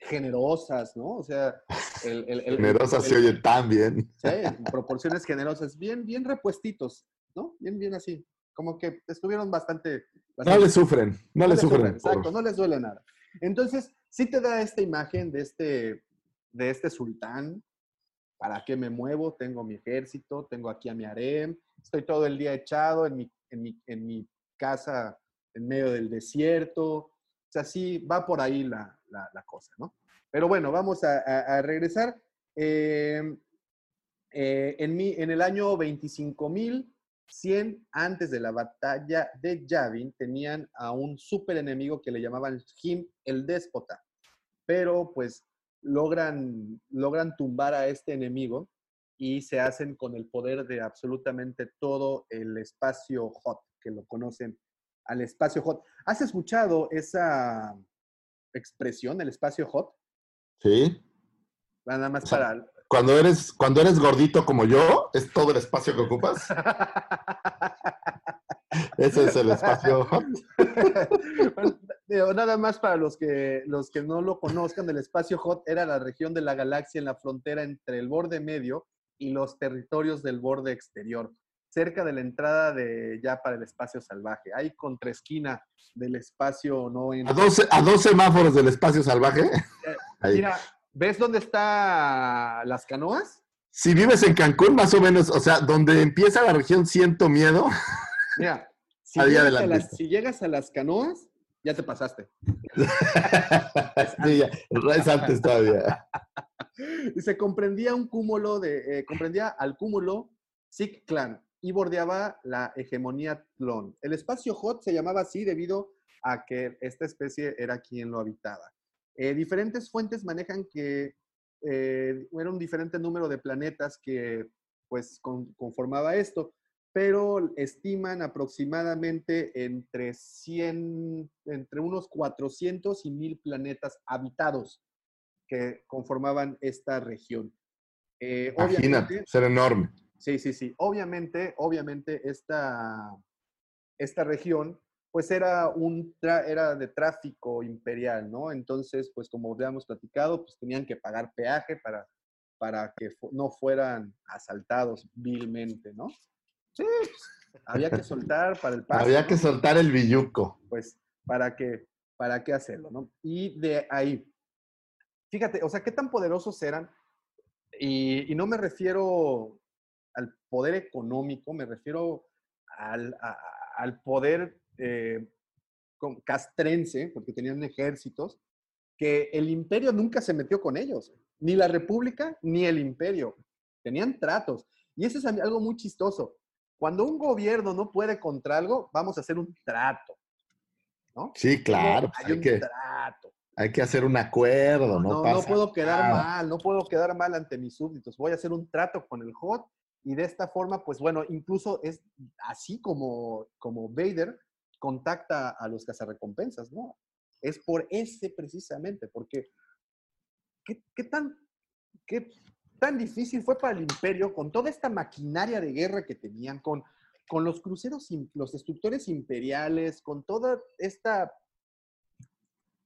generosas, ¿no? O sea, el... el- el- Generosa el- se oye tan bien. Sí, proporciones generosas, bien, bien repuestitos, ¿no? Bien, bien así. Como que estuvieron bastante... No le sufren, no, le sufren. Exacto, no les duele nada. Entonces, sí te da esta imagen de este, de este sultán. ¿Para qué me muevo? Tengo mi ejército, tengo aquí a mi harem, estoy todo el día echado en mi, en mi, en mi casa en medio del desierto. Sea, sí, va por ahí la, cosa, ¿no? Pero bueno, vamos a regresar. Eh, eh, en, mi, en el año 25.100, antes de la batalla de Yavin, tenían a un super enemigo que le llamaban Jim el Déspota. Pero pues logran, logran tumbar a este enemigo y se hacen con el poder de absolutamente todo el espacio hot, que lo conocen al espacio hot. ¿Has escuchado esa expresión, el espacio hot? Sí. Nada más O sea, para... Cuando eres, cuando eres gordito como yo, es todo el espacio que ocupas. Ese es el espacio hot. Bueno, nada más para los que, los que no lo conozcan, el espacio hot era la región de la galaxia en la frontera entre el borde medio y los territorios del borde exterior, cerca de la entrada de ya para el espacio salvaje. Hay contraesquina del espacio no en... A dos, a dos semáforos del espacio salvaje. Ahí. Mira, ¿ves dónde están las canoas? Si vives en Cancún, más o menos, o sea, donde empieza la región Siento Miedo, Mira, si Ahí llegas, a las, si llegas a las canoas, ya te pasaste. sí, ya, es antes todavía. y se comprendía un cúmulo de, eh, comprendía al cúmulo Sik Clan y bordeaba la hegemonía Tlon. El espacio Hot se llamaba así debido a que esta especie era quien lo habitaba. Eh, diferentes fuentes manejan que eh, era un diferente número de planetas que pues con- conformaba esto, pero estiman aproximadamente entre 100, entre unos 400 y 1000 planetas habitados que conformaban esta región. Eh, Imagínate, ser enorme. Sí, sí, sí. Obviamente, obviamente esta, esta región, pues era, un tra- era de tráfico imperial, ¿no? Entonces, pues como habíamos platicado, pues tenían que pagar peaje para, para que fu- no fueran asaltados vilmente, ¿no? Sí, pues, había que soltar para el paso. Había que soltar el billuco. pues, ¿para qué, ¿para qué hacerlo? ¿no? Y de ahí, fíjate, o sea, qué tan poderosos eran, y, y no me refiero al poder económico, me refiero al, a- al poder eh, castrense, porque tenían ejércitos, que el imperio nunca se metió con ellos, ni la república ni el imperio. Tenían tratos. Y eso es algo muy chistoso. Cuando un gobierno no puede contra algo, vamos a hacer un trato. ¿no? Sí, claro. pues Hay hay, un que, trato. hay que hacer un acuerdo, no, No, no puedo quedar nada. mal, no puedo quedar mal ante mis súbditos. Voy a hacer un trato con el HOT y de esta forma, pues bueno, incluso es así como, como Vader contacta a los cazarrecompensas, ¿no? Es por ese precisamente, porque ¿qué, tan, qué tan difícil fue para el imperio con toda esta maquinaria de guerra que tenían, con, con los cruceros, los destructores imperiales, con toda esta,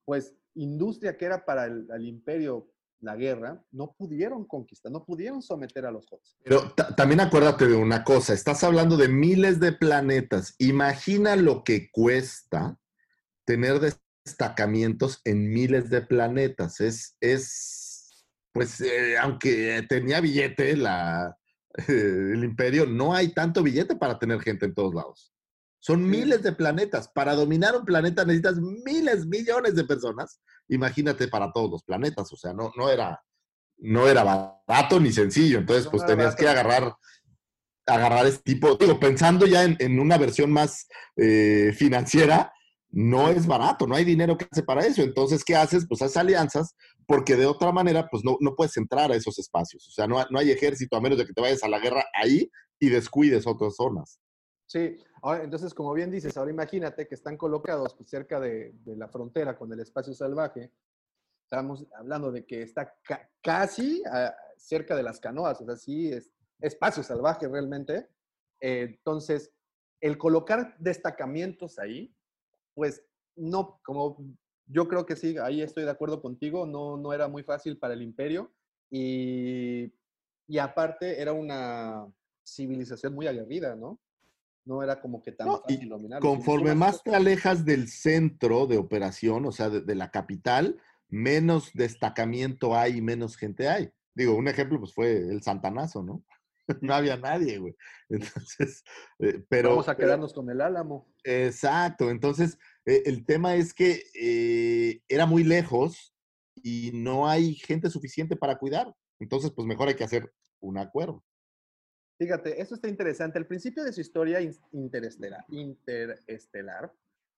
pues, industria que era para el imperio la guerra, no pudieron conquistar, no pudieron someter a los Hots. Pero ta- también acuérdate de una cosa, estás hablando de miles de planetas. Imagina lo que cuesta tener destacamientos en miles de planetas. Es, es pues, eh, aunque tenía billete el imperio, no hay tanto billete para tener gente en todos lados. Son miles de planetas. Para dominar un planeta necesitas miles, millones de personas. Imagínate para todos los planetas. O sea, no, no era, no era barato ni sencillo. Entonces, pues tenías barato. que agarrar, agarrar este tipo. Digo, pensando ya en, en una versión más eh, financiera, no es barato, no hay dinero que hace para eso. Entonces, ¿qué haces? Pues haces alianzas, porque de otra manera, pues no, no puedes entrar a esos espacios. O sea, no, no hay ejército a menos de que te vayas a la guerra ahí y descuides otras zonas. Sí, ahora, entonces, como bien dices, ahora imagínate que están colocados pues, cerca de, la frontera con el espacio salvaje. Estamos hablando de que está ca- casi ah, cerca de las canoas, o sea, sí, es espacio salvaje realmente. Eh, entonces, el colocar destacamientos ahí, pues no, como yo creo que sí, ahí estoy de acuerdo contigo, no, no era muy fácil para el imperio y, y aparte era una civilización muy aguerrida, ¿no? No era como que tan No, fácil dominarlo. Conforme más te alejas del centro de operación, o sea, de, de la capital, menos destacamiento hay y menos gente hay. Digo, un ejemplo pues fue el Santanazo, ¿no? No había nadie, güey. Entonces, eh, pero... Vamos a pero- quedarnos con el álamo. Exacto, entonces eh, el tema es que eh, era muy lejos y no hay gente suficiente para cuidar. Entonces, pues mejor hay que hacer un acuerdo. Fíjate, esto está interesante. Al principio de su historia in- interestelar, interestelar,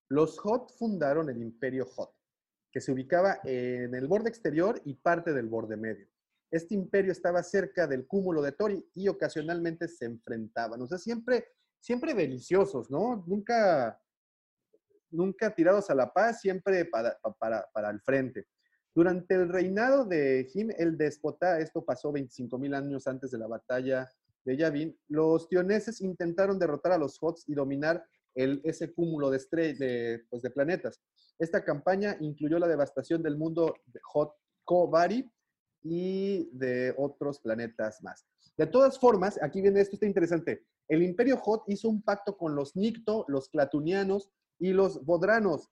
los Hot fundaron el Imperio Hot, que se ubicaba en el borde exterior y parte del borde medio. Este imperio estaba cerca del cúmulo de Tori y ocasionalmente se enfrentaban. O sea, siempre, siempre ¿no? Nunca, nunca tirados a la paz, siempre para, para, para el frente. Durante el reinado de Jim el Déspota, esto pasó 25.000 años antes de la batalla de Yavin, los tioneses intentaron derrotar a los Hots y dominar el, ese cúmulo de, de, pues, de planetas. Esta campaña incluyó la devastación del mundo de Hot Kobari y de otros planetas más. De todas formas, aquí viene esto, está interesante. El Imperio Hot hizo un pacto con los Nicto, los Clatunianos y los Bodranos.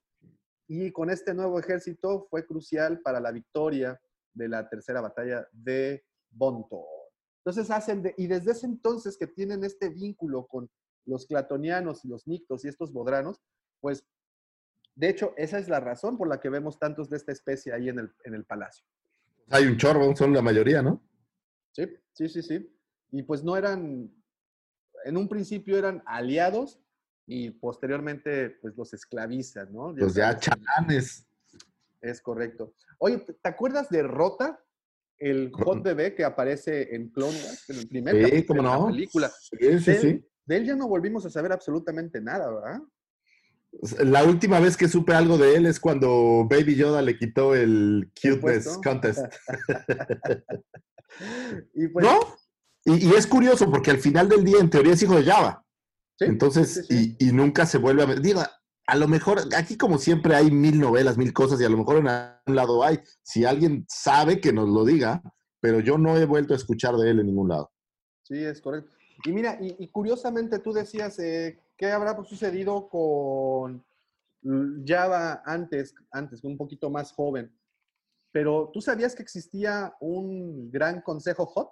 Y con este nuevo ejército fue crucial para la victoria de la tercera batalla de Bontor. Entonces hacen, de- y desde ese entonces que tienen este vínculo con los clatonianos y los nictos y estos bodranos, pues de hecho esa es la razón por la que vemos tantos de esta especie ahí en el, en el palacio. Hay un chorro, son la mayoría, ¿no? Sí, sí, sí, sí. Y pues no eran, en un principio eran aliados y posteriormente pues los esclavizan, ¿no? Pues ya chalanes. Es correcto. Oye, ¿te te acuerdas de Rota? El Hot Bebé que aparece en Clone Wars, en el primer Sí, capítulo cómo de la película. Sí, sí, de, él, sí. de él ya no volvimos a saber absolutamente nada, ¿verdad? La última vez que supe algo de él es cuando Baby Yoda le quitó el cuteness contest. Y pues, ¿No? Y, y es curioso porque al final del día, en teoría, es hijo de Java. Sí, Entonces, sí, sí. Y, y nunca se vuelve a... Digo, a lo mejor, aquí como siempre hay mil novelas, mil cosas, y a lo mejor en algún lado hay. Si alguien sabe, que nos lo diga, pero yo no he vuelto a escuchar de él en ningún lado. Sí, es correcto. Y mira, y, y curiosamente tú decías, eh, ¿qué habrá sucedido con Java antes, antes, un poquito más joven? Pero ¿tú sabías que existía un gran consejo hot?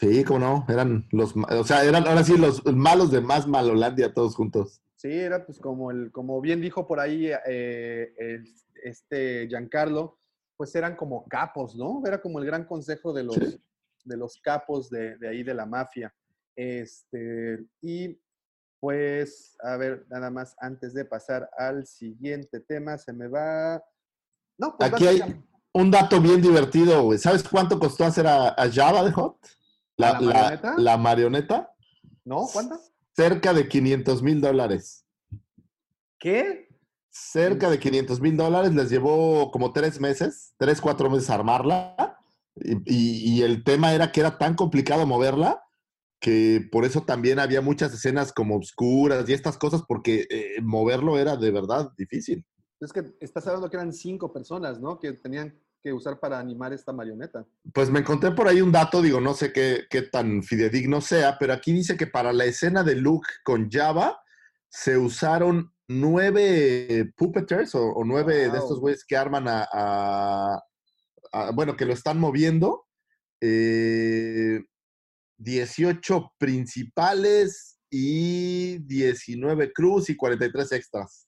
Sí, cómo no, eran los, o sea, eran ahora sí los malos de más Malolandia todos juntos. Sí, era pues como el, como bien dijo por ahí eh, el- este Giancarlo, pues eran como capos, ¿no? Era como el gran consejo de los, Sí. de los capos de, de ahí de la mafia. Este, y pues, a ver, nada más antes de pasar al siguiente tema, se me va. No, pues Aquí hay un dato bien divertido, güey. ¿Sabes cuánto costó hacer a, a Java de Hot? ¿A la marioneta? la marioneta. ¿No? ¿Cuánto? Cerca de 500 mil dólares. ¿Qué? Cerca de 500 mil dólares. Les llevó como tres meses, tres, cuatro meses armarla. Y, y- y el tema era que era tan complicado moverla que por eso también había muchas escenas como obscuras y estas cosas, porque eh, moverlo era de verdad difícil. Es que estás hablando que eran cinco personas, ¿no? Que tenían que usar para animar esta marioneta. Pues me encontré por ahí un dato, digo, no sé qué, qué tan fidedigno sea, pero aquí dice que para la escena de Luke con Java se usaron nueve puppeteers o, o nueve de estos güeyes que arman a, a- a- bueno, que lo están moviendo. eh, 18 principales y 19 cruz y 43 extras.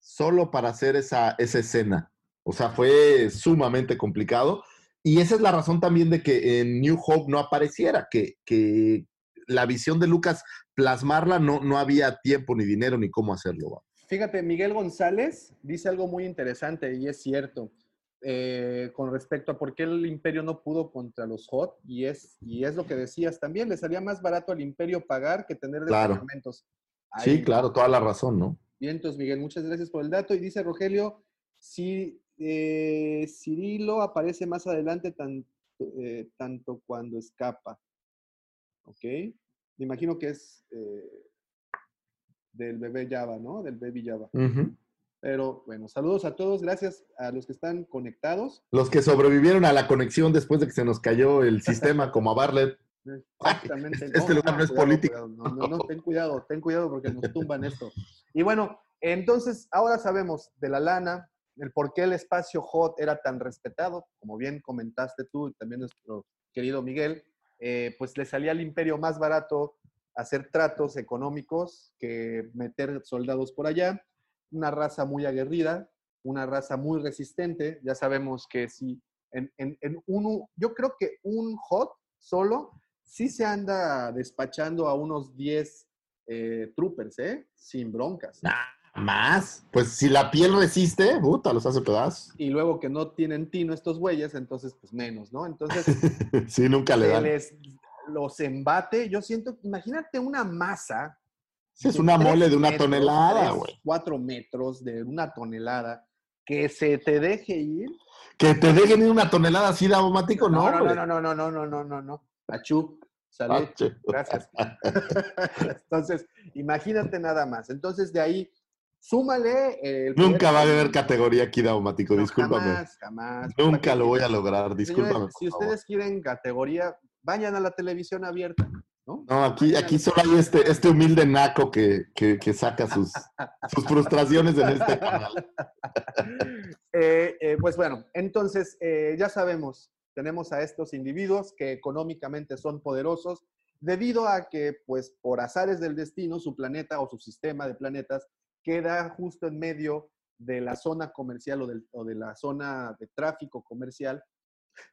Solo para hacer esa, esa escena. O sea, fue sumamente complicado. Y esa es la razón también de que en New Hope no apareciera, que, que la visión de Lucas, plasmarla, no, no había tiempo ni dinero ni cómo hacerlo. Fíjate, Miguel González dice algo muy interesante y es cierto eh, con respecto a por qué el imperio no pudo contra los Hot y es, y es lo que decías también, le salía más barato al imperio pagar que tener Claro. destacamentos. Sí, claro, toda la razón, ¿no? Bien, entonces Miguel, muchas gracias por el dato. Y dice Rogelio, si eh, Cirilo aparece más adelante tanto, eh, tanto cuando escapa. ¿Ok? Me imagino que es eh, del bebé Java, ¿no? Del baby Java. Pero bueno, saludos a todos, gracias a los que están conectados. Los que sobrevivieron a la conexión después de que se nos cayó el sistema, como a Barlet. Exactamente. Este lugar no es cuidado, político. cuidado. No, no, no, ten cuidado, ten cuidado porque nos tumban esto. Y bueno, entonces ahora sabemos de la lana, el por qué el espacio hot era tan respetado, como bien comentaste tú y también nuestro querido Miguel, eh, pues le salía al imperio más barato hacer tratos económicos que meter soldados por allá, una raza muy aguerrida, una raza muy resistente, ya sabemos que si en, en, yo creo que un hot solo sí se anda despachando a unos 10 eh, troopers, ¿eh? Sin broncas. Más. Pues si la piel resiste, puta, los hace pedazos. Y luego que no tienen tino estos güeyes, entonces pues menos, ¿no? Entonces sí, nunca le dan. les los embate. Yo siento, imagínate una masa. Sí, es una mole de una metros, tonelada, güey. Cuatro metros de una tonelada que se te deje ir. Que te dejen ir una tonelada así de aromático, no, No, no, no, no, no, no, no, no, no, no. Achú, salud. Achú. Gracias. Entonces, imagínate nada más. Entonces, de ahí, súmale. el Nunca va a haber categoría aquí No, discúlpame. Jamás, jamás. Nunca lo voy a lograr, discúlpame. Señores, si favor. ustedes quieren categoría, vayan a la televisión abierta, ¿no? No, aquí, aquí solo hay este, este humilde naco que, que, que saca sus, sus frustraciones en este canal. Eh, eh, pues bueno, entonces eh, ya sabemos, tenemos a estos individuos que económicamente son poderosos debido a que, pues por azares del destino, su planeta o su sistema de planetas queda justo en medio de la zona comercial o, del- o de la zona de tráfico comercial.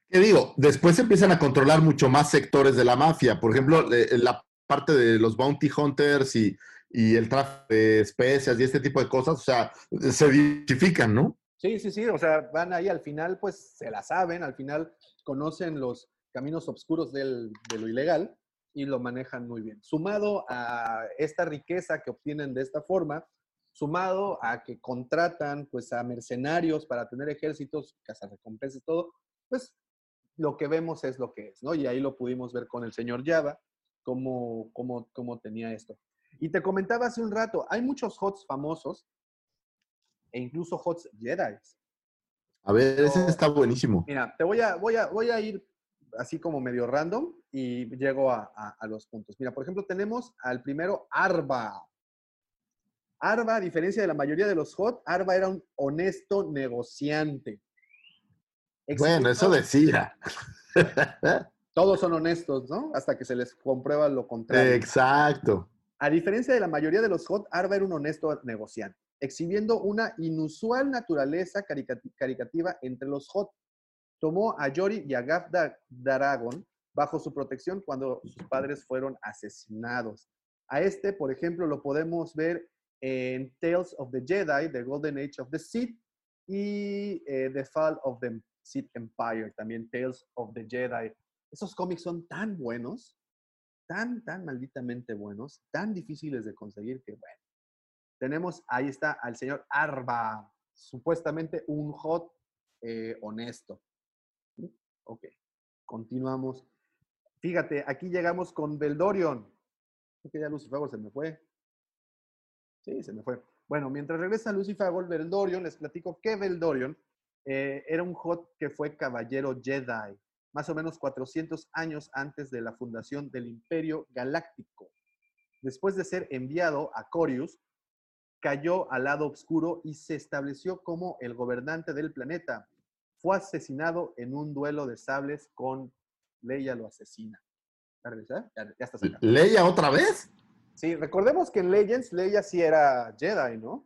¿Qué digo? Después empiezan a controlar mucho más sectores de la mafia. Por ejemplo, la parte de los bounty hunters y, y el tráfico de especias y este tipo de cosas, o sea, se diversifican, ¿no? Sí, sí, sí, o sea, van ahí al final, pues se la saben, al final conocen los caminos oscuros del- de lo ilegal y lo manejan muy bien. Sumado a esta riqueza que obtienen de esta forma, sumado a que contratan pues a mercenarios para tener ejércitos, cazarrecompensas, todo, pues lo que vemos es lo que es, ¿no? Y ahí lo pudimos ver con el señor Java, cómo, cómo, cómo tenía esto. Y te comentaba hace un rato, hay muchos HOTS famosos e incluso HOTS Jedi. A ver, ese está buenísimo. Mira, te voy a, voy a, voy a ir así como medio random y llego a, a- a los puntos. Mira, por ejemplo, tenemos al primero Arba. Arba, a diferencia de la mayoría de los HOT, Arba era un honesto negociante. Bueno, eso decía. Todos son honestos, ¿no? Hasta que se les comprueba lo contrario. Exacto. A diferencia de la mayoría de los HOT, Arba era un honesto negociante, exhibiendo una inusual naturaleza caricati- caricativa entre los HOT. Tomó a Yori y a Gaf Da- Daragon bajo su protección cuando sus padres fueron asesinados. A este, por ejemplo, lo podemos ver en Tales of the Jedi, The Golden Age of the Sith y eh, The Fall of the Sith Empire, también Tales of the Jedi. Esos cómics son tan buenos, tan, tan malditamente buenos, tan difíciles de conseguir que, bueno, tenemos, ahí está al señor Arba, supuestamente un hot eh, honesto. Ok, continuamos. Fíjate, aquí llegamos con Beldorion. Que ya Lucifer se me fue. Sí, se me fue. Bueno, mientras regresa Lucifer Beldorion, les platico que Beldorion eh, era un hot que fue caballero Jedi, más o menos 400 años antes de la fundación del Imperio Galáctico. Después de ser enviado a Corius, cayó al lado oscuro y se estableció como el gobernante del planeta. Fue asesinado en un duelo de sables con Leia lo asesina. ¿Ya? Ya. ¿Leia otra vez? Sí, recordemos que en Legends Leia sí era Jedi, ¿no?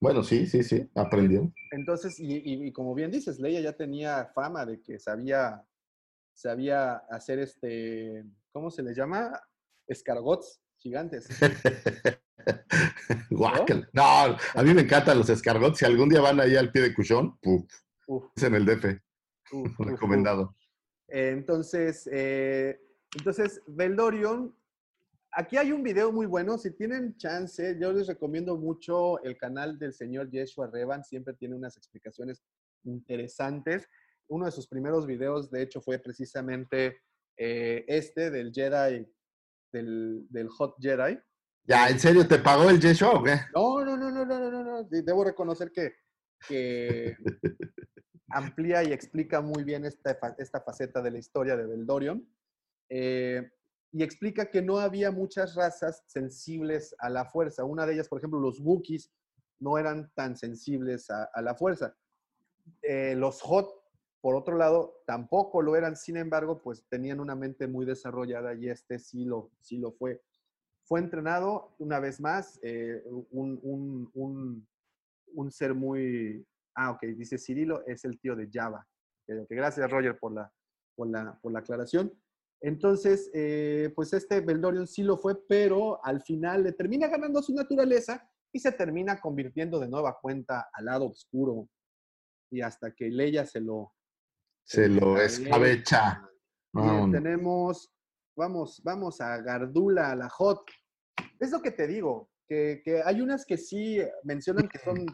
Bueno, sí, sí, sí, aprendió. Entonces, y, y- y como bien dices, Leia ya tenía fama de que sabía, sabía hacer este, ¿cómo se les llama? Escargots gigantes. Guácala. No, a mí me encantan los escargots. Si algún día van ahí al pie de Cuchón, puf, Uf, es en el DF, uf, uf, uf. recomendado. Entonces, eh, entonces, Veldorion, aquí hay un video muy bueno. Si tienen chance, yo les recomiendo mucho el canal del señor Yeshua Revan. Siempre tiene unas explicaciones interesantes. Uno de sus primeros videos, de hecho, fue precisamente eh, este del Jedi, del, del Hot Jedi. Ya, ¿en serio te pagó el Yeshua o qué? No, no, no, no, no, no, no, no. De- Debo reconocer que, que amplía y explica muy bien esta, esta faceta de la historia de Beldorion. Eh, y explica que no había muchas razas sensibles a la fuerza. Una de ellas, por ejemplo, los Wookiees no eran tan sensibles a, la fuerza. Eh, los Hot, por otro lado, tampoco lo eran. Sin embargo, pues tenían una mente muy desarrollada y este sí lo, sí lo fue fue entrenado una vez más, eh, un, un- un- ser muy... Ah, ok, dice Cirilo, es el tío de Java. Gracias, Roger, por la, por la, por la aclaración. Entonces, eh, pues este Beldorion sí lo fue, pero al final le termina ganando su naturaleza y se termina convirtiendo de nueva cuenta al lado oscuro. Y hasta que Leia se lo... Se lo escabecha. Bien, tenemos, vamos, vamos a Gardula, a la Hot. Es lo que te digo, que, que hay unas que sí mencionan que son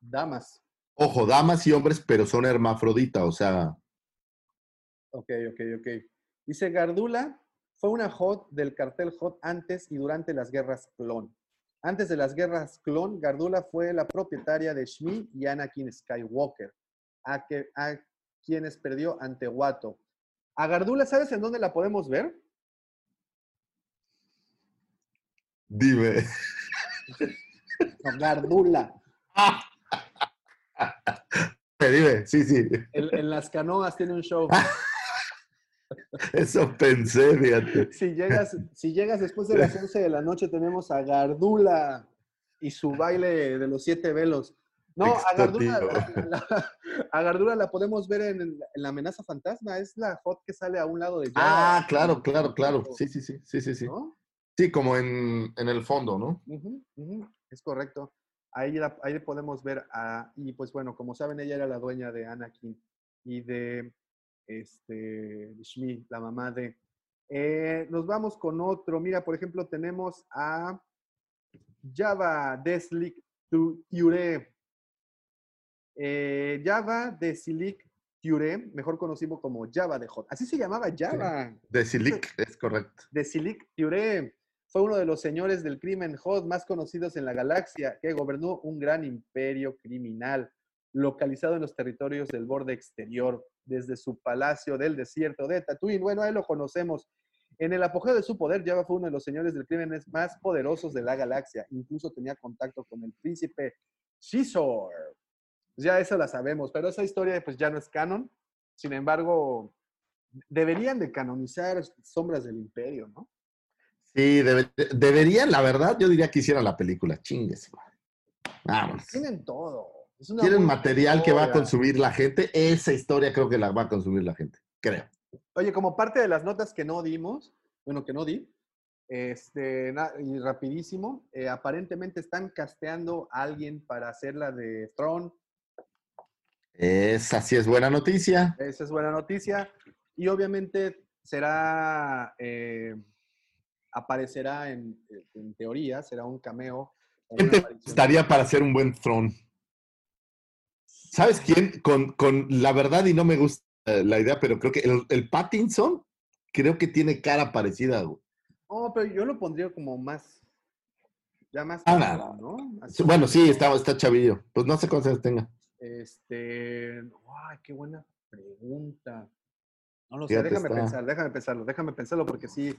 damas. Ojo, damas y hombres, pero son hermafrodita, o sea, Ok, ok, ok. Dice Gardula fue una Hot del cartel Hot antes y durante las guerras clon. Antes de las guerras clon, Gardula fue la propietaria de Shmi y Anakin Skywalker, a, que, a quienes perdió ante Watto. A Gardula, ¿sabes en dónde la podemos ver? dime. No, Gardula. Dime, sí, sí. En, en las canoas tiene un show. Eso pensé, fíjate. Si llegas, si llegas después de las 11 de la noche, tenemos a Gardula y su baile de los siete velos. No, a Gardula, la, a Gardula la podemos ver en, en la amenaza fantasma. Es la hot que sale a un lado de Ah, Java, claro, claro, claro. Sí, sí, sí, sí, sí, sí. ¿no? Sí, como en, en el fondo, ¿no? Es correcto. Ahí, la- ahí podemos ver a, y pues bueno, como saben, ella era la dueña de Anakin y de este, Shmi, la mamá de. Eh, nos vamos con otro. Mira, por ejemplo, tenemos a Java Deslik Tu- Ture. Eh, Java Deslik Ture, mejor conocido como Java de Hot. Así se llamaba Java. De Silic, es correcto. De Silik Ture. Fue uno de los señores del crimen Hot más conocidos en la galaxia, que gobernó un gran imperio criminal localizado en los territorios del borde exterior, desde su palacio del desierto de Tatooine. Bueno, ahí lo conocemos. En el apogeo de su poder, Java fue uno de los señores del crimen más poderosos de la galaxia. Incluso tenía contacto con el príncipe Shizor. Ya eso la sabemos, pero esa historia pues ya no es canon. Sin embargo, deberían de canonizar Sombras del Imperio, ¿no? Sí, debe- deberían, la verdad, yo diría que hicieran la película, chingues. Vámonos. Tienen todo. Es una Tienen muy material que va a consumir la gente. Esa historia creo que la va a consumir la gente, creo. Oye, como parte de las notas que no dimos, bueno, que no di, este, y rapidísimo, eh, aparentemente están casteando a alguien para hacer la de Throne. Esa sí es buena noticia. Esa es buena noticia. Y obviamente será, eh, aparecerá en, en teoría, será un cameo. o una ¿Quién te aparición. estaría para hacer un buen throne? ¿Sabes quién? Con, con la verdad, y no me gusta la idea, pero creo que el, el Pattinson, creo que tiene cara parecida. güey. Oh, pero yo lo pondría como más, ya más, Ah, joven, no. Así Bueno, sí, está, está chavillo. Pues no sé cuántos años tenga. Este, ay, qué buena pregunta. No lo Fíjate, sé, déjame está- pensar, déjame pensarlo, déjame pensarlo porque sí,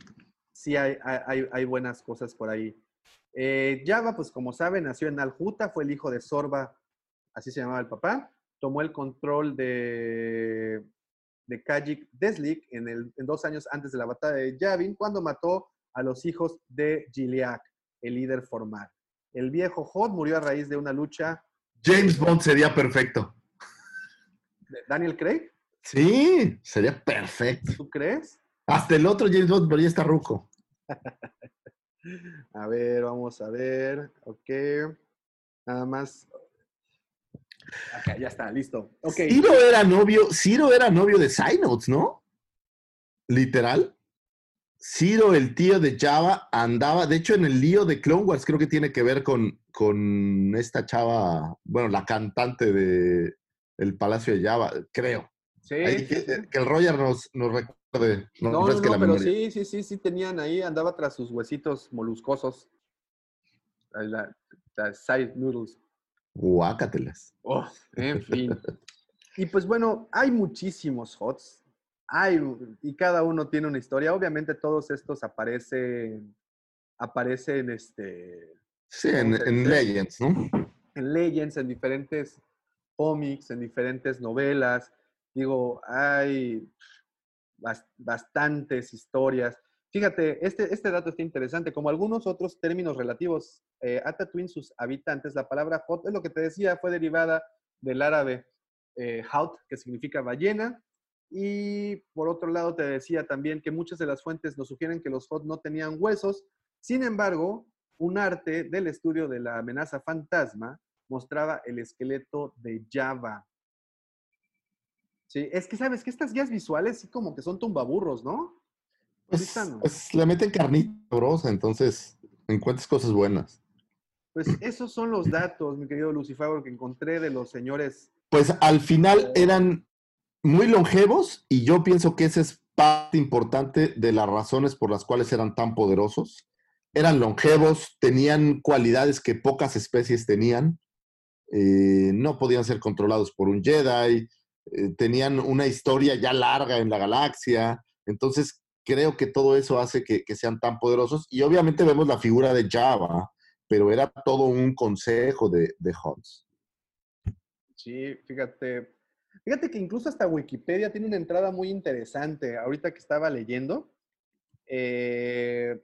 sí hay, hay, hay- hay buenas cosas por ahí. Eh, Java, pues como saben, nació en Aljuta, fue el hijo de Sorba, así se llamaba el papá, tomó el control de, de Kajik Deslik en, el, en dos años antes de la batalla de Yavin, cuando mató a los hijos de Giliak, el líder formal. El viejo Hod murió a raíz de una lucha James Bond sería perfecto. Daniel Craig. Sí, sería perfecto. ¿Tú crees? Hasta el otro James Bond, pero ya está ruco. A ver, vamos a ver. Ok. Nada más. Acá, ya está, listo. Ok. Ciro era novio, Ciro era novio de Cynotes, ¿no? Literal. Ciro, el tío de Java, andaba, de hecho, en el lío de Clone Wars, creo que tiene que ver con, con esta chava, bueno, la cantante de El Palacio de Java, creo. Sí, Ahí sí, que, el Roger nos, nos recuerde, No, no, no, la pero memoria. sí, sí, sí, sí tenían ahí, andaba tras sus huesitos moluscosos. La, la side noodles. Guácatelas. Oh, en fin. Y pues bueno, hay muchísimos HOTS. Hay, y cada uno tiene una historia. Obviamente todos estos aparecen, aparecen este, Sí, en, ¿Cómo se en? Legends, ¿no? en Legends, en diferentes cómics, en diferentes novelas. Digo, hay bas- bastantes historias. Fíjate, este, este dato está interesante. Como algunos otros términos relativos eh, a Tatooine, sus habitantes, la palabra Hot, es lo que te decía, fue derivada del árabe eh, Haut, que significa ballena. Y por otro lado, te decía también que muchas de las fuentes nos sugieren que los Hot no tenían huesos. Sin embargo, un arte del estudio de la amenaza fantasma mostraba el esqueleto de Java. Sí, es que sabes que estas guías visuales sí como que son tumbaburros, ¿no? Pues, pues le meten carnita sabrosa, entonces encuentras cosas buenas. Pues esos son los datos, mi querido Lucifer, que encontré de los señores. Pues al final eran muy longevos y yo pienso que esa es parte importante de las razones por las cuales eran tan poderosos. Eran longevos, tenían cualidades que pocas especies tenían, eh, no podían ser controlados por un Jedi, eh, tenían una historia ya larga en la galaxia, entonces creo que todo eso hace que, sean tan poderosos y obviamente vemos la figura de Java, pero era todo un consejo de, de Huts. Sí, fíjate. Fíjate que incluso hasta Wikipedia tiene una entrada muy interesante. Ahorita que estaba leyendo, eh,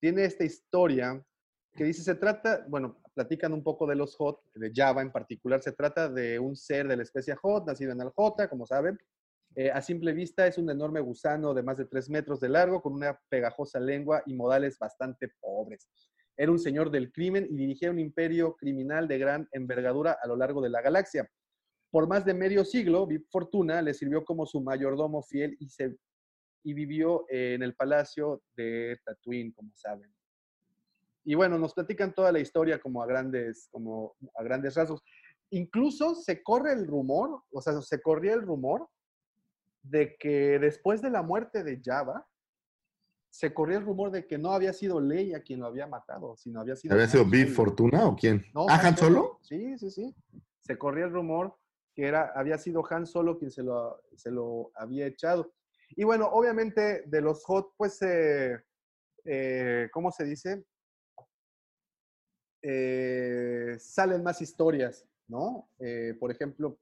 tiene esta historia que dice, se trata, bueno, platican un poco de los Hot, de Java en particular, se trata de un ser de la especie Hot, nacido en Aljota, como saben. Eh, a simple vista es un enorme gusano de más de tres metros de largo, con una pegajosa lengua y modales bastante pobres. era un señor del crimen y dirigía un imperio criminal de gran envergadura a lo largo de la galaxia. Por más de medio siglo, Vip Fortuna le sirvió como su mayordomo fiel y, se, y vivió en el palacio de Tatooine, como saben. Y bueno, nos platican toda la historia como a grandes, como a grandes rasgos. Incluso se corre el rumor, o sea, se corría el rumor de que después de la muerte de Java, se corría el rumor de que no había sido Leia quien lo había matado, sino había sido... ¿Había sido Big. Fortuna o quién? No, ¿Ah, Han Solo? Sí, sí, sí. Se corría el rumor que era, había sido Han Solo quien se lo, se lo había echado. Y bueno, obviamente de los hot, pues, eh, eh, ¿cómo se dice? Eh, salen más historias, ¿no? Por ejemplo,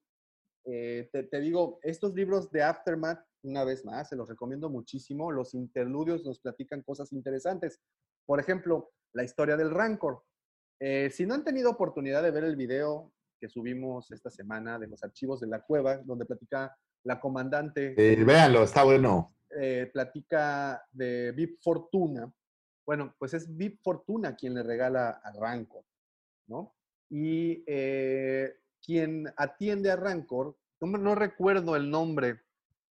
eh, te, te digo, estos libros de Aftermath, una vez más, se los recomiendo muchísimo. Los interludios nos platican cosas interesantes. Por ejemplo, la historia del Rancor. Eh, si no han tenido oportunidad de ver el video que subimos esta semana de los archivos de la cueva, donde platica la comandante, Eh, véanlo, está bueno. eh, platica de Vip Fortuna. Bueno, pues es Vip Fortuna quien le regala a Rancor, ¿no? Y eh, quien atiende a Rancor, no, recuerdo el nombre,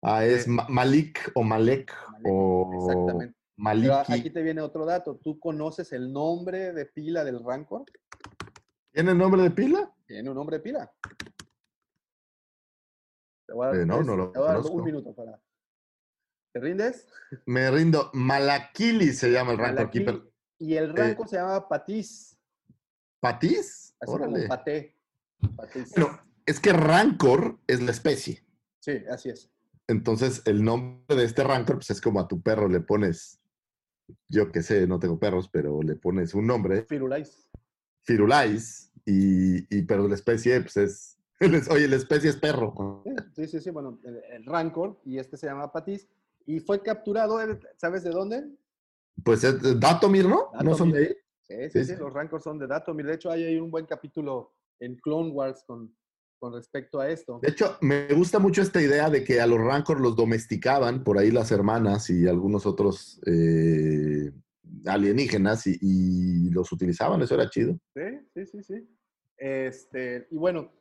Ah, es Ma- Malik o Malek o exactamente. Pero aquí te viene otro dato. ¿Tú conoces el nombre de pila del Rancor? ¿Tiene nombre de pila? Tiene un nombre de pila. Te voy a dar, Eh, no, no lo te voy a dar conozco. un minuto para. ¿Te rindes? Me rindo. Malakili se llama el Rancor Malaki. Keeper. Y el Rancor se llama Patis, ¿Patiz? así Órale. como paté. Patis. Bueno, es que Rancor es la especie. Sí, así es. Entonces, el nombre de este Rancor, pues es como a tu perro le pones, yo qué sé, no tengo perros, pero le pones un nombre, Firulais. Firulais, y, y pero la especie, pues es, oye, la especie es perro. Sí, sí, sí. Bueno, el, el Rancor, y este se llama Patis, y fue capturado, ¿eh? ¿sabes de dónde? Pues es de Datomir, ¿no? ¿No son de ahí? Sí, sí, Sí, sí, sí. los Rancors son de Datomir. De hecho, hay ahí un buen capítulo en Clone Wars con, con respecto a esto. De hecho, me gusta mucho esta idea de que a los Rancor los domesticaban, por ahí las hermanas y algunos otros eh, alienígenas, y, y los utilizaban, eso era chido. Sí, sí, sí, sí. Este, y bueno,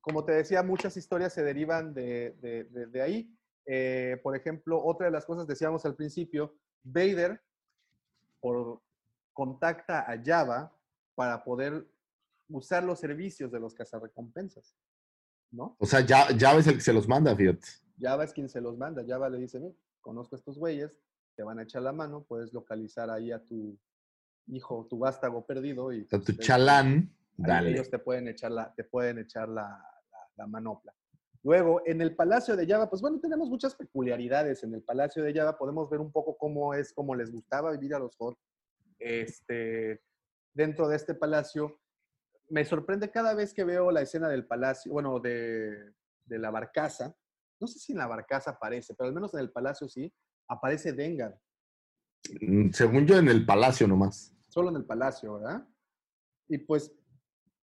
como te decía, muchas historias se derivan de, de- de- de ahí. Eh, por ejemplo, otra de las cosas decíamos al principio, Vader por, contacta a Java para poder usar los servicios de los cazarrecompensas, ¿no? O sea, ya, ya ves el que se los manda, fíjate. Java es quien se los manda. Java le dice, "Mira, conozco a estos güeyes, te van a echar la mano, puedes localizar ahí a tu hijo, tu vástago perdido y A tu pues, chalán, dale. ellos te pueden echar la, te pueden echar la, la- la manopla. Luego, en el Palacio de Java, pues bueno, tenemos muchas peculiaridades. En el Palacio de Java podemos ver un poco cómo es, cómo les gustaba vivir a los Hot. Este, dentro de este palacio, me sorprende cada vez que veo la escena del palacio, bueno, de, de la barcaza. No sé si en la barcaza aparece, pero al menos en el palacio sí, aparece Dengar. Mm, Según yo, en el palacio nomás. solo en el palacio, ¿verdad? Y pues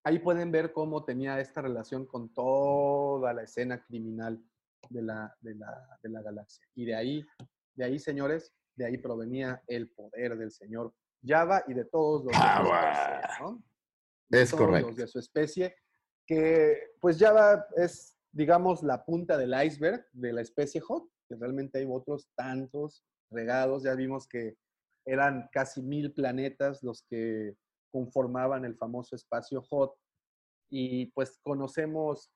ahí pueden ver cómo tenía esta relación con toda la escena criminal de la, de la, de la galaxia. Y de ahí, de ahí, señores, de ahí provenía el poder del señor Java y de todos los Power. especie, ¿no? Es todos los correcto. de su especie, que pues Java es, digamos, la punta del iceberg de la especie Hot, que realmente hay otros tantos regados, ya vimos que eran casi mil planetas los que conformaban el famoso espacio Hot y pues conocemos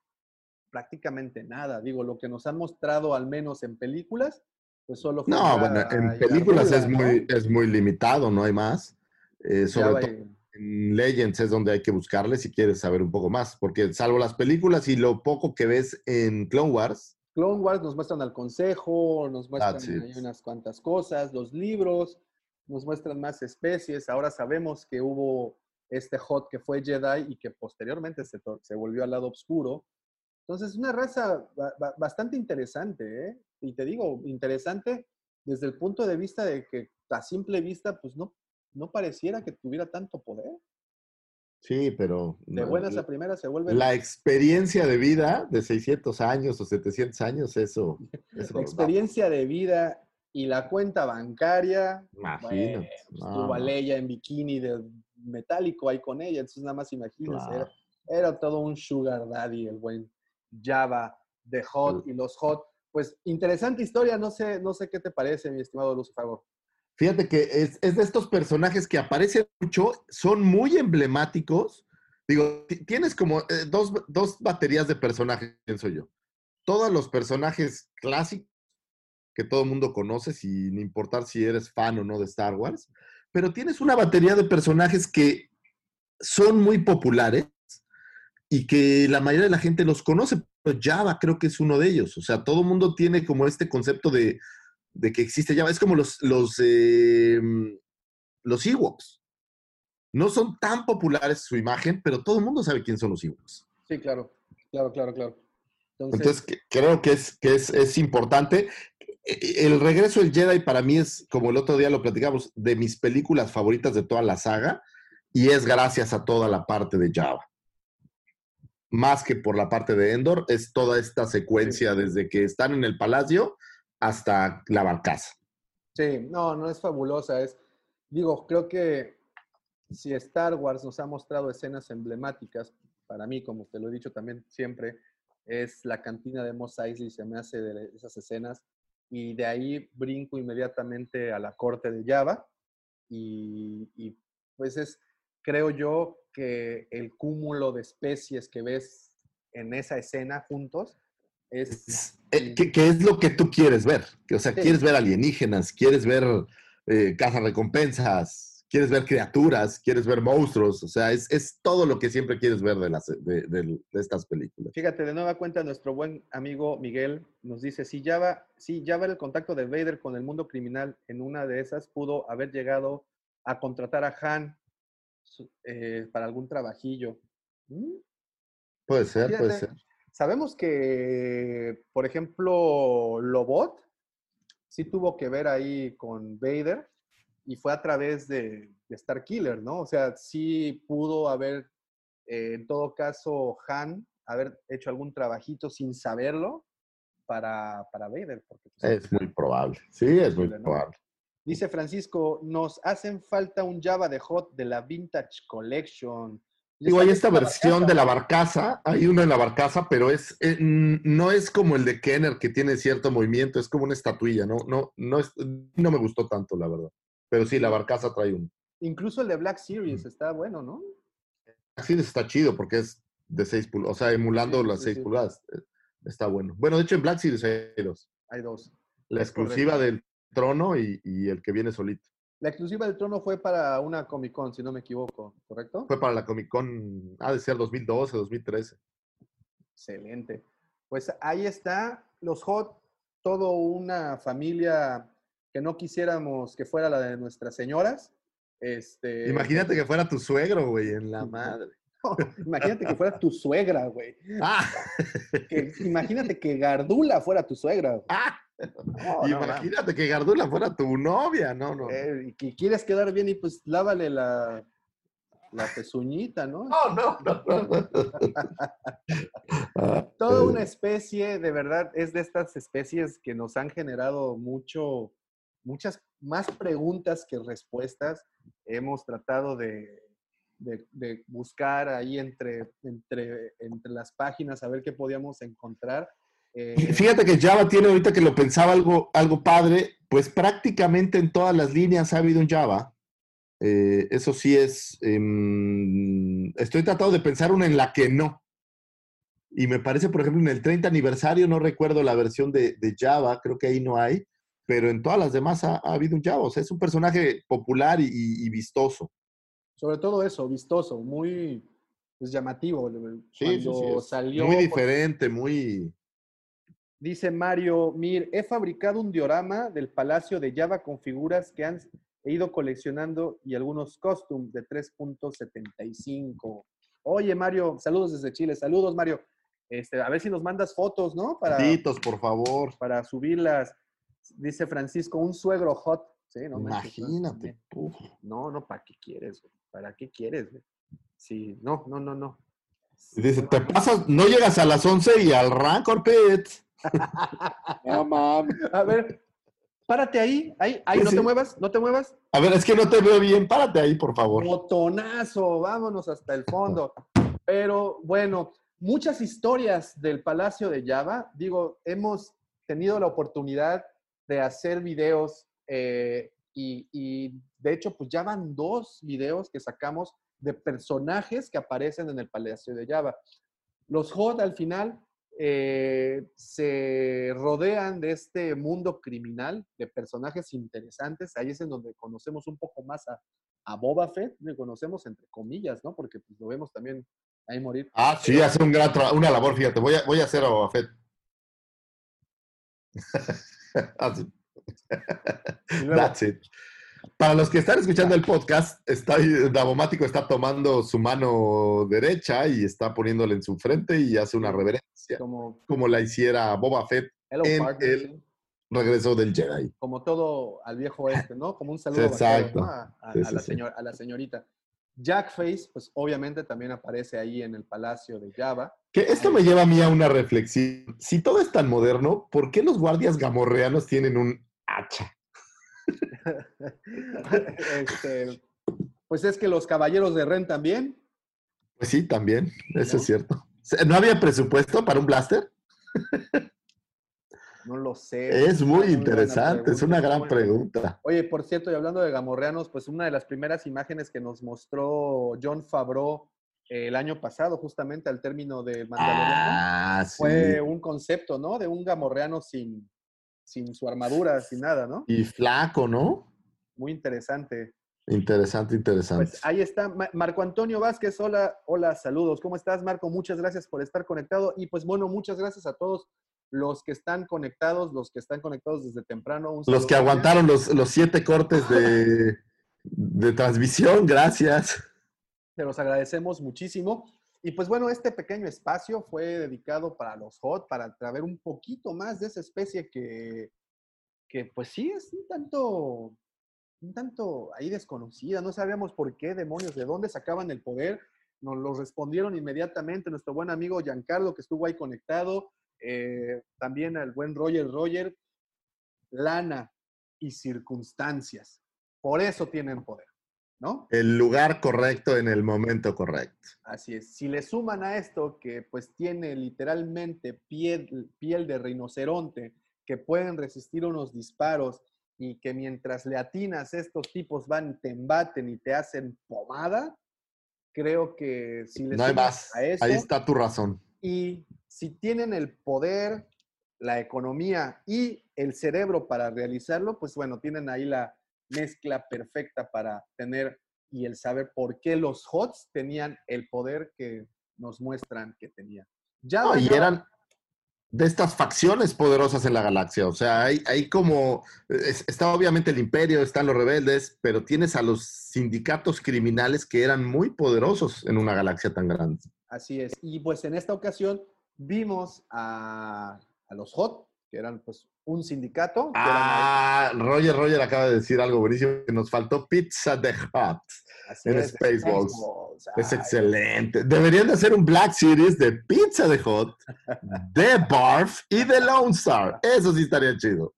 prácticamente nada, digo, lo que nos han mostrado al menos en películas, pues solo fue No, bueno, en películas es ¿no? muy, es muy limitado, no hay más. Eh, sobre todo en Legends es donde hay que buscarle si quieres saber un poco más, porque salvo las películas y lo poco que ves en Clone Wars, Clone Wars nos muestran al consejo, nos muestran unas cuantas cosas, los libros, nos muestran más especies. Ahora sabemos que hubo este Hot que fue Jedi y que posteriormente se, se volvió al lado oscuro. Entonces, una raza ba- ba- bastante interesante, ¿eh? Y te digo, interesante desde el punto de vista de que a simple vista, pues no, no pareciera que tuviera tanto poder. sí, pero De buenas a primeras se vuelve la experiencia de vida de 600 años o 700 años, eso, eso La experiencia de vida Y la cuenta bancaria, Imagínate. bueno, pues, No, tuvo a no. Leia en bikini de metálico ahí con ella, entonces nada más imagínense, Claro. era, era todo un sugar daddy, el buen Java de Hot y los Hot. Pues interesante historia, no sé, no sé qué te parece, mi estimado Lucifer. Fíjate que es, de estos personajes que aparecen mucho, son muy emblemáticos. Digo, ti- tienes como eh, dos, dos baterías de personajes, pienso yo. Todos los personajes clásicos que todo el mundo conoce, sin importar si eres fan o no de Star Wars, pero tienes una batería de personajes que son muy populares y que la mayoría de la gente los conoce. Pero Java creo que es uno de ellos. O sea, todo el mundo tiene como este concepto de, de que existe Java. Es como los, los, eh, los Ewoks. No son tan populares su imagen, pero todo el mundo sabe quién son los Ewoks. Sí, claro, claro, claro, claro. Entonces, Entonces, que- creo que, es, que es, es importante. E- El regreso del Jedi para mí es, como el otro día lo platicamos, de mis películas favoritas de toda la saga, y es gracias a toda la parte de Java. Más que por la parte de Endor, es toda esta secuencia desde que están en el palacio hasta la barcaza. Sí, no, no es fabulosa. Es, digo, creo que si Star Wars nos ha mostrado escenas emblemáticas, para mí, como te lo he dicho también siempre, es la cantina de Mos Eisley, se me hace de esas escenas, y de ahí brinco inmediatamente a la corte de Java, y, y, pues es, creo yo, que el cúmulo de especies que ves en esa escena juntos es... Eh, ¿Qué, qué es lo que tú quieres ver? Que, O sea, Sí. quieres ver alienígenas, quieres ver eh, recompensas, quieres ver criaturas, quieres ver monstruos. O sea, es, es todo lo que siempre quieres ver de, las, de, de- de estas películas. Fíjate, de nueva cuenta, nuestro buen amigo Miguel nos dice, si Java, si Java era el contacto de Vader con el mundo criminal, en una de esas pudo haber llegado a contratar a Han eh, para algún trabajillo. ¿Mm? Puede ser, puede ser. Sabemos que, por ejemplo, Lobot sí tuvo que ver ahí con Vader y fue a través de, de Star Killer, ¿no? O sea, sí pudo haber, eh, en todo caso, Han haber hecho algún trabajito sin saberlo para, para Vader. Porque, pues, Es muy probable. Sí, es muy probable. Dice Francisco, nos hacen falta un Java de Hot de la Vintage Collection. Digo, hay esta versión de la barcaza, hay uno en la barcaza, pero es eh, mm, no es como el de Kenner que tiene cierto movimiento, es como una estatuilla, no, no, no, es- no me gustó tanto, la verdad. Pero sí, la barcaza trae uno. Incluso el de Black Series está bueno, ¿no? Así está chido porque es de 6 pulgadas, o sea, emulando Sí, las sí, 6 sí. pulgadas. eh, Está bueno. Bueno, de hecho en Black Series hay dos. Hay dos. La Es exclusiva correcto. del trono y, y el que viene solito. La exclusiva del trono fue para una Comic Con, si no me equivoco, ¿correcto? Fue para la Comic Con, ha de ser 2012, 2013. Excelente. Pues ahí está, los Hot, todo una familia que no quisiéramos que fuera la de nuestras señoras. Este, Imagínate que fuera tu suegro, güey, en la madre. Imagínate que fuera tu suegra, güey. Ah, Que- imagínate que Gardula fuera tu suegra. güey. ah. No, no, Imagínate que Gardula fuera tu novia, no, no. Eh, que quieres quedar bien y pues lávale la, la pezuñita, ¿no? No, no, no, no. Ah, Toda una especie, de verdad, es de estas especies que nos han generado mucho, muchas más preguntas que respuestas. Hemos tratado de, de- buscar ahí entre, entre, entre las páginas a ver qué podíamos encontrar. Eh, Fíjate que Java tiene, ahorita que lo pensaba algo, algo padre, pues prácticamente en todas las líneas ha habido un Java. Eh, eso sí es. em, estoy tratando de pensar una en la que no. Y me parece, por ejemplo, en el 30 aniversario, no recuerdo la versión de, Java, creo que ahí no hay, pero en todas las demás ha, ha habido un Java. O sea, es un personaje popular y vistoso. Sobre todo eso, vistoso, muy pues, llamativo. Sí, Cuando sí, salió, muy por- diferente, muy. Dice Mario, Mir, he fabricado un diorama del Palacio de Java con figuras que han he ido coleccionando y algunos costumes de 3.75. Oye, Mario, saludos desde Chile. Saludos, Mario. Este, a ver si nos mandas fotos, ¿no? Para, Titos, por favor. para subirlas. Dice Francisco, un suegro hot. Sí, no Imagínate. No, no, ¿para qué quieres? güey? ¿Para qué quieres? güey? Sí, no, no, no, no. Y Dice, te pasas, no llegas a las 11 y al Rancor Pit. no mames. A ver, Párate ahí, ahí, ahí, Sí, no sí. te muevas, no te muevas. A ver, es que no te veo bien. Párate ahí, por favor. Botonazo, vámonos hasta el fondo. Pero bueno, muchas historias del Palacio de Java. Digo, hemos tenido la oportunidad de hacer videos eh, y, y, de hecho, pues ya van dos videos que sacamos de personajes que aparecen en el Palacio de Java. Los HOT al final eh, se rodean de este mundo criminal, de personajes interesantes. Ahí es en donde conocemos un poco más a, a Boba Fett, le conocemos entre comillas, ¿no? Porque pues, lo vemos también ahí morir. Ah, sí, hace un gran una labor, fíjate. Voy a, voy a hacer a Boba Fett. Así. That's it. Para los que están escuchando el podcast, está, Davomático está tomando su mano derecha y está poniéndole en su frente y hace una reverencia, como, como la hiciera Boba Fett Hello, en partner, el regreso del Jedi. como todo al viejo este, ¿no? Como un saludo exacto. ¿no? a, a- Sí, a la señor- a la señorita. Jackface, pues obviamente también aparece ahí en el Palacio de Java. Que esto me lleva a mí a una reflexión. Si todo es tan moderno, ¿por qué los guardias gamorreanos tienen un hacha? Este, pues es que los caballeros de Ren también. Pues sí, también, eso es cierto. ¿No había presupuesto para un blaster? No lo sé. Es muy interesante, es una gran pregunta. Oye, por cierto, y hablando de gamorreanos, pues una de las primeras imágenes que nos mostró John Favreau eh, el año pasado, justamente al término del Mandaloriano, Ah, sí. fue un concepto, ¿no? De un gamorreano sin, sin su armadura, sin nada, ¿no? Y flaco, ¿no? Muy interesante. Interesante, interesante. Pues ahí está Ma- Marco Antonio Vázquez. Hola, hola, saludos. ¿Cómo estás, Marco? Muchas gracias por estar conectado. Y pues bueno, muchas gracias a todos los que están conectados, los que están conectados desde temprano. Un los que aguantaron los, los siete cortes de, de transmisión, gracias. Te los agradecemos muchísimo. Y pues bueno, este pequeño espacio fue dedicado para los hot, para traer un poquito más de esa especie que, que pues sí es un tanto, un tanto ahí desconocida. No sabíamos por qué demonios, de dónde sacaban el poder. Nos lo respondieron inmediatamente nuestro buen amigo Giancarlo, que estuvo ahí conectado. eh, también al buen Roger Roger. Lana y circunstancias. Por eso tienen poder, ¿no? El lugar correcto en el momento correcto. Así es. Si le suman a esto que pues tiene literalmente piel, piel de rinoceronte, que pueden resistir unos disparos y que mientras le atinas estos tipos van, te embaten y te hacen pomada, creo que si le No hay más. a eso Ahí está tu razón. y si tienen el poder, la economía y el cerebro para realizarlo, pues bueno, tienen ahí la mezcla perfecta para tener y el saber por qué los HOTS tenían el poder que nos muestran que tenían. Ya No, y eran de estas facciones poderosas en la galaxia. O sea, hay, hay como. es- está obviamente el imperio, están los rebeldes, pero tienes a los sindicatos criminales que eran muy poderosos en una galaxia tan grande. Así es. Y pues en esta ocasión vimos a, a los HOT, que eran pues un sindicato. que eran Ah, Roger, Roger acaba de decir algo buenísimo. que Nos faltó Pizza de Hut Así en es, Spaceballs. Spaceballs. Es excelente. Deberían de hacer un Black Series de Pizza de Hot, de Barf y de Lone Star. Eso sí estaría chido.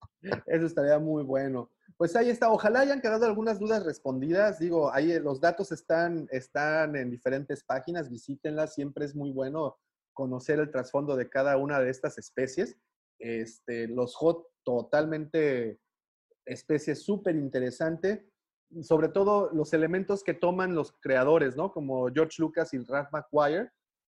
Eso estaría muy bueno. Pues ahí está. Ojalá hayan quedado algunas dudas respondidas. Digo, ahí eh, los datos están, están en diferentes páginas. Visítenlas. Siempre es muy bueno conocer el trasfondo de cada una de estas especies. Este, los hot, totalmente especie súper interesante. Sobre todo los elementos que toman los creadores, ¿no? Como George Lucas y Ralph McGuire,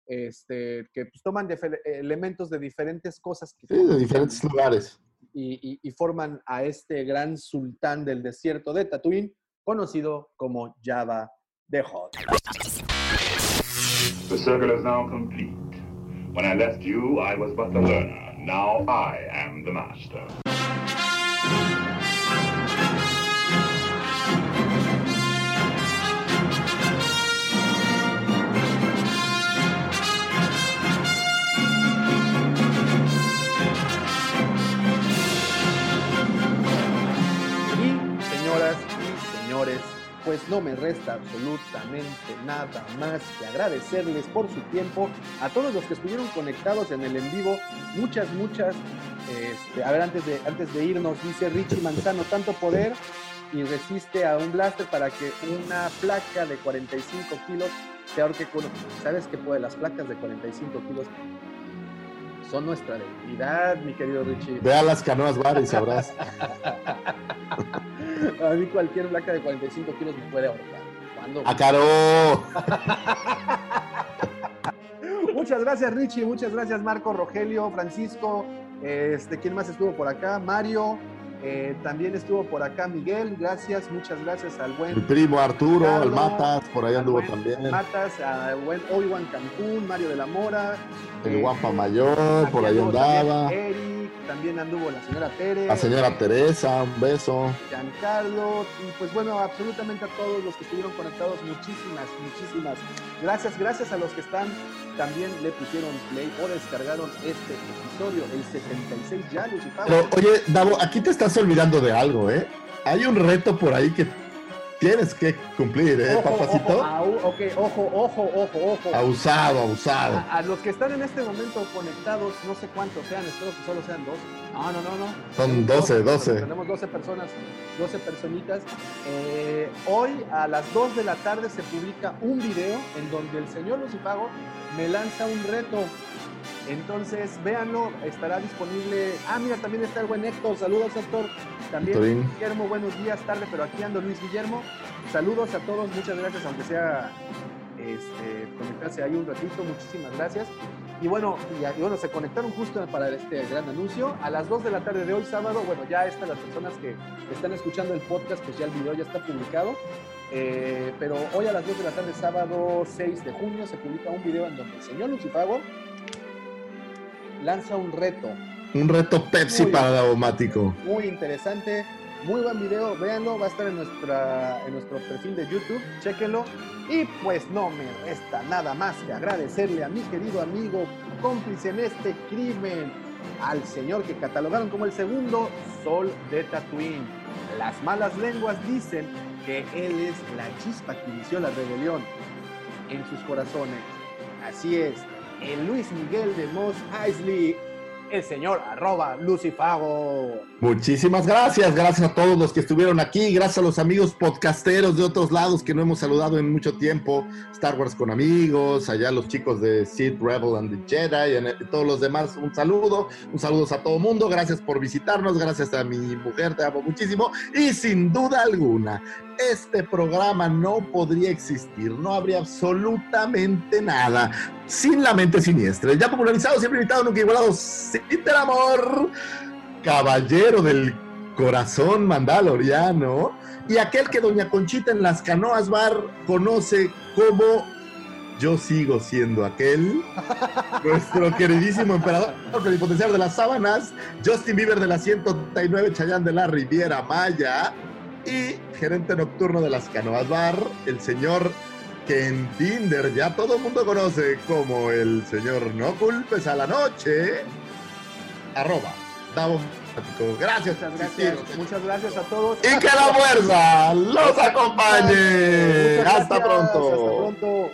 este, que pues, toman elementos de diferentes cosas que Sí, de diferentes lugares. y, y- y forman a este gran sultán del desierto de Tatooine, conocido como Java the Hutt. The circle is now complete. When I left you, I was but the learner. Now I am the master. Pues no me resta absolutamente nada más que agradecerles por su tiempo. A todos los que estuvieron conectados en el en vivo, muchas, muchas Este, a ver, antes de, antes de irnos, dice Richie Manzano, tanto poder y resiste a un blaster para que una placa de 45 kilos se ahorque con... ¿Sabes qué puede? Las placas de 45 kilos son nuestra debilidad, mi querido Richie. Ve a las canoas bar y sabrás. A mí cualquier placa de 45 kilos me puede ahorcar. ¿Cuándo? ¡A caro! Muchas gracias, Richie. Muchas gracias, Marco, Rogelio, Francisco. Este, ¿Quién más estuvo por acá? Mario. eh, también estuvo por acá Miguel. Gracias, muchas gracias al buen Mi primo Arturo, al Matas, por ahí anduvo buen también. Matas, al buen Obi-Wan Cancún, Mario de la Mora. El eh, Guampa Mayor, por ahí andaba. también Eric, también anduvo la señora Tere. La señora Teresa, un beso. Giancarlo, y pues bueno, absolutamente a todos los que estuvieron conectados, muchísimas, muchísimas gracias. Gracias a los que están, también le pusieron play o descargaron este episodio, el 76 ya, Lucifer. Pero oye, Davo, aquí te estás olvidando de algo, ¿eh? Hay un reto por ahí que tienes que cumplir, ¿eh, Ojo, papacito? ojo, au- ok, ojo, ojo, ojo, ojo. Abusado, abusado. A, a los que están en este momento conectados, no sé cuántos sean, espero que solo sean dos. No, no, no, no. Son Tenemos 12, dos, 12. Tenemos 12 personas, 12 personitas. Eh, hoy a las 2 de la tarde se publica un video en donde el señor Lucifago me lanza un reto. Entonces, véanlo, estará disponible. Ah, mira, también está el buen Héctor. Saludos, Héctor. También Héctorín. Guillermo, buenos días, tarde, pero aquí ando Luis Guillermo. Saludos a todos, muchas gracias, aunque sea este, conectarse ahí un ratito, muchísimas gracias. Y bueno, y, y bueno, se conectaron justo para este gran anuncio. A las 2 de la tarde de hoy, sábado, bueno, ya están las personas que están escuchando el podcast, pues ya el video ya está publicado. Eh, pero hoy a las 2 de la tarde, sábado 6 de junio, se publica un video en donde el señor Lucifago lanza un reto Un reto Pepsi Muy para Davomático. muy interesante, muy buen video, véanlo, va a estar en, nuestra, en nuestro perfil de YouTube, chéquenlo. Y pues no me resta nada más que agradecerle a mi querido amigo, cómplice en este crimen, al señor que catalogaron como el segundo sol de Tatooine. Las malas lenguas dicen que él es la chispa que inició la rebelión en sus corazones. Así es, el Luis Miguel de Moss Eisley, el señor arroba Lucifago. Muchísimas gracias, gracias a todos los que estuvieron aquí, gracias a los amigos podcasteros de otros lados que no hemos saludado en mucho tiempo, Star Wars con amigos, allá los chicos de Sith, Rebel and the Jedi, y todos los demás, un saludo, un saludo a todo mundo, gracias por visitarnos, gracias a mi mujer, te amo muchísimo, y sin duda alguna, este programa no podría existir, no habría absolutamente nada sin la mente siniestra, ya popularizado, siempre invitado, nunca igualado, sin el amor caballero del corazón mandaloriano y aquel que doña Conchita en las canoas bar conoce como yo sigo siendo aquel, nuestro queridísimo emperador plenipotenciario de las sábanas, Justin Bieber de la 139 Chayán de la Riviera Maya y gerente nocturno de las canoas bar, el señor que en Tinder. Ya todo el mundo conoce como el señor No Culpes a la Noche, arroba, Gracias, Muchas asistir. gracias, muchas gracias a todos. Y que la fuerza los acompañe. Hasta pronto. Hasta pronto.